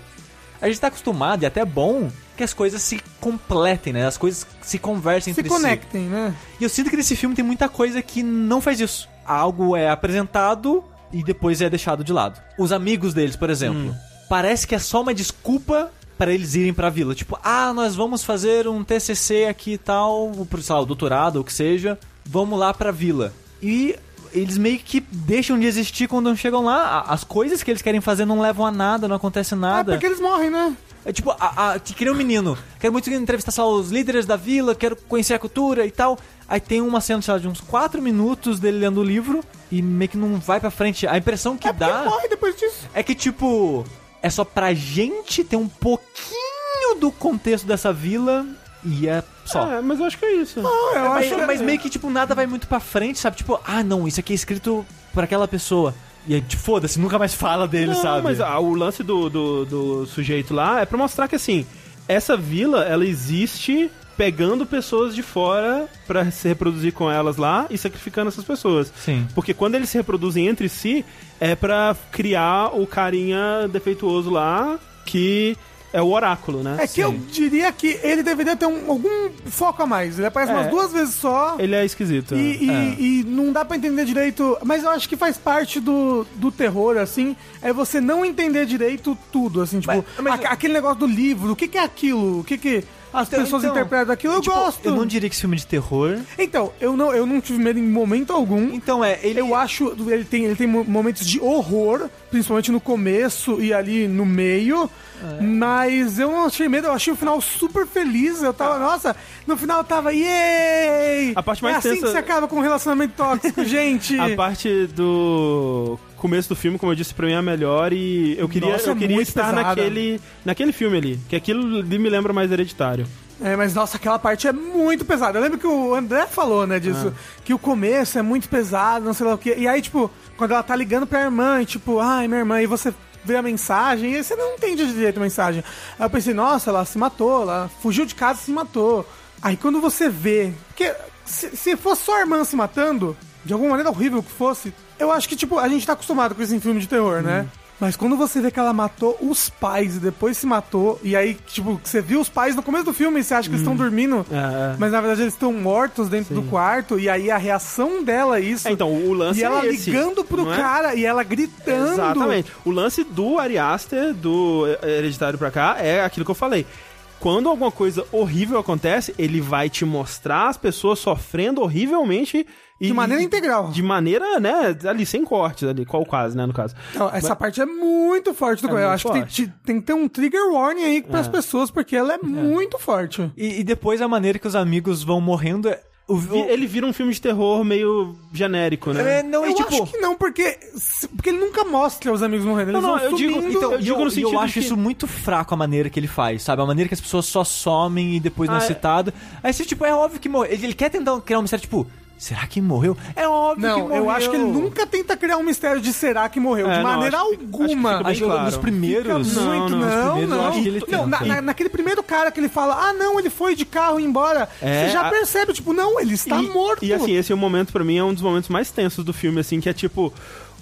a gente tá acostumado e até é bom que as coisas se completem, né? As coisas se conversem Se entre si. conectem, né? E eu sinto que nesse filme tem muita coisa que não faz isso. Algo é apresentado e depois é deixado de lado. Os amigos deles, por exemplo, parece que é só uma desculpa para eles irem pra vila. Tipo, ah, nós vamos fazer um TCC aqui e tal, sei lá, o doutorado ou o que seja, vamos lá pra vila. E eles meio que deixam de existir quando chegam lá. A- As coisas que eles querem fazer não levam a nada, não acontece nada. porque eles morrem, né? É tipo, a, a, que queria um menino. Quero muito entrevistar só os líderes da vila, quero conhecer a cultura e tal. Aí tem uma cena, sei lá, de uns 4 minutos dele lendo o livro e meio que não vai pra frente. A impressão que É dá morre depois disso. é que, tipo, é só pra gente ter um pouquinho do contexto dessa vila e é só. É, mas eu acho que é isso. Eu É, mas, acho mas meio que, tipo, nada vai muito pra frente, sabe? Tipo, ah, não, isso aqui é escrito por aquela pessoa. E aí, foda-se, nunca mais fala dele, Não, sabe? mas ah, o lance do, do, do sujeito lá é pra mostrar que, assim, essa vila, ela existe pegando pessoas de fora pra se reproduzir com elas lá e sacrificando essas pessoas. Sim. Porque quando eles se reproduzem entre si, é pra criar o carinha defeituoso lá, que é o oráculo, né? É que eu diria que ele deveria ter um- algum foco a mais. Ele aparece É. umas duas vezes só. Ele é esquisito. E, e- é. e não dá pra entender direito. Mas eu acho que faz parte do, do terror, assim. É você não entender direito tudo, assim. Tipo, Mas- mas- aque- aquele negócio do livro. O que, que é aquilo? O que, que as Então- pessoas então, interpretam daquilo? Eu Tipo, gosto. Eu não diria que esse filme é de terror. Então, eu não, eu não tive medo em momento algum. Então é, ele. Eu acho ele tem ele tem mo- momentos de horror, principalmente no começo e ali no meio. É. Mas eu não achei medo, eu achei o final super feliz. Eu tava, nossa, no final eu tava, yay! A parte mais é assim tensa- que você acaba com um relacionamento tóxico, gente. A parte do começo do filme, como eu disse, pra mim é a melhor e eu queria, Nossa, eu queria estar pesada. naquele, naquele filme ali, que aquilo ali me lembra mais hereditário. É, mas nossa, aquela parte é muito pesada. Eu lembro que o André falou, né, disso, que o começo é muito pesado, não sei lá o quê. E aí, tipo, quando ela tá ligando pra irmã, e tipo, ai, minha irmã, e você vê a mensagem, e você não entende direito a mensagem. Aí eu pensei, nossa, ela se matou, ela fugiu de casa e se matou. Aí quando você vê. Porque se, se fosse só a irmã se matando, de alguma maneira horrível que fosse, eu acho que, tipo, a gente tá acostumado com isso em filme de terror, né? Mas quando você vê que ela matou os pais e depois se matou, e aí, tipo, você viu os pais no começo do filme e você acha que eles estão dormindo, É, é. mas na verdade eles estão mortos dentro do quarto, e aí a reação dela é isso. É, então, o lance e ela é esse, ligando pro é? cara e ela gritando. Exatamente. O lance do Ari Aster, do Hereditário pra cá, é aquilo que eu falei. Quando alguma coisa horrível acontece, ele vai te mostrar as pessoas sofrendo horrivelmente e, De maneira integral. De maneira, né, ali, sem cortes, ali, qual quase, né, no caso. Então, essa parte é muito forte do É. Eu acho que tem, forte. te- tem que ter um trigger warning aí pras pessoas, porque ela é, muito forte. E, e depois a maneira que os amigos vão morrendo é. O, vi- ele vira um filme de terror meio genérico, né? é, não, eu e tipo... acho que não, porque, porque ele nunca mostra os amigos morrendo. Eles Não, não, vão eu digo-. Então, Eu e digo eu, no e eu sentido acho que- isso muito fraco a maneira que ele faz, sabe? A maneira que as pessoas só somem e depois não Ah, é é. citado. Aí você, tipo, é óbvio que morreu. Ele, ele quer tentar criar um mistério, tipo, será que morreu? É óbvio que Não, morreu. eu acho que ele nunca tenta criar um mistério de será que morreu. É, de não, maneira acho que- acho que alguma. fica bem Acho que claro. nos Fica primeiros... Não, muito, não, não, não. primeiros eu acho que ele não, na- na- naquele primeiro cara que ele fala, ah, não, ele foi de carro embora. É, você já a- percebe, tipo, não, ele está e, morto. E assim, esse é o momento, pra mim, é um dos momentos mais tensos do filme, assim, que é tipo.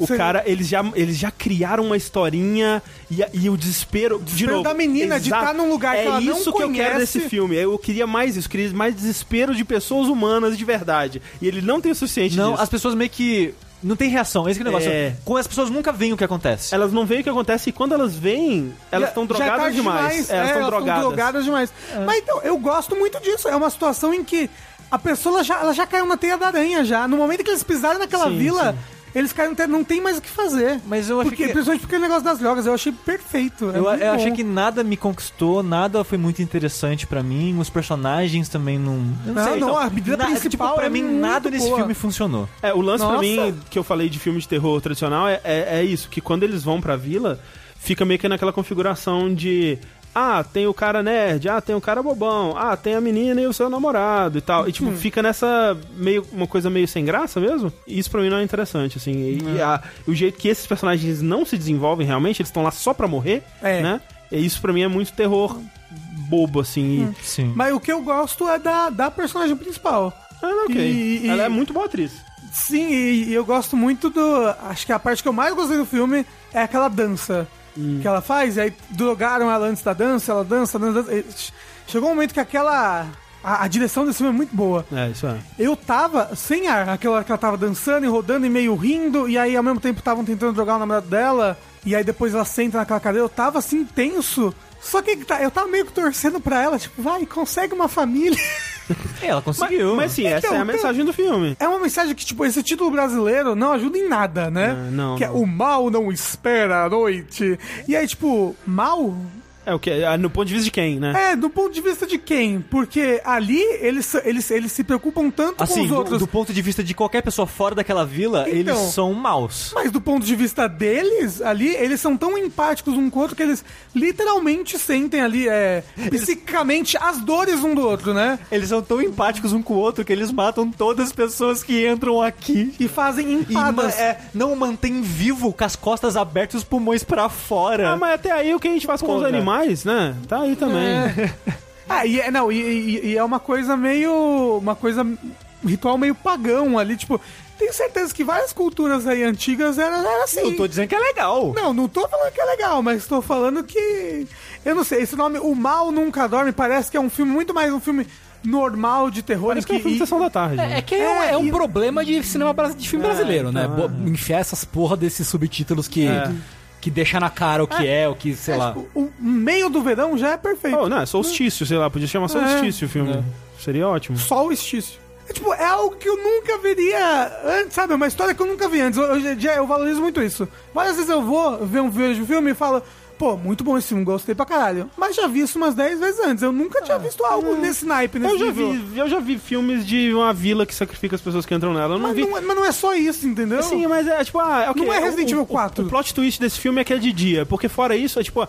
O Sim. cara, eles já, eles já criaram uma historinha e, e o desespero. de desespero novo, da menina de exato. tá num lugar que é ela não isso que eu quero conhece. desse filme. Eu queria mais isso, queria mais desespero de pessoas humanas de verdade. E ele não tem o suficiente Não, disso. as pessoas meio que... Não tem reação, esse que é o negócio. É. Com as pessoas nunca veem o que acontece. Elas não veem o que acontece e quando elas veem, elas estão Já é drogadas tarde demais. É, elas estão tão drogadas. drogadas demais. Mas então, eu gosto muito disso. É uma situação em que a pessoa ela já, ela já caiu na teia da aranha já. No momento que eles pisaram naquela Sim, vila, sim. Eles teia- não tem mais o que fazer. Mas eu achei porque, que- Principalmente porque o negócio das drogas, eu achei perfeito. É Eu, muito eu achei que nada me conquistou, nada foi muito interessante pra mim, os personagens também não. Eu Não, sei, não, então, a medida na- principal tipo, pra é mim muito nada nesse filme funcionou. É, o lance pra Nossa. mim, que eu falei de filme de terror tradicional, é, é, é isso, que quando eles vão pra vila, fica meio que naquela configuração de. Ah, tem o cara nerd, ah, tem o cara bobão, ah, tem a menina e o seu namorado e tal. E tipo, fica nessa meio uma coisa meio sem graça mesmo. E isso pra mim não é interessante, assim. E, e a- o jeito que esses personagens não se desenvolvem realmente, eles estão lá só pra morrer, É. né? E isso pra mim é muito terror bobo, assim. E, Sim. Mas o que eu gosto é da, da personagem principal. ah, ok. E- e- Ela é muito boa atriz. Sim, e, e eu gosto muito do. Acho que a parte que eu mais gostei do filme é aquela dança que ela faz. E aí drogaram ela antes da dança, ela dança, dança. dança. Chegou um momento que aquela. A, a direção desse filme é muito boa. É, isso é. Eu tava sem ar, aquela hora que ela tava dançando e rodando e meio rindo, e aí ao mesmo tempo estavam tentando drogar o namorado dela, e aí depois ela senta naquela cadeira, eu tava assim tenso. Só que tá- eu tava meio que torcendo pra ela, tipo, vai, consegue uma família. É, ela Mas, conseguiu. mas sim, essa Então, é a mensagem do filme. É uma mensagem que, tipo, esse título brasileiro não ajuda em nada, né? É, não, Que é não. o mal não espera a noite. E aí, tipo, mal É o que? É, No ponto de vista de quem, né? É, do ponto de vista de quem? Porque ali eles, eles, eles se preocupam tanto com Assim, os do, outros. do ponto de vista de qualquer pessoa fora daquela vila, Então. eles são maus. Mas do ponto de vista deles, ali, eles são tão empáticos um com o outro que eles literalmente sentem ali, é, psicicamente, as dores um do outro, né? Eles são tão empáticos um com o outro que eles matam todas as pessoas que entram aqui. E fazem E empadas. é, não mantém vivo com as costas abertas e os pulmões pra fora. Ah, mas até aí o que a gente faz com os Porra. Animais, né? Tá aí também. Ah, e é, não, e, e- e é uma coisa meio. Uma coisa. Um ritual meio pagão ali, tipo. Tenho certeza que várias culturas aí antigas eram era assim. Eu tô dizendo que é legal. Não, não tô falando que é legal, mas tô falando que. Eu não sei, esse nome, O Mal Nunca Dorme, parece que é um filme muito mais um filme normal de terror. Parece que é um filme de sessão da tarde. É, né? é que é, um- É, é um e- problema de cinema de filme brasileiro, né? então, Bo- Enfiar essas porra desses subtítulos que, É. que deixa na cara o que é, o que, sei lá. tipo, o meio do verão já é perfeito. Oh, não, é solstício, sei lá, podia chamar solstício o filme. Seria ótimo. Só o estício. É, tipo, é algo que eu nunca veria antes, sabe? É uma história que eu nunca vi antes. Hoje em dia eu valorizo muito isso. Várias vezes eu vou ver um vídeo de filme e falo, pô, muito bom esse filme, gostei pra caralho. Mas já vi isso umas 10 vezes antes. Eu nunca tinha visto algo nesse naipe, nesse Eu já, nível. vi, eu já vi filmes de uma vila que sacrifica as pessoas que entram nela. Não Mas vi. não, é, mas não é só isso, entendeu? Sim, mas é tipo, ah, ok, Não é o- Resident o- Evil o- 4. O, plot twist desse filme é que é de dia, porque fora isso, é tipo,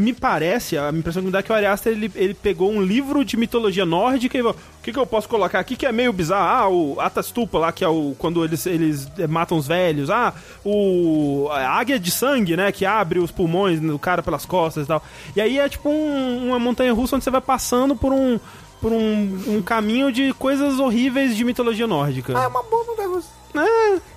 me parece, a impressão que me dá é que o Ari Aster, ele, ele pegou um livro de mitologia nórdica e falou, o que, que eu posso colocar aqui que é meio bizarro? Ah, o Atastupa lá, que é o quando eles, eles matam os velhos. Ah, o a águia de sangue, né, que abre os pulmões do cara pelas costas e tal. E aí é tipo um- uma montanha russa onde você vai passando por um por um, um caminho de coisas horríveis de mitologia nórdica. Ah, é uma boa negócio.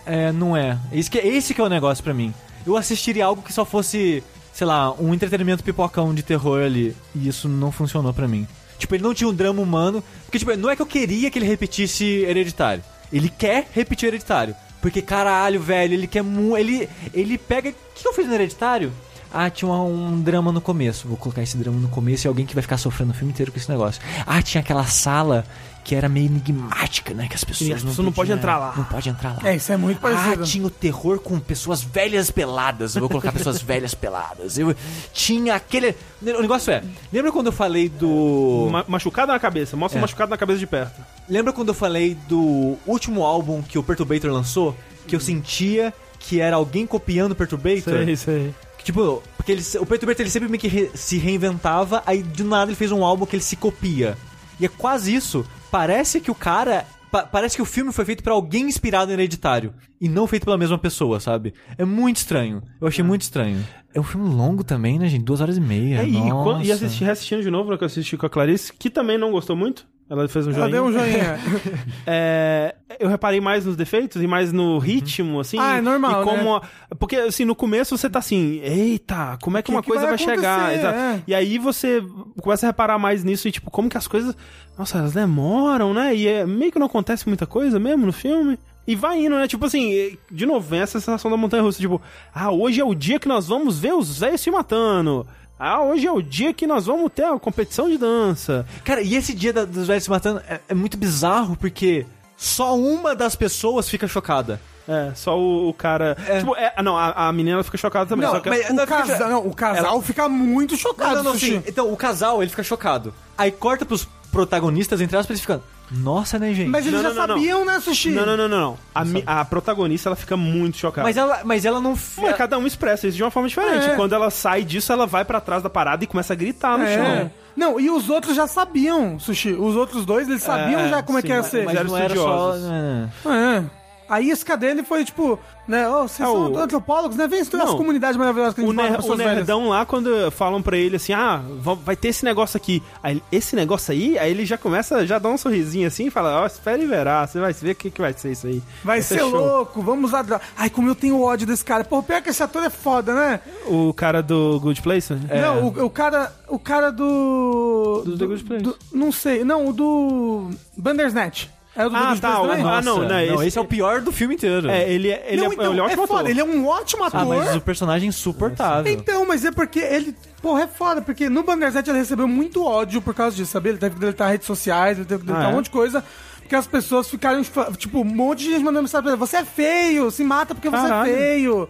É, não é. Esse que, esse que é o negócio pra mim. Eu assistiria algo que só fosse, sei lá, um entretenimento pipocão de terror ali. E isso não funcionou pra mim. Tipo, ele não tinha um drama humano. Porque, tipo, não é que eu queria que ele repetisse Hereditário. Ele quer repetir Hereditário. Porque, caralho, velho, ele quer muito. Ele, ele pega. O que eu fiz no Hereditário? Ah, tinha um, um drama no começo. Vou colocar esse drama no começo e alguém que vai ficar sofrendo o filme inteiro com esse negócio. Ah, tinha aquela sala que era meio enigmática, né? Que as pessoas, E as pessoas não podem entrar lá. Não pode entrar lá. É, isso é muito Ah, parecido. tinha o terror com pessoas velhas peladas. Eu vou colocar pessoas velhas peladas. Eu tinha aquele. O negócio é. Lembra quando eu falei do. Ma- machucado na cabeça, mostra um É. machucado na cabeça de perto. Lembra quando eu falei do último álbum que o Perturbator lançou? Que eu sentia que era alguém copiando o Perturbator? sei. Que, tipo, porque ele, o Perturbator ele sempre meio que re- se reinventava, aí de nada ele fez um álbum que ele se copia. E é quase isso. Parece que o cara. pa- parece que o filme foi feito pra alguém inspirado em Hereditário. E não feito pela mesma pessoa, sabe? É muito estranho. Eu achei muito estranho. É um filme longo também, né, gente? Duas horas e meia. É, e, Nossa. quan- e assisti, reassistindo de novo, né, que eu assisti com a Clarice, que também não gostou muito. Ela fez um Ela joinha. deu um joinha. É, eu reparei mais nos defeitos e mais no ritmo, assim. Ah, é normal, e como, Porque, assim, no começo você tá assim, eita, como é que, Que uma que coisa vai vai, chegar? É. E aí você começa a reparar mais nisso e, tipo, como que as coisas. Nossa, elas demoram, né? E é, meio que não acontece muita coisa mesmo no filme. E vai indo, né? Tipo assim, de novo, vem essa sensação da montanha russa, tipo, ah, hoje é o dia que nós vamos ver os velhos se matando. Ah, hoje é o dia que nós vamos ter a competição de dança. Cara, e esse dia da- dos velhos se matando é, é muito bizarro porque só uma das pessoas fica chocada. É, só o, o cara. É. Tipo, é, não, a, a menina fica chocada também. Não, só que mas- o, não, casal, não, o casal fica muito chocado, não, não, sim. Então, o casal, ele fica chocado. Aí corta pros protagonistas, entre aspas, eles ficam. Nossa, né, gente? Mas eles Não, já não, não, sabiam, né, Sushi? Não, não, não, não. não. A, mi- a protagonista, ela fica muito chocada. Mas ela, mas ela não. Mas cada um expressa isso de uma forma diferente. É. Quando ela sai disso, ela vai pra trás da parada e começa a gritar no É. chão. Não, e os outros já sabiam, Sushi. Os outros dois, eles sabiam É, já como é que ia mas- ser. mas eram não era só. estudiosos. é. É. A isca dele foi tipo, né? Ô, vocês É, são o- antropólogos, né? Vem estudar essa comunidade maravilhosa que a gente O, fala ner- o pessoas velhas. nerdão lá, quando falam pra ele assim, ah, va- vai ter esse negócio aqui. Aí, esse negócio aí, aí ele já começa, já dá um sorrisinho assim e fala, ó, espere e verá, você vai ver o que, que vai ser isso aí. Vai ser show. louco, vamos droga. Ai, como eu tenho ódio desse cara. Pô, pior que esse ator é foda, né? O cara do Good Place? né? Não, o, o cara. O cara do. Do The Good Place. do- não sei. Não, o do. Bandersnatch. É o do Ah, tá, ah, não, não, esse- esse é o pior do filme inteiro. É, ele, é- ele, Não, é, então, ele é um ótimo foda, ator. ele é um ótimo ator. Ah, mas o personagem é insuportável. Então, mas é porque ele. Porra, é foda, porque no Bandersnatch ele recebeu muito ódio por causa disso, sabe? Ele teve que deletar redes sociais, ele teve que deletar Ah, é? um monte de coisa. Porque as pessoas ficaram, tipo, um monte de gente mandando mensagem pra ele: você é feio, se mata porque você Caralho. é feio.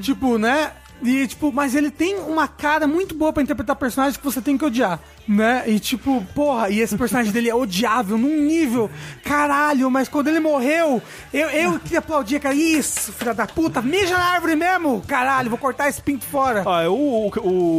Tipo, né? E, tipo, mas ele tem uma cara muito boa pra interpretar personagens que você tem que odiar, né? E, tipo, porra, e esse personagem dele é odiável num nível, caralho, mas quando ele morreu, eu, eu que aplaudia, cara, isso, filha da puta, mija na árvore mesmo, caralho, vou cortar esse pinto fora. Ó, é o, o,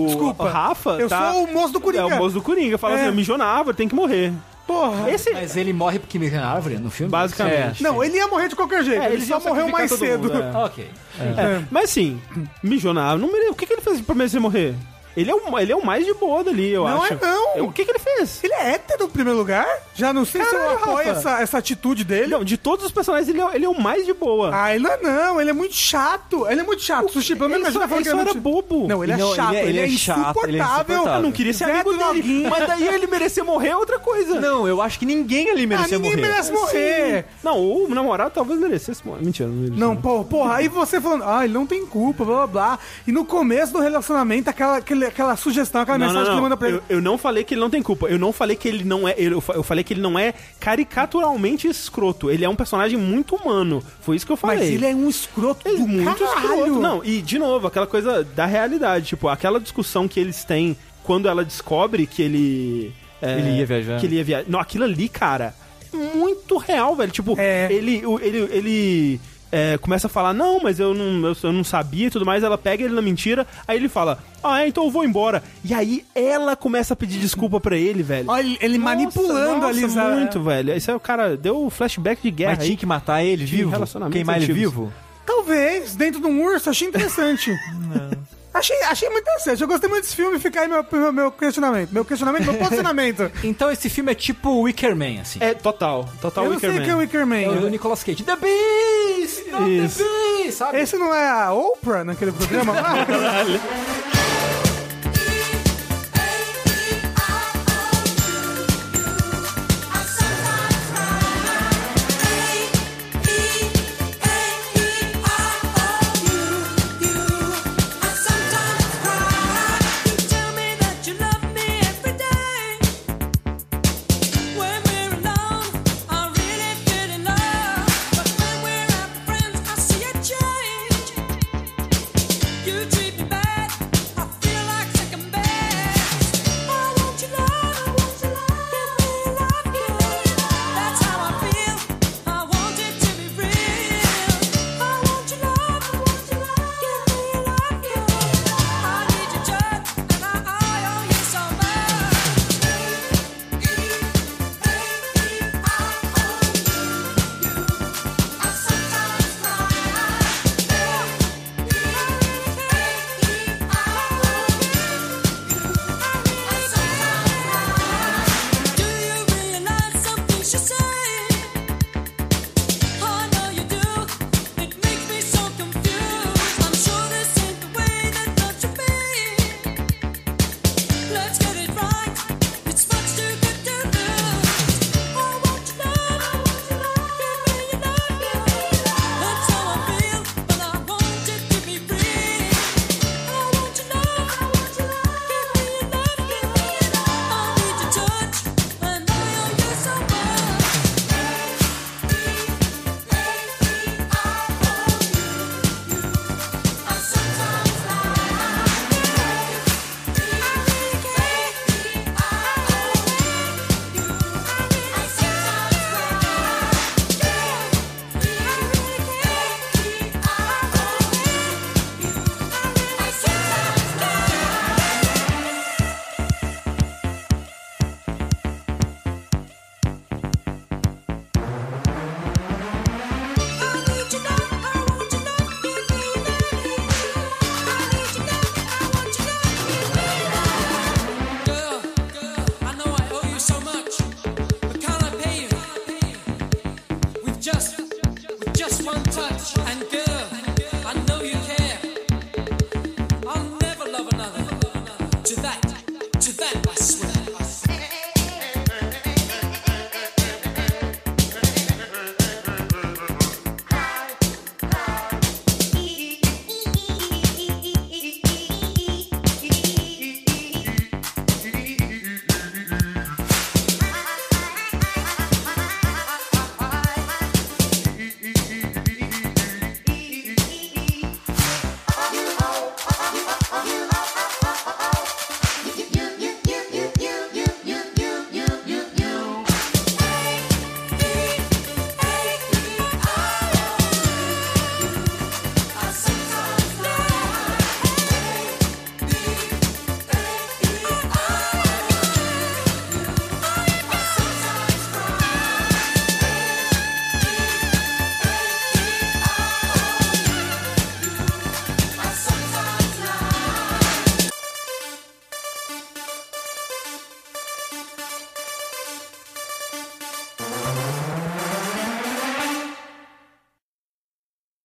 o, Desculpa. o Rafa Eu tá- sou o moço do Coringa. É o moço do Coringa. Fala É. assim, mijou na árvore, tem que morrer. Porra. Esse, Mas ele morre porque mija na árvore no filme? basicamente. Não, ele ia morrer de qualquer jeito, É, ele só morreu mais cedo. mundo, é. Ok. É, Mas assim, mijou na árvore. Não mere- O que, que ele fez pra merecer morrer? Ele é, o, ele é o mais de boa dali, eu Não acho. é não. O que, que ele fez? Ele é hétero em primeiro lugar? Já não sei se eu Caralho, apoio Rafa. essa, essa atitude dele. Não, de todos os personagens, ele é, ele é o mais de boa. Ah, ele não é não, ele é muito chato. Ele é muito chato. Sushi, pelo menos ele ele que ele é era muito... bobo. Não, ele é Não, ele chato, é- ele, ele é, é chato, insuportável. ele é insuportável. Eu não queria ser Zé amigo dele. Mas daí ele merecer morrer é outra coisa. Não, eu acho que ninguém ali Ah, merecia ninguém morrer. merece morrer. Não, o namorado talvez merecesse morrer. Mentira, não merecia. Não, pô, porra, aí você falando, ah, ele não tem culpa, blá blá blá. E no começo do relacionamento, aquela, aquele- aquela sugestão, aquela Não, mensagem não, que ele não. manda pra ele. Eu, eu não falei que ele não tem culpa. Eu não falei que ele não é. Eu, eu falei que ele não é caricaturalmente escroto. Ele é um personagem muito humano. Foi isso que eu falei. Mas ele é um escroto Ele é muito caralho. escroto. Não, e de novo, aquela coisa da realidade. Tipo, aquela discussão que eles têm quando ela descobre que ele. é, Ele ia viajar. Que ele ia viajar. Não, aquilo ali, cara, é muito real, velho. Tipo, É. ele. ele, ele é, começa a falar, não, mas eu não, eu, eu não sabia e tudo mais. Ela pega ele na mentira, aí ele fala, ah, é, então eu vou embora. E aí ela começa a pedir desculpa pra ele, velho. Olha, ele, ele manipulando Nossa, ali, muito, velho. Esse é o cara, deu flashback de guerra Mas tinha aí. que matar ele vivo? Queimar ele vivo? Talvez, dentro de um urso, achei interessante. Achei, achei muito interessante. Eu gostei muito desse filme, fica aí meu, meu, meu questionamento. Meu questionamento, meu posicionamento. Então esse filme é tipo Wicker Man, assim. É, total. Total Eu não Wicker sei o que é Man. Wicker Man. É o do Nicolas Cage. The Beast! Isso. The Beast! Sabe? Esse não é a Oprah naquele programa? lá?